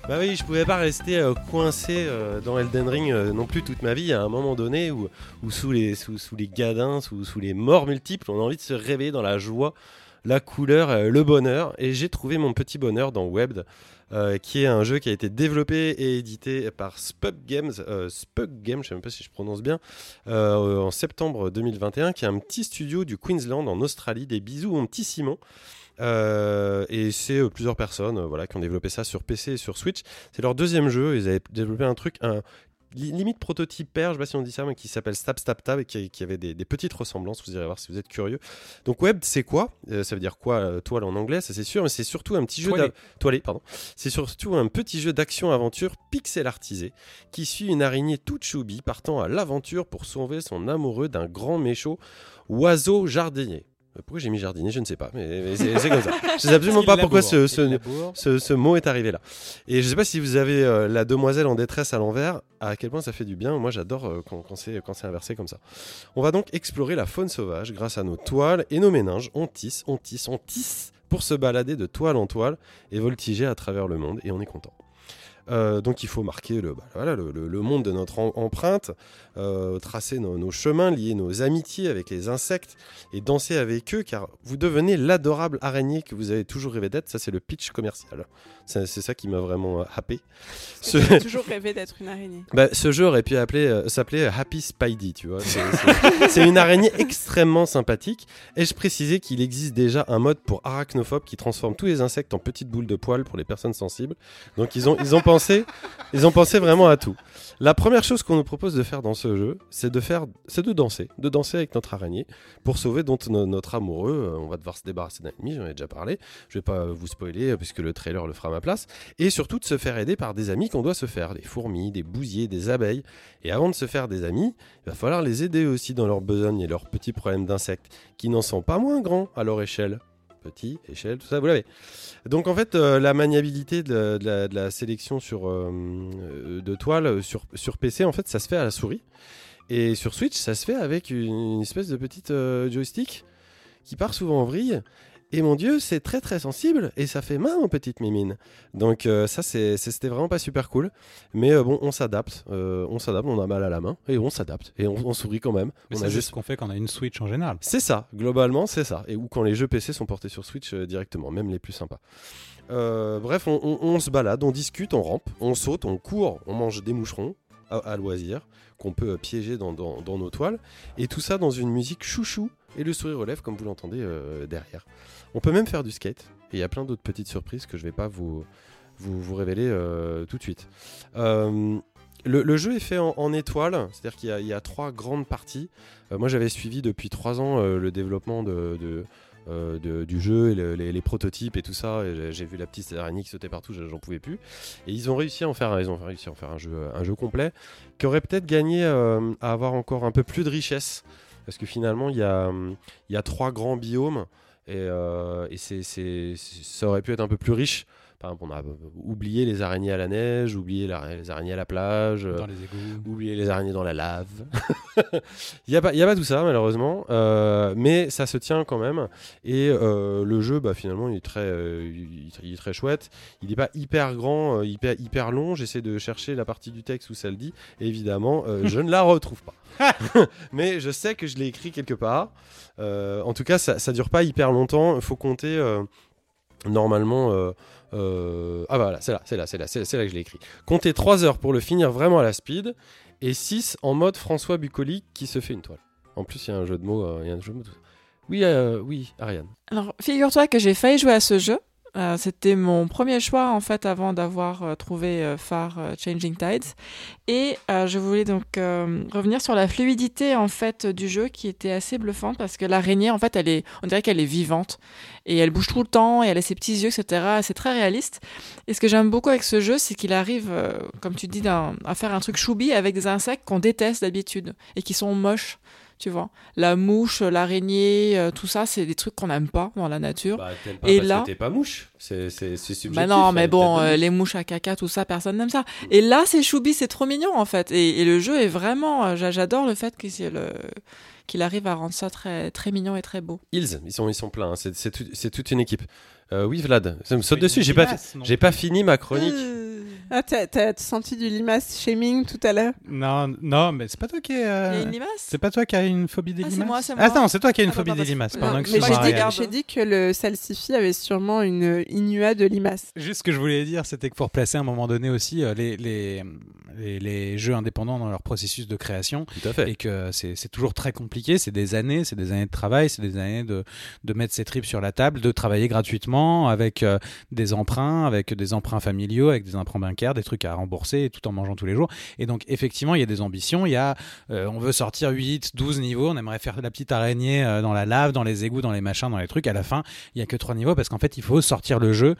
Bah oui, je pouvais pas rester euh, coincé euh, dans Elden Ring euh, non plus toute ma vie. À un moment donné où, sous, les, sous, les gadins, sous, sous les morts multiples, on a envie de se réveiller dans la joie, la couleur, le bonheur. Et j'ai trouvé mon petit bonheur dans euh, qui est un jeu qui a été développé et édité par Spug Games, Spug Games, je sais même pas si je prononce bien, en septembre 2021, qui est un petit studio du Queensland en Australie. Des bisous, mon petit Simon. Euh, et c'est euh, plusieurs personnes euh, voilà, qui ont développé ça sur PC et sur Switch. C'est leur deuxième jeu. Ils avaient développé un truc un- li- limite prototype père, je sais pas si on dit ça, mais qui s'appelle Stab Stab Tab et qui, qui avait des, des petites ressemblances. Vous irez voir si vous êtes curieux. Donc web, c'est quoi? Euh, Ça veut dire quoi euh, Toile en anglais, ça c'est sûr, mais c'est surtout un petit jeu Toilé. pardon. C'est surtout un petit jeu d'action-aventure pixel artisé qui suit une araignée toute choubi partant à l'aventure pour sauver son amoureux d'un grand méchant oiseau jardinier. Euh, Pourquoi j'ai mis jardinier Je ne sais pas, mais, mais c'est comme ça. Je sais absolument pas pourquoi ce, ce, ce, ce mot est arrivé là. Et je sais pas si vous avez euh, la demoiselle en détresse à l'envers, à quel point ça fait du bien. Moi, j'adore euh, quand, quand c'est inversé comme ça. On va donc explorer la faune sauvage grâce à nos toiles et nos méninges. On tisse, on tisse, on tisse pour se balader de toile en toile et voltiger à travers le monde. Et on est content. Euh, donc il faut marquer le, bah, le, monde de notre em- empreinte, euh, tracer nos chemins, lier nos amitiés avec les insectes et danser avec eux car vous devenez l'adorable araignée que vous avez toujours rêvé d'être. Ça c'est le pitch commercial. C'est ça qui m'a vraiment euh, happé. Ce, J'ai toujours rêvé d'être une araignée. bah, ce jeu aurait pu euh, s'appeler Happy Spidey, tu vois. C'est- une araignée extrêmement sympathique. Et je précisais qu'il existe déjà un mode pour arachnophobe qui transforme tous les insectes en petites boules de poils pour les personnes sensibles? Donc ils ont, ils ont pensé, ils ont pensé vraiment à tout. La première chose qu'on nous propose de faire dans ce jeu, c'est de faire, c'est de danser, de danser avec notre araignée pour sauver no- notre amoureux. Euh, On va devoir se débarrasser d'un ennemi, j'en ai déjà parlé. Je vais pas vous spoiler euh, puisque le trailer le fera ma place. Et surtout de se faire aider par des amis qu'on doit se faire, des fourmis, des bousiers, des abeilles. Et avant de se faire des amis, il va falloir les aider aussi dans leurs besognes et leurs petits problèmes d'insectes, qui n'en sont pas moins grands à leur échelle. Petit, échelle, tout ça, vous l'avez. Donc en fait, euh, la maniabilité de la, sélection sur, euh, euh, de toile sur, sur PC, en fait, ça se fait à la souris. Et sur Switch, ça se fait avec une, espèce de petite joystick qui part souvent en vrille. Et mon dieu, c'est très très sensible et ça fait mal, mon petite mimine. Donc euh, ça, c'était vraiment pas super cool. Mais euh, bon, on s'adapte. euh, on s'adapte, on a mal à la main et on s'adapte. Et on, on sourit quand même. Mais c'est a juste ce qu'on fait quand on a une Switch en général. c'est ça, globalement, c'est ça. Et ou quand les jeux PC sont portés sur Switch directement, même les plus sympas. Bref, on, on- on se balade, on discute, on rampe, on saute, on court, on mange des moucherons à, à loisir qu'on peut euh, piéger dans, dans- dans nos toiles. Et tout ça dans une musique chouchou et le sourire relève comme vous l'entendez euh, derrière. On peut même faire du skate. Et il y a plein d'autres petites surprises que je vais pas vous, vous, révéler euh, tout de suite. Euh, le, jeu est fait en, en étoiles, c'est-à-dire qu'il y a- trois grandes parties. Moi, j'avais suivi depuis trois ans le développement du jeu, et le- les, prototypes et tout ça. j'ai- vu la petite araignée qui sautait partout, j'en pouvais plus. Et ils ont réussi à en faire, ils ont réussi à en faire un jeu, un jeu complet qui aurait peut-être gagné à avoir encore un peu plus de richesse. Parce que finalement, il y a, trois grands biomes et, euh, c'est- ça aurait pu être un peu plus riche. Par exemple, on a euh, oublié les araignées à la neige, oublié la- les araignées à la plage. euh, Dans les égouts. oublier les araignées dans la lave. Il n'y a, a pas tout ça, malheureusement. euh, mais ça se tient quand même. Et le jeu, bah, finalement, il est, très, il, est très chouette. Il n'est pas hyper grand, hyper, hyper long. J'essaie de chercher la partie du texte où ça le dit. Et évidemment, je ne la retrouve pas. mais je sais que je l'ai écrit quelque part. Euh, en tout cas, ça ne dure pas hyper longtemps. Il faut compter. euh, Normalement, euh, euh, ah bah voilà, c'est là, c'est là, c'est là, c'est là, que je l'ai écrit. Comptez 3 heures pour le finir vraiment à la speed et 6 en mode François Bucolique qui se fait une toile. En plus, il y a un jeu de mots. euh, il y a un jeu de mots. Oui, euh, oui, Ariane. Alors, figure-toi que j'ai failli jouer à ce jeu. Euh, C'était mon premier choix en fait avant d'avoir euh, trouvé euh, Phare Changing Tides. Et je voulais donc revenir sur la fluidité en fait du jeu qui était assez bluffante parce que l'araignée en fait elle est on dirait qu'elle est vivante. Et elle bouge tout le temps et elle a ses petits yeux etc c'est très réaliste. Et ce que j'aime beaucoup avec ce jeu c'est qu'il arrive comme tu dis à faire un truc choubi avec des insectes qu'on déteste d'habitude et qui sont moches tu vois la mouche l'araignée euh, tout ça c'est des trucs qu'on n'aime pas dans la nature Bah, t'aimes Et là- t'es pas mouche. C'est c'est- c'est subjectif. bah non, mais bon, euh, pas les mouches à caca, tout ça, personne n'aime ça. Et là, c'est choubi, c'est trop mignon en fait. Et, et le jeu est vraiment, euh, j'a- j'adore le fait qu'il c'est le- qu'il arrive à rendre ça très très mignon et très beau. Hills, ils sont, ils sont pleins. hein. C'est c'est tout- c'est toute une équipe. Euh, oui, Vlad, ça me saute Oui, dessus. J'ai pas, pas fini ma chronique. Ah, t'as, senti du limace shaming tout à l'heure? Non, non, mais c'est pas toi qui es. Il y a euh, une limace? C'est pas toi qui as une phobie des Ah, c'est limaces? moi, c'est Ah moi. non, c'est toi qui as une Ah, phobie des limaces. Mais j'ai dit, que le salsifis avait sûrement une inua de limaces. Juste ce que je voulais dire, c'était que pour placer à un moment donné aussi euh, les, les, les, les jeux indépendants dans leur processus de création, Tout à fait. et que c'est c'est toujours très compliqué, c'est des années, c'est des années de travail, c'est des années de, de mettre ses tripes sur la table, de travailler gratuitement avec euh, des emprunts, avec des emprunts familiaux, avec des emprunts, ban- des trucs à rembourser tout en mangeant tous les jours. Et donc effectivement, il y a des ambitions. Il y a, euh, on veut sortir 8, 12 niveaux. On aimerait faire la petite araignée euh, dans la lave, dans les égouts, dans les machins, dans les trucs. À la fin, il y a que trois niveaux parce qu'en fait, il faut sortir le jeu.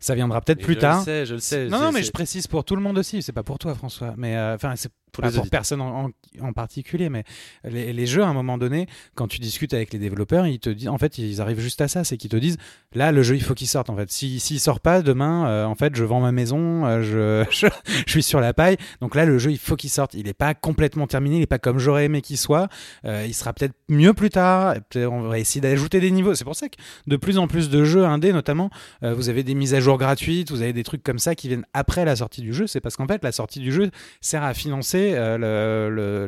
Ça viendra peut-être plus je tard. le sais, je le sais. Non, non, mais je précise pour tout le monde aussi. C'est pas pour toi, François. Mais euh, enfin, c'est Pour les pour personne en, en- en particulier. Mais les, les jeux, à un moment donné, quand tu discutes avec les développeurs, ils te disent, en fait, ils arrivent juste à ça, c'est qu'ils te disent, là, le jeu, il faut qu'il sorte. En fait, si s'il sort pas demain, euh, en fait, je vends ma maison, euh, je, je, je suis sur la paille. Donc là, le jeu, il faut qu'il sorte. Il est pas complètement terminé. Il est pas comme j'aurais aimé qu'il soit. Euh, il sera peut-être mieux plus tard. Peut-être On va essayer d'ajouter des niveaux. C'est pour ça que de plus en plus de jeux indés, notamment, vous avez des mises à jour gratuites, vous avez des trucs comme ça qui viennent après la sortie du jeu. C'est parce qu'en fait, la sortie du jeu sert à financer euh,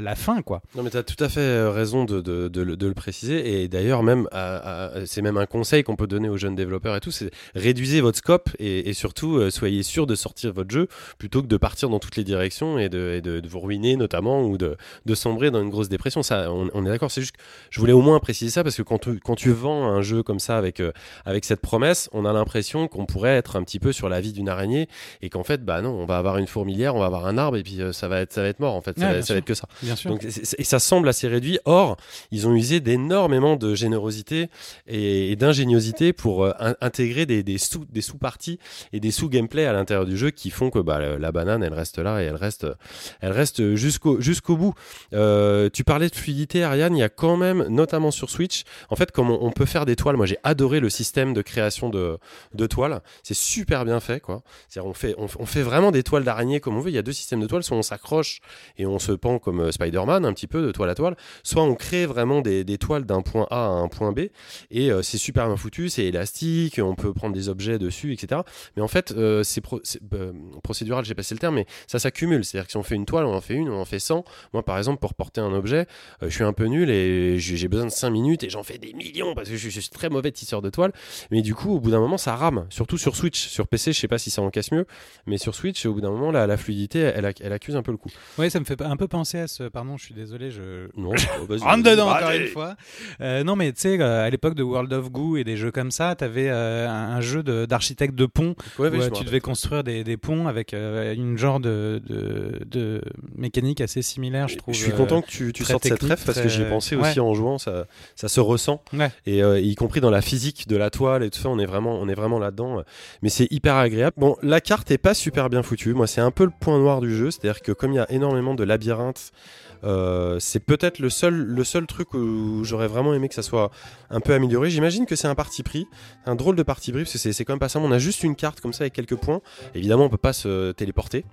la, fin, quoi. Non, mais tu as tout à fait euh, raison de, de- le- préciser. Et d'ailleurs, même, c'est même un conseil qu'on peut donner aux jeunes développeurs et tout c'est réduisez votre scope et, surtout, euh, soyez sûr de sortir votre jeu plutôt que de partir dans toutes les directions et de, de- vous ruiner, notamment, ou de, de sombrer dans une grosse dépression. Ça, on, est d'accord. C'est juste que je voulais au moins préciser ça parce que quand tu, quand tu vends un jeu comme ça avec, avec cette promesse, on a l'impression qu'on pourrait être un petit peu sur la vie d'une araignée et qu'en fait, bah non, on va avoir une fourmilière, on va avoir un arbre et puis euh, ça va être, ça va être mort en fait. Ça, Ouais, va, ça être que ça. Bien sûr. Donc, et ça semble assez réduit. Or, ils ont usé d'énormément de générosité et, et d'ingéniosité pour euh, in- intégrer des, des sous des sous-parties et des sous-gameplay à l'intérieur du jeu qui font que bah, la banane, elle reste là et elle reste, elle reste jusqu'au jusqu'au bout. Euh, tu parlais de fluidité, Ariane. Il y a quand même, notamment sur Switch, en fait, comme on, on peut faire des toiles. Moi, j'ai adoré le système de création de, de toiles. C'est super bien fait, quoi. C'est-à-dire, on fait, on, on fait vraiment des toiles d'araignée comme on veut. Il y a deux systèmes de toiles. Soit on s'accroche et on se pend comme euh, Spider-Man, un petit peu de toile à toile. Soit on crée vraiment des, toiles d'un point A à un point B. Et euh, c'est super bien foutu. C'est élastique. On peut prendre des objets dessus, etc. Mais en fait, euh, c'est euh, procédural, j'ai passé le terme, mais ça s'accumule. C'est-à-dire que si on fait une toile, on en fait une, on en fait 100. Moi, par exemple, pour porter un objet, je suis un peu nul et j'ai besoin de 5 minutes et j'en fais des millions parce que je, suis très mauvais tisseur de toile. Mais du coup, au bout d'un moment, ça rame. Surtout sur Switch. Sur PC, je sais pas si ça en casse mieux, mais sur Switch, au bout d'un moment, la, la fluidité, elle, elle accuse un peu le coup. Oui, ça me fait un peu penser à ce. Pardon, je suis désolé, je. Non, vas-y, Rentre dedans encore Allez. une fois. Euh, non, mais tu sais, euh, à l'époque de World of Goo et des jeux comme ça, t'avais euh, un un jeu de- d'architecte de, pont Ouais, où me tu devais construire des, des ponts avec euh, une genre de, de, de mécanique assez similaire, je trouve. Je suis euh, content que tu, tu sortes cette ref parce que j'y ai pensé ouais. aussi en jouant, ça, ça se ressent. Ouais. Et euh, y compris dans la physique de la toile et tout ça, on est vraiment, on est vraiment là-dedans. Mais c'est hyper agréable. Bon, la carte est pas super bien foutue. Moi, c'est un peu le point noir du jeu, c'est-à-dire que comme il y a énormément de labyrinthes. euh, c'est peut-être le seul, le seul truc où j'aurais vraiment aimé que ça soit un peu amélioré. J'imagine que c'est un parti pris, un drôle de parti pris, parce que c'est quand même pas ça. On a juste une carte comme ça avec quelques points. Évidemment, on peut pas se téléporter.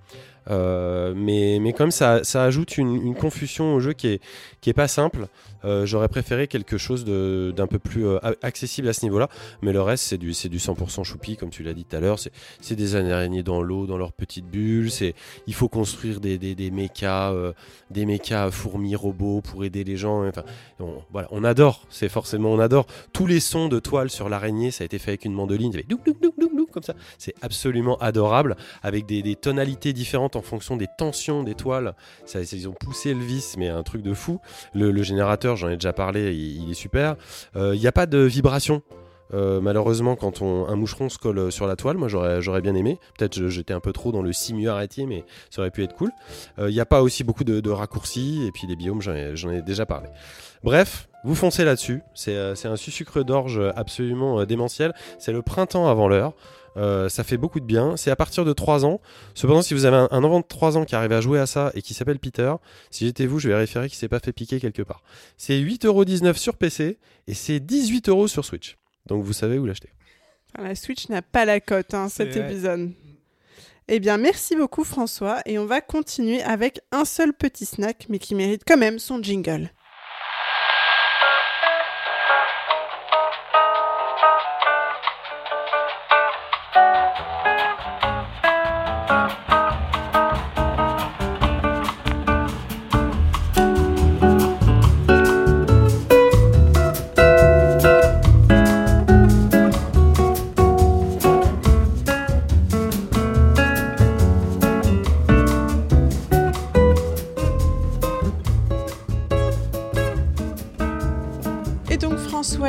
Euh, mais, mais comme ça, ça ajoute une, confusion au jeu qui est, qui est pas simple. Euh, J'aurais préféré quelque chose d'un peu plus euh, accessible à ce niveau-là. Mais le reste, c'est du, du 100% choupi, comme tu l'as dit tout à l'heure. C'est des araignées dans l'eau, dans leurs petites bulles. C'est Il faut construire des, des, des des mechas fourmis robots pour aider les gens. Enfin, on, voilà, on adore. C'est forcément, on adore. Tous les sons de toile sur l'araignée, ça a été fait avec une mandoline. C'est absolument adorable. Avec des, tonalités différentes en fonction des tensions des toiles. Ils ont poussé le vis, mais un truc de fou. Le, générateur, j'en ai déjà parlé, il, est super. Euh, Il n'y a pas de vibration. Euh, malheureusement, quand un moucheron se colle sur la toile, moi j'aurais bien aimé. Peut-être j'étais un peu trop dans le simu arrêté, mais ça aurait pu être cool. Il n'y a pas aussi beaucoup de, raccourcis, et puis les biomes, j'en ai, ai déjà parlé. Bref, vous foncez là-dessus. C'est euh, un sucre d'orge absolument euh, démentiel. C'est le printemps avant l'heure. Euh, ça fait beaucoup de bien. C'est à partir de 3 ans. Cependant, si vous avez un, un enfant de 3 ans qui arrive à jouer à ça et qui s'appelle Peter, si j'étais vous, je vérifierais qu'il s'est pas fait piquer quelque part. C'est 8,19€ sur PC et c'est 18€ sur Switch. Donc vous savez où l'acheter. La Switch n'a pas la cote, hein, cet vrai. épisode. Eh bien, merci beaucoup François, et on va continuer avec un seul petit snack, mais qui mérite quand même son jingle.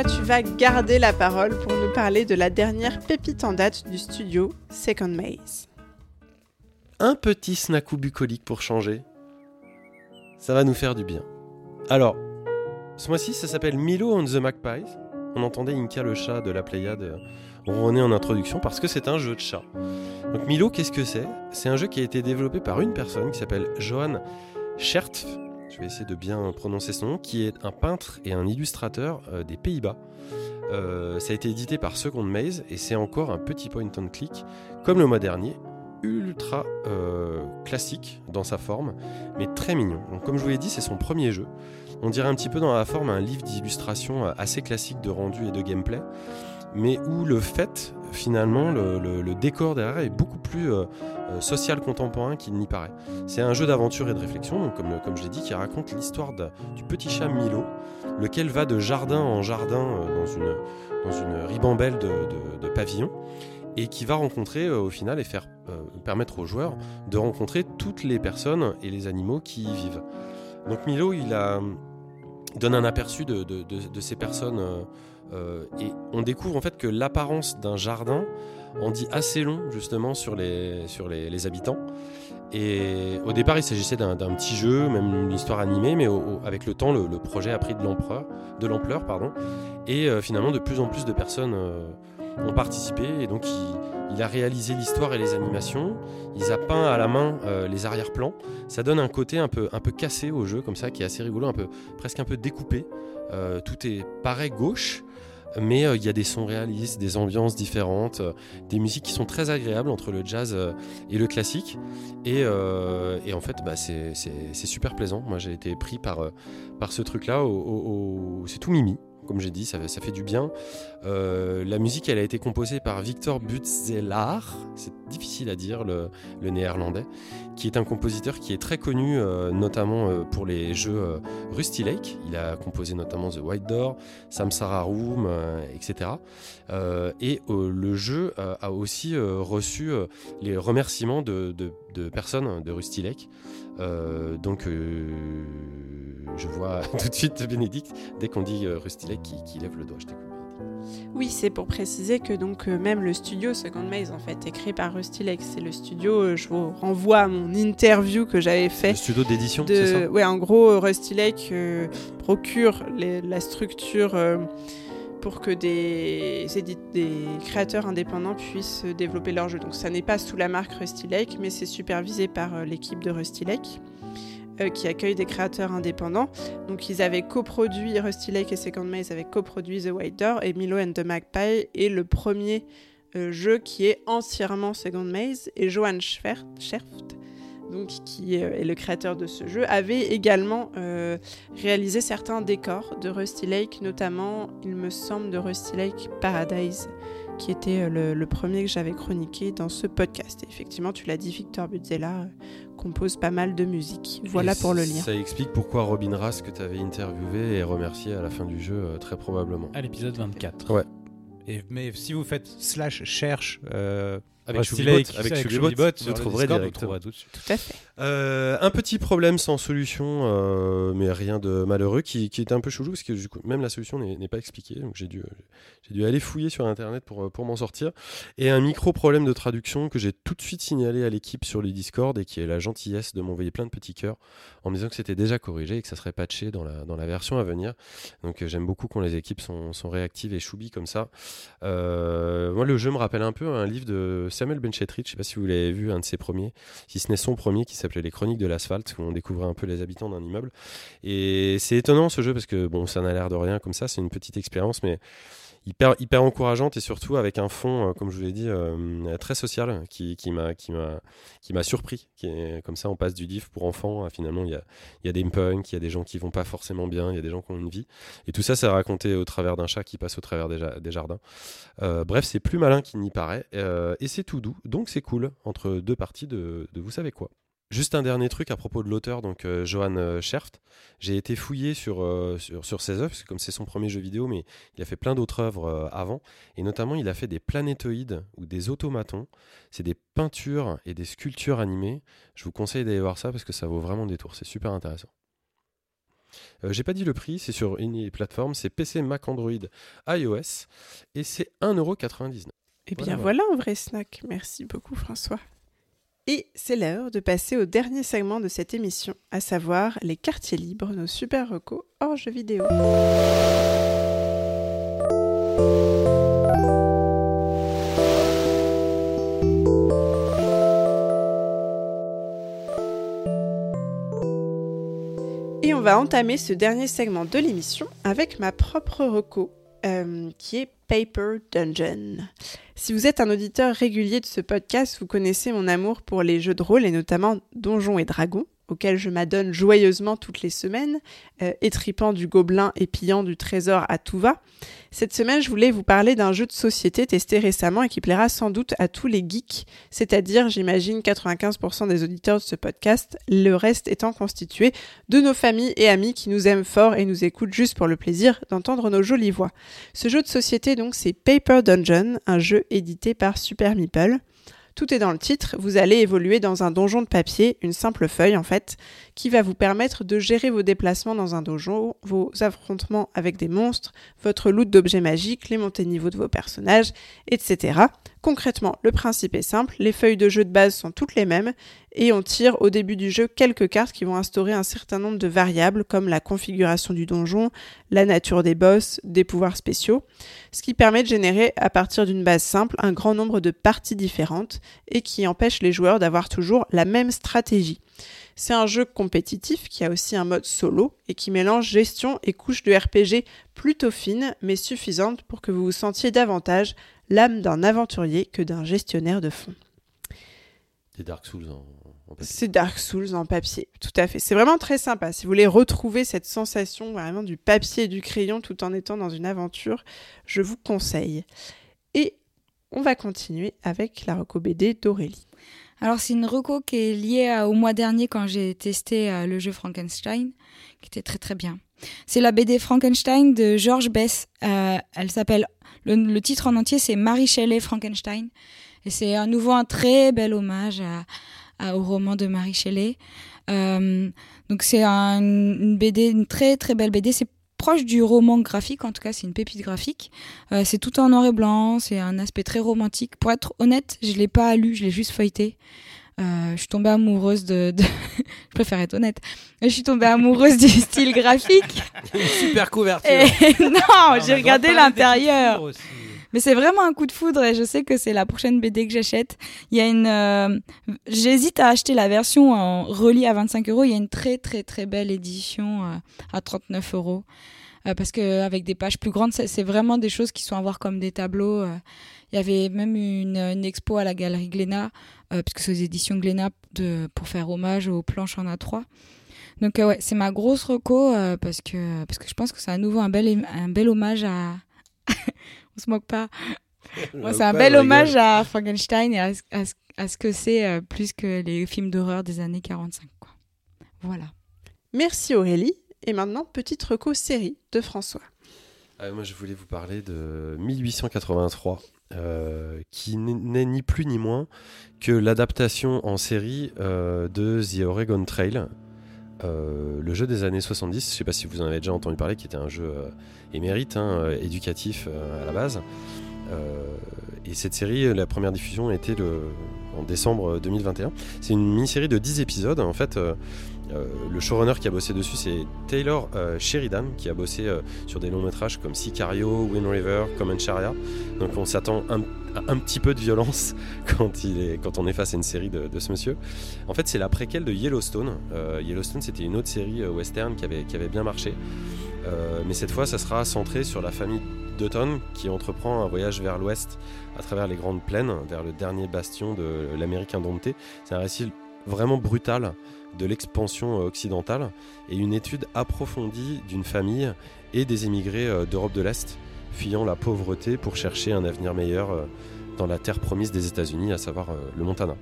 Tu vas garder la parole pour nous parler de la dernière pépite en date du studio Second Maze. un petit snack bucolique pour changer. Ça va nous faire du bien. Alors, ce mois-ci, ça s'appelle Milo on the Magpies. On entendait Inca le chat de la Pléiade ronronner en introduction parce que c'est un jeu de chat. Donc Milo, qu'est-ce que c'est? C'est un jeu qui a été développé par une personne qui s'appelle Johan Schertf. Je vais essayer de bien prononcer son nom, qui est un peintre et un illustrateur euh, des Pays-Bas. Euh, ça a été édité par Second Maze et c'est encore un petit point and click comme le mois dernier, ultra euh, classique dans sa forme, mais très mignon. Donc, comme je vous l'ai dit, c'est son premier jeu. On dirait un petit peu dans la forme un livre d'illustration assez classique de rendu et de gameplay, mais où le fait, finalement, le, décor derrière est beaucoup plus social contemporain qu'il n'y paraît. C'est un jeu d'aventure et de réflexion, comme, comme je l'ai dit, qui raconte l'histoire du petit chat Milo, lequel va de jardin en jardin dans, une, dans une ribambelle de, de, pavillons et qui va rencontrer euh, au final et faire euh, permettre aux joueurs de rencontrer toutes les personnes et les animaux qui y vivent. Donc Milo, il donne un aperçu de, ces personnes euh, et on découvre en fait que l'apparence d'un jardin en dit assez long justement sur les, sur les, habitants. Et au départ, il s'agissait d'un petit jeu, même une histoire animée, mais avec le temps, le, projet a pris de l'ampleur, pardon. Et finalement, de plus en plus de personnes ont participé et donc il, a réalisé l'histoire et les animations. Il a peint à la main euh, les arrière-plans. Ça donne un côté un peu, un peu cassé au jeu comme ça qui est assez rigolo, un peu, presque un peu découpé. Euh, tout est pareil gauche. Mais euh, il y a des sons réalistes, des ambiances différentes, des musiques qui sont très agréables entre le jazz et le classique. Et, en fait, bah, c'est super plaisant. Moi, j'ai été pris par, par ce truc-là. C'est tout mimi comme j'ai dit, ça, fait du bien. Euh, la musique, a été composée par Victor Butzelaar, c'est difficile à dire le, néerlandais, qui est un compositeur qui est très connu, euh, notamment euh, pour les jeux Rusty Lake. Il a composé notamment The White Door, Samsara Room, etc. et le jeu a aussi reçu les remerciements de personnes de Rusty Lake. Donc je vois tout de suite Bénédicte, dès qu'on dit euh, Rustilek, qui, lève le doigt. Je t'écoute. Oui, c'est pour préciser que donc euh, même le studio Second Maze en fait est créé par Rustilek. C'est le studio. Euh, je vous renvoie à mon interview que j'avais fait. Le studio d'édition, c'est ça? Ouais, en gros, Rustilek procure la structure pour que des, créateurs indépendants puissent développer leur jeu. Donc ça n'est pas sous la marque Rusty Lake, mais c'est supervisé par l'équipe de Rusty Lake. Euh, qui accueille des créateurs indépendants. Donc ils avaient coproduit Rusty Lake et Second Maze avaient coproduit The White Door et Milo and the Magpie est le premier euh, jeu qui est entièrement Second Maze et Johan Scherft, donc, qui est le créateur de ce jeu, avait également euh, réalisé certains décors de Rusty Lake, notamment, il me semble, de Rusty Lake Paradise, qui était le, premier que j'avais chroniqué dans ce podcast. effectivement, tu l'as dit, Victor Buzzella compose pas mal de musique. Voilà pour le lien. Ça explique pourquoi Robin Rass, que tu avais interviewé et remercié à la fin du jeu, euh, très probablement. À l'épisode 24. Ouais. Et, mais si vous faites slash cherche euh, avec Shubibot, avec, avec vous trouverez directement. Tout, tout à fait. Euh, un petit problème sans solution, euh, mais rien de malheureux, qui, qui était un peu chelou parce que du coup, même la solution n'est pas expliquée. Donc j'ai dû, j'ai dû aller fouiller sur internet pour, pour m'en sortir. Et un micro problème de traduction que j'ai tout de suite signalé à l'équipe sur les Discord et qui est la gentillesse de m'envoyer plein de petits cœurs en me disant que c'était déjà corrigé et que ça serait patché dans la, dans la version à venir. Donc euh, j'aime beaucoup quand les équipes sont, sont réactives et choubi comme ça. moi, le jeu me rappelle un peu un livre de Samuel Benchetrit, je sais pas si vous l'avez vu, un de ses premiers, si ce n'est son premier qui s'appelle les Chroniques de l'asphalte, où on découvrait un peu les habitants d'un immeuble. Et c'est étonnant ce jeu parce que bon, ça n'a l'air de rien comme ça, c'est une petite expérience, mais hyper, hyper encourageante et surtout avec un fond, euh, comme je vous l'ai dit, euh, très social qui, qui m'a surpris. Qui comme ça, on passe du div pour enfants. finalement, il y a, y a des punks, il y a des gens qui vont pas forcément bien, il y a des gens qui ont une vie. Et tout ça, c'est raconté au travers d'un chat qui passe au travers des, des jardins. Euh, bref, c'est plus malin qu'il n'y paraît et c'est tout doux. Donc c'est cool entre deux parties de, vous savez quoi. Juste un dernier truc à propos de l'auteur, donc euh, Johan euh, Scherft. J'ai été fouillé sur, euh, sur, sur, ses œuvres, comme c'est son premier jeu vidéo, mais il a fait plein d'autres œuvres avant. Et notamment, il a fait des planétoïdes ou des automatons. C'est des peintures et des sculptures animées. Je vous conseille d'aller voir ça parce que ça vaut vraiment des tours. C'est super intéressant. J'ai pas dit le prix, c'est sur une plateforme, c'est PC, Mac, Android, iOS, et c'est 1,99€. Eh bien voilà un vrai snack. Merci beaucoup François. Et c'est l'heure de passer au dernier segment de cette émission, à savoir les quartiers libres, nos super recos hors jeux vidéo. Et on va entamer ce dernier segment de l'émission avec ma propre reco, euh, qui est Paper Dungeon. Si vous êtes un auditeur régulier de ce podcast, vous connaissez mon amour pour les jeux de rôle et notamment Donjons et Dragons auquel je m'adonne joyeusement toutes les semaines, euh, étripant du gobelin et pillant du trésor à tout va. Cette semaine, je voulais vous parler d'un jeu de société testé récemment et qui plaira sans doute à tous les geeks, c'est-à-dire, j'imagine, 95% des auditeurs de ce podcast, le reste étant constitué de nos familles et amis qui nous aiment fort et nous écoutent juste pour le plaisir d'entendre nos jolies voix. Ce jeu de société, donc, c'est Paper Dungeon, un jeu édité par Super Meeple. Tout est dans le titre, vous allez évoluer dans un donjon de papier, une simple feuille en fait, qui va vous permettre de gérer vos déplacements dans un donjon, vos affrontements avec des monstres, votre loot d'objets magiques, les montées de niveau de vos personnages, etc. Concrètement, le principe est simple, les feuilles de jeu de base sont toutes les mêmes et on tire au début du jeu quelques cartes qui vont instaurer un certain nombre de variables comme la configuration du donjon, la nature des boss, des pouvoirs spéciaux, ce qui permet de générer à partir d'une base simple un grand nombre de parties différentes et qui empêche les joueurs d'avoir toujours la même stratégie. C'est un jeu compétitif qui a aussi un mode solo et qui mélange gestion et couche de RPG plutôt fines mais suffisantes pour que vous vous sentiez davantage l'âme d'un aventurier que d'un gestionnaire de fonds. C'est Dark Souls en. C'est Dark Souls en papier, tout à fait. C'est vraiment très sympa. Si vous voulez retrouver cette sensation vraiment du papier et du crayon tout en étant dans une aventure, je vous conseille. Et on va continuer avec la reco BD d'Aurélie. Alors c'est une reco qui est liée à- au mois dernier quand j'ai testé euh, le jeu Frankenstein, qui était très très bien. C'est la BD Frankenstein de George Bess. Euh, elle s'appelle le, le titre en entier c'est Mary Shelley Frankenstein et c'est à nouveau un très bel hommage à, à- au roman de Mary Shelley. Euh, donc c'est un- une BD, une très très belle BD. C'est proche du roman graphique, en tout cas c'est une pépite graphique. Euh, c'est tout en noir et blanc, c'est un aspect très romantique. Pour être honnête, je l'ai pas lu, je l'ai juste feuilleté. Euh, je suis tombée amoureuse de, de- je préfère être honnête. Je suis tombée amoureuse du style graphique. Une super couverture. Et non, j'ai regardé l'intérieur. Mais c'est vraiment un coup de foudre et je sais que c'est la prochaine BD que j'achète. Il y a une, euh, j'hésite à acheter la version en relis à 25 euros. Il y a une très très très belle édition euh, à 39 euros. Euh, parce que avec des pages plus grandes, c'est vraiment des choses qui sont à voir comme des tableaux. euh. Il y avait même une, une expo à la galerie Glénat, euh, puisque c'est aux éditions Glénat de, pour faire hommage aux planches en A3. Donc ouais, c'est ma grosse reco euh, parce que parce que je pense que c'est à nouveau un bel un bel hommage à on se moque pas. Moi, c'est un bel hommage à Frankenstein et à, ce- à ce- à ce que c'est euh, plus que les films d'horreur des années 45 quoi. Voilà. Merci Aurélie. Et maintenant, petite reco série de François. Ah, moi, je voulais vous parler de 1883, euh, qui n'est- n'est ni plus ni moins que l'adaptation en série euh, de The Oregon Trail, euh, le jeu des années 70. Je ne sais pas si vous en avez déjà entendu parler, qui était un jeu euh, émérite, hein, euh, éducatif euh, à la base. Euh, et cette série, la première diffusion était le, en décembre 2021. C'est une mini-série de 10 épisodes. En fait, le showrunner qui a bossé dessus, c'est Taylor Sheridan, qui a bossé sur des longs métrages comme Sicario, Wind River, Comancharia. Donc on s'attend un, à un petit peu de violence quand, on est face à une série de, ce monsieur. En fait, c'est la préquelle de Yellowstone. Yellowstone, c'était une autre série western qui avait bien marché. Euh, mais cette fois, ça sera centré sur la famille Dutton qui entreprend un voyage vers l'ouest à travers les grandes plaines, vers le dernier bastion de l'Amérique indomptée. C'est un récit vraiment brutal de l'expansion euh, occidentale et une étude approfondie d'une famille et des émigrés euh, d'Europe de l'Est fuyant la pauvreté pour chercher un avenir meilleur dans la terre promise des États-Unis, à savoir le Montana.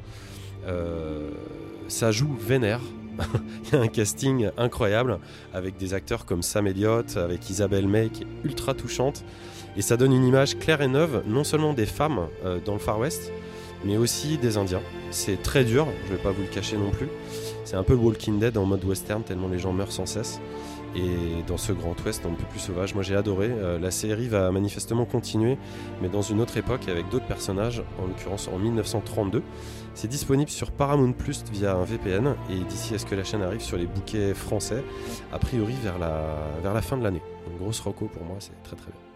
Ça joue vénère. Il y a un casting incroyable avec des acteurs comme Sam Elliott, avec Isabelle May qui est ultra touchante. Et ça donne une image claire et neuve, non seulement des femmes euh, dans le Far West, mais aussi des Indiens. C'est très dur, je vais pas vous le cacher non plus. C'est un peu Walking Dead en mode western, tellement les gens meurent sans cesse. Et dans ce Grand Ouest un peu plus sauvage. Moi j'ai adoré. Euh, la série va manifestement continuer, mais dans une autre époque avec d'autres personnages, en l'occurrence en 1932. C'est disponible sur Paramount Plus via un VPN et d'ici à ce que la chaîne arrive sur les bouquets français, a priori vers la, fin de l'année. Une grosse reco pour moi, c'est très très bien.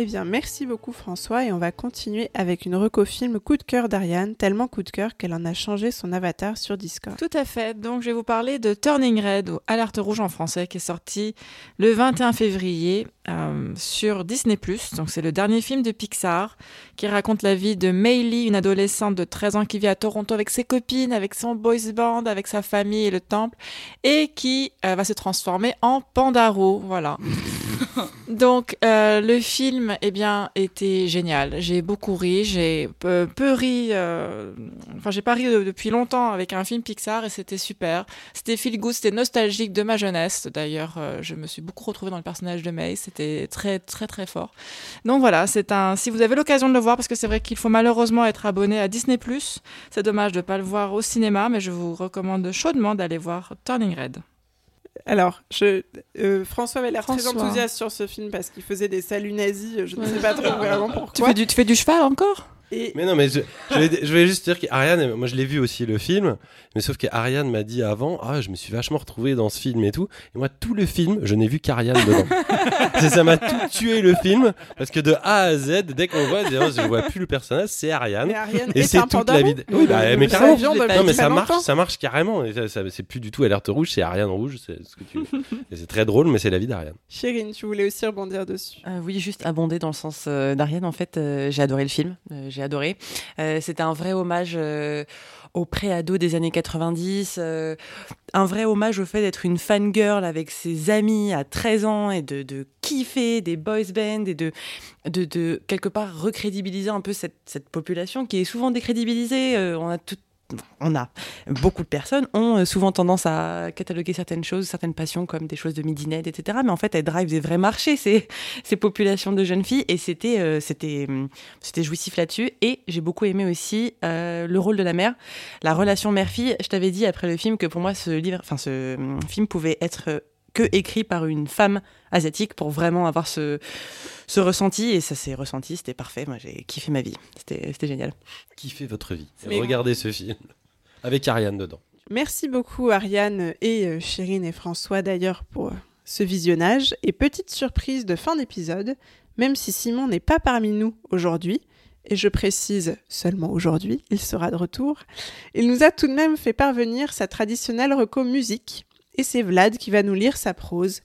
Eh bien, merci beaucoup François et on va continuer avec une reco film coup de cœur d'Ariane, tellement coup de cœur qu'elle en a changé son avatar sur Discord. Tout à fait. Donc, je vais vous parler de Turning Red ou Alerte rouge en français qui est sorti le 21 février euh, sur Disney+. Donc, c'est le dernier film de Pixar qui raconte la vie de Maylee, une adolescente de 13 ans qui vit à Toronto avec ses copines, avec son boys band, avec sa famille et le temple et qui euh, va se transformer en Pandaro. Voilà. Donc euh, le film, eh bien, était génial. J'ai beaucoup ri, j'ai peu, ri. euh, Enfin, j'ai pas ri de- depuis longtemps avec un film Pixar et c'était super. C'était feel good, c'était nostalgique de ma jeunesse. D'ailleurs, euh, je me suis beaucoup retrouvée dans le personnage de May. C'était très très très fort. Donc voilà, c'est un. Si vous avez l'occasion de le voir, parce que c'est vrai qu'il faut malheureusement être abonné à Disney+. C'est dommage de pas le voir au cinéma, mais je vous recommande chaudement d'aller voir Turning Red. Alors, je, euh, François avait l'air très enthousiaste sur ce film parce qu'il faisait des saluts nazis. Je ne sais pas trop vraiment Tu pourquoi. fais du, tu fais du cheval encore? Et Mais non, mais je, je, vais, je vais juste dire qu'Ariane, moi je l'ai vu aussi le film, mais sauf qu'Ariane m'a dit avant, ah, je me suis vachement retrouvé dans ce film et tout. Et moi, tout le film, je n'ai vu qu'Ariane dedans. C'est- ça m'a tout tué le film, parce que de A à Z, dès qu'on voit, je vois plus le personnage, c'est Ariane. mais Ariane Et est c'est toute la vie. de- Oui, bah, mais carrément. Non, mais ça marche, ça marche carrément. Et ça- ça- c'est plus du tout alerte rouge, c'est Ariane rouge. C'est ce que tu. et c'est très drôle, mais c'est la vie d'Ariane. Chérine, tu voulais aussi rebondir dessus. Euh, oui, juste abonder dans le sens euh, d'Ariane. En fait, euh, j'ai adoré le film. Euh, adoré. Euh, C'était un vrai hommage euh, aux pré-ados des années 90. euh, un vrai hommage au fait d'être une fangirl avec ses amis à 13 ans et de, kiffer des boys bands et de, de, quelque part recrédibiliser un peu cette, population qui est souvent décrédibilisée. On a on a beaucoup de personnes ont euh, souvent tendance à cataloguer certaines choses, certaines passions comme des choses de midinette, etc. Mais en fait, elles drivent des vrais marchés, ces, ces populations de jeunes filles. Et c'était, euh, c'était, hum, c'était jouissif là-dessus. Et j'ai beaucoup aimé aussi euh, le rôle de la mère, la relation mère-fille. Je t'avais dit après le film que pour moi, ce livre, enfin, ce hum, film pouvait être euh, que écrit par une femme asiatique pour vraiment avoir ce, ce ressenti. Et ça s'est ressenti, c'était parfait. Moi, j'ai kiffé ma vie. C'était, c'était génial. Kiffez votre vie. Mais- Regardez ce film avec Ariane dedans. Merci beaucoup Ariane et euh, Chérine et François d'ailleurs pour euh, ce visionnage. Et petite surprise de fin d'épisode, même si Simon n'est pas parmi nous aujourd'hui, et je précise seulement aujourd'hui, il sera de retour, il nous a tout de même fait parvenir sa traditionnelle reco musique. Et c'est Vlad qui va nous lire sa prose.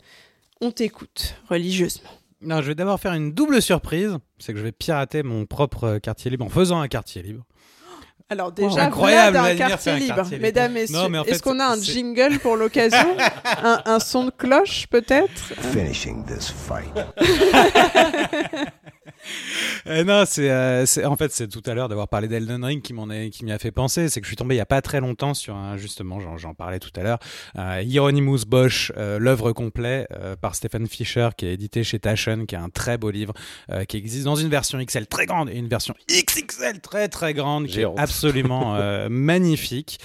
On t'écoute religieusement. Non, je vais d'abord faire une double surprise. C'est que je vais pirater mon propre euh, quartier libre en faisant un quartier libre. Alors déjà, incroyable, Vlad a un quartier fait un libre. quartier libre. Mesdames, messieurs, Non, mais en fait, est-ce qu'on a un jingle pour l'occasion un, un son de cloche peut-être Finishing this fight. Euh, non, c'est euh, c'est- en fait c'est tout à l'heure d'avoir parlé d'Elden Ring qui m'en est- qui m'y a fait penser. C'est que je suis tombé il y a pas très longtemps sur un justement, j'en parlais tout à l'heure, euh, Hieronymus Bosch, l'œuvre complète par Stephen Fisher qui est édité chez Taschen, qui est un très beau livre qui existe dans une version XL très grande et une version XXL très très grande qui est absolument magnifique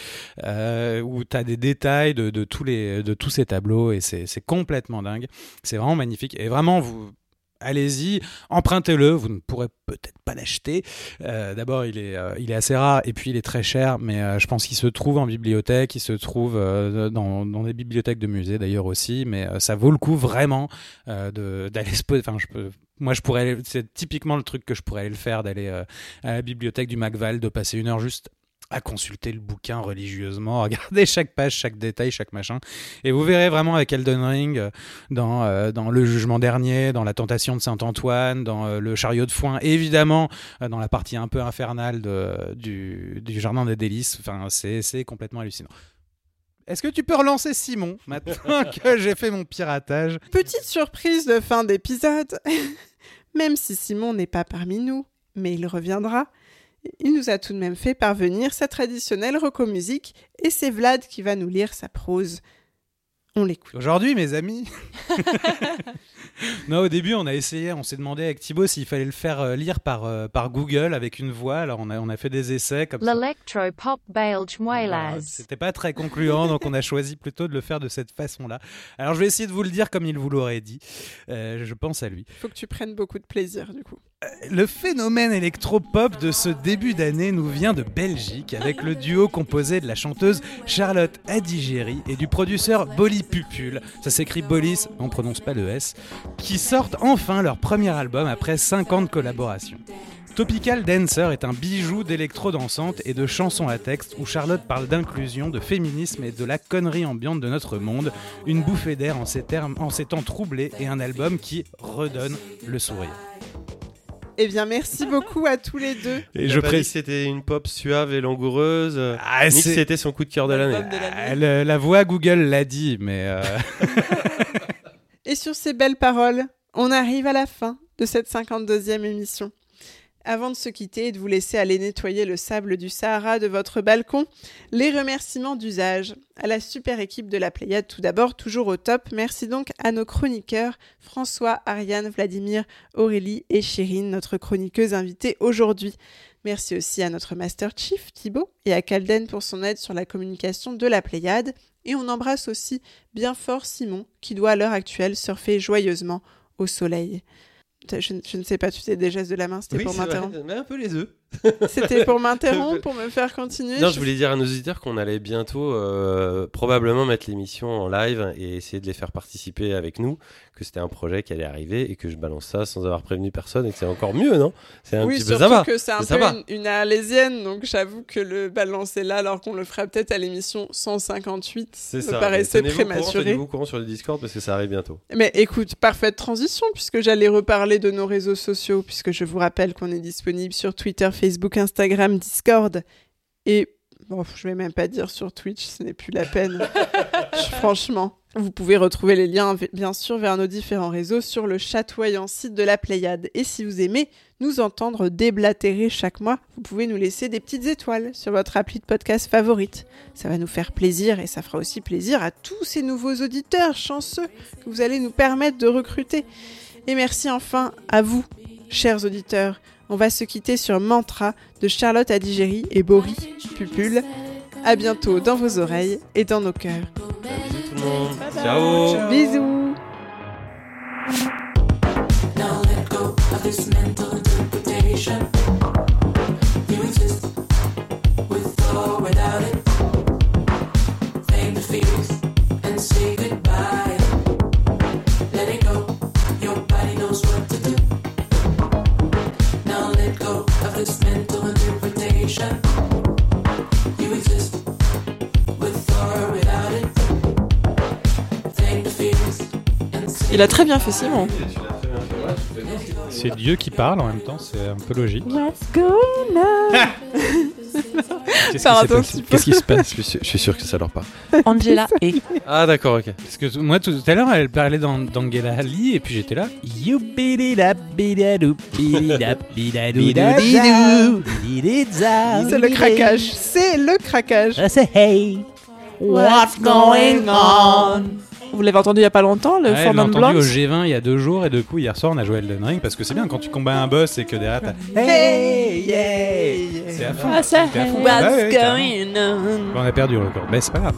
où tu as des détails de, de tous les de tous ces tableaux et c'est c'est complètement dingue. C'est vraiment magnifique et vraiment vous Allez-y, empruntez-le. Vous ne pourrez peut-être pas l'acheter. Euh, D'abord, il est, euh, il est assez rare et puis il est très cher, mais euh, je pense qu'il se trouve en bibliothèque, il se trouve dans, des bibliothèques de musées d'ailleurs aussi. Mais ça vaut le coup vraiment d'aller se poser. Moi, je pourrais. C'est typiquement le truc que je pourrais aller le faire, d'aller à la bibliothèque du Macval, de passer une heure juste à consulter le bouquin religieusement, à regarder chaque page, chaque détail, chaque machin. Et vous verrez vraiment avec Elden Ring, euh, dans, euh, dans le jugement dernier, dans la tentation de Saint-Antoine, dans euh, le chariot de foin, évidemment dans la partie un peu infernale du, du jardin des délices. Enfin, c'est complètement hallucinant. Est-ce que tu peux relancer Simon maintenant que j'ai fait mon piratage? Petite surprise de fin d'épisode. Même si Simon n'est pas parmi nous, mais il reviendra, il nous a tout de même fait parvenir sa traditionnelle reco-musique et c'est Vlad qui va nous lire sa prose. On l'écoute. Aujourd'hui, mes amis, Non, au début, on a essayé, on s'est demandé avec Thibaut s'il fallait le faire euh, lire par, euh, par Google avec une voix. Alors, on a, on a fait des essais comme ça. L'electropop belge Ah. C'était pas très concluant, donc on a choisi plutôt de le faire de cette façon-là. Alors, je vais essayer de vous le dire comme il vous l'aurait dit. Euh, je pense à lui. Faut que tu prennes beaucoup de plaisir, du coup. Le phénomène électropop de ce début d'année nous vient de Belgique avec le duo composé de la chanteuse Charlotte Adigéry et du producteur Bolly Pupul, ça s'écrit Bollis, on prononce pas le S, qui sortent enfin leur premier album après 50 collaborations. Topical Dancer est un bijou d'électro dansante et de chansons à texte où Charlotte parle d'inclusion, de féminisme et de la connerie ambiante de notre monde, une bouffée d'air en en ces temps troublés et un album qui redonne le sourire. Eh bien, merci beaucoup à tous les deux. Et je précise. c'était une pop suave et langoureuse. Ah, ni que c'est- c'était son coup de cœur de l'année. L'album de l'année. Ah, le- la voix Google l'a dit, mais euh, Et sur ces belles paroles, on arrive à la fin de cette 52e émission. Avant de se quitter et de vous laisser aller nettoyer le sable du Sahara de votre balcon, les remerciements d'usage. À la super équipe de la Pléiade tout d'abord, toujours au top. Merci donc à nos chroniqueurs François, Ariane, Vladimir, Aurélie et Chérine, notre chroniqueuse invitée aujourd'hui. Merci aussi à notre Master Chief Thibaut et à Calden pour son aide sur la communication de la Pléiade. Et on embrasse aussi bien fort Simon, qui doit à l'heure actuelle surfer joyeusement au soleil. Je, je ne sais pas, tu sais des gestes de la main, c'était Oui, pour m'interrompre. mais un peu les œufs. C'était pour m'interrompre, pour me faire continuer. Non, je voulais dire à nos auditeurs qu'on allait bientôt euh, probablement mettre l'émission en live et essayer de les faire participer avec nous, que c'était un projet qui allait arriver et que je balance ça sans avoir prévenu personne et que c'est encore mieux, non? C'est un oui, petit peu surtout ça va. que c'est un Ça peu une, une arlésienne, donc j'avoue que le balancer là, alors qu'on le fera peut-être à l'émission 158, C'est me ça. paraissait prématuré. tenez-vous au courant sur le Discord parce que ça arrive bientôt. Mais écoute, parfaite transition, puisque j'allais reparler de nos réseaux sociaux, puisque je vous rappelle qu'on est disponible sur Twitter, Facebook, Instagram, Discord, et bon, je vais même pas dire sur Twitch, ce n'est plus la peine. Franchement, vous pouvez retrouver les liens, bien sûr, vers nos différents réseaux sur le chatoyant site de la Pléiade. Et si vous aimez nous entendre déblatérer chaque mois, vous pouvez nous laisser des petites étoiles sur votre appli de podcast favorite. Ça va nous faire plaisir et ça fera aussi plaisir à tous ces nouveaux auditeurs chanceux que vous allez nous permettre de recruter. Et merci enfin à vous, chers auditeurs. On va se quitter sur Mantra de Charlotte Adigéry et Boris Pupul. À bientôt dans vos oreilles et dans nos cœurs. Bisous tout le monde. Ciao. Bisous Now let go of this mental Il a très bien fait Simon. c'est Dieu qui parle en même temps, c'est un peu logique. What's going on? Qu'est-ce peu. Qu'est-ce qui se Je passe suis, je suis sûr que ça leur parle. Angela et Ah d'accord, ok. Parce que moi tout à l'heure elle parlait d'An- d'Angela Lee et puis j'étais là. C'est le craquage. C'est le craquage. What's going on? Vous l'avez entendu il y a pas longtemps, le Ouais, Foreman entendu Blondes au G20 il y a deux jours et du coup hier soir on a joué Elden Ring parce que c'est bien quand tu combats un boss et que derrière t'as Hey yeah C'est à fond. Ah, ça, C'est à fond. hey. Bah ouais, What's going on? On a perdu le record, mais c'est pas grave.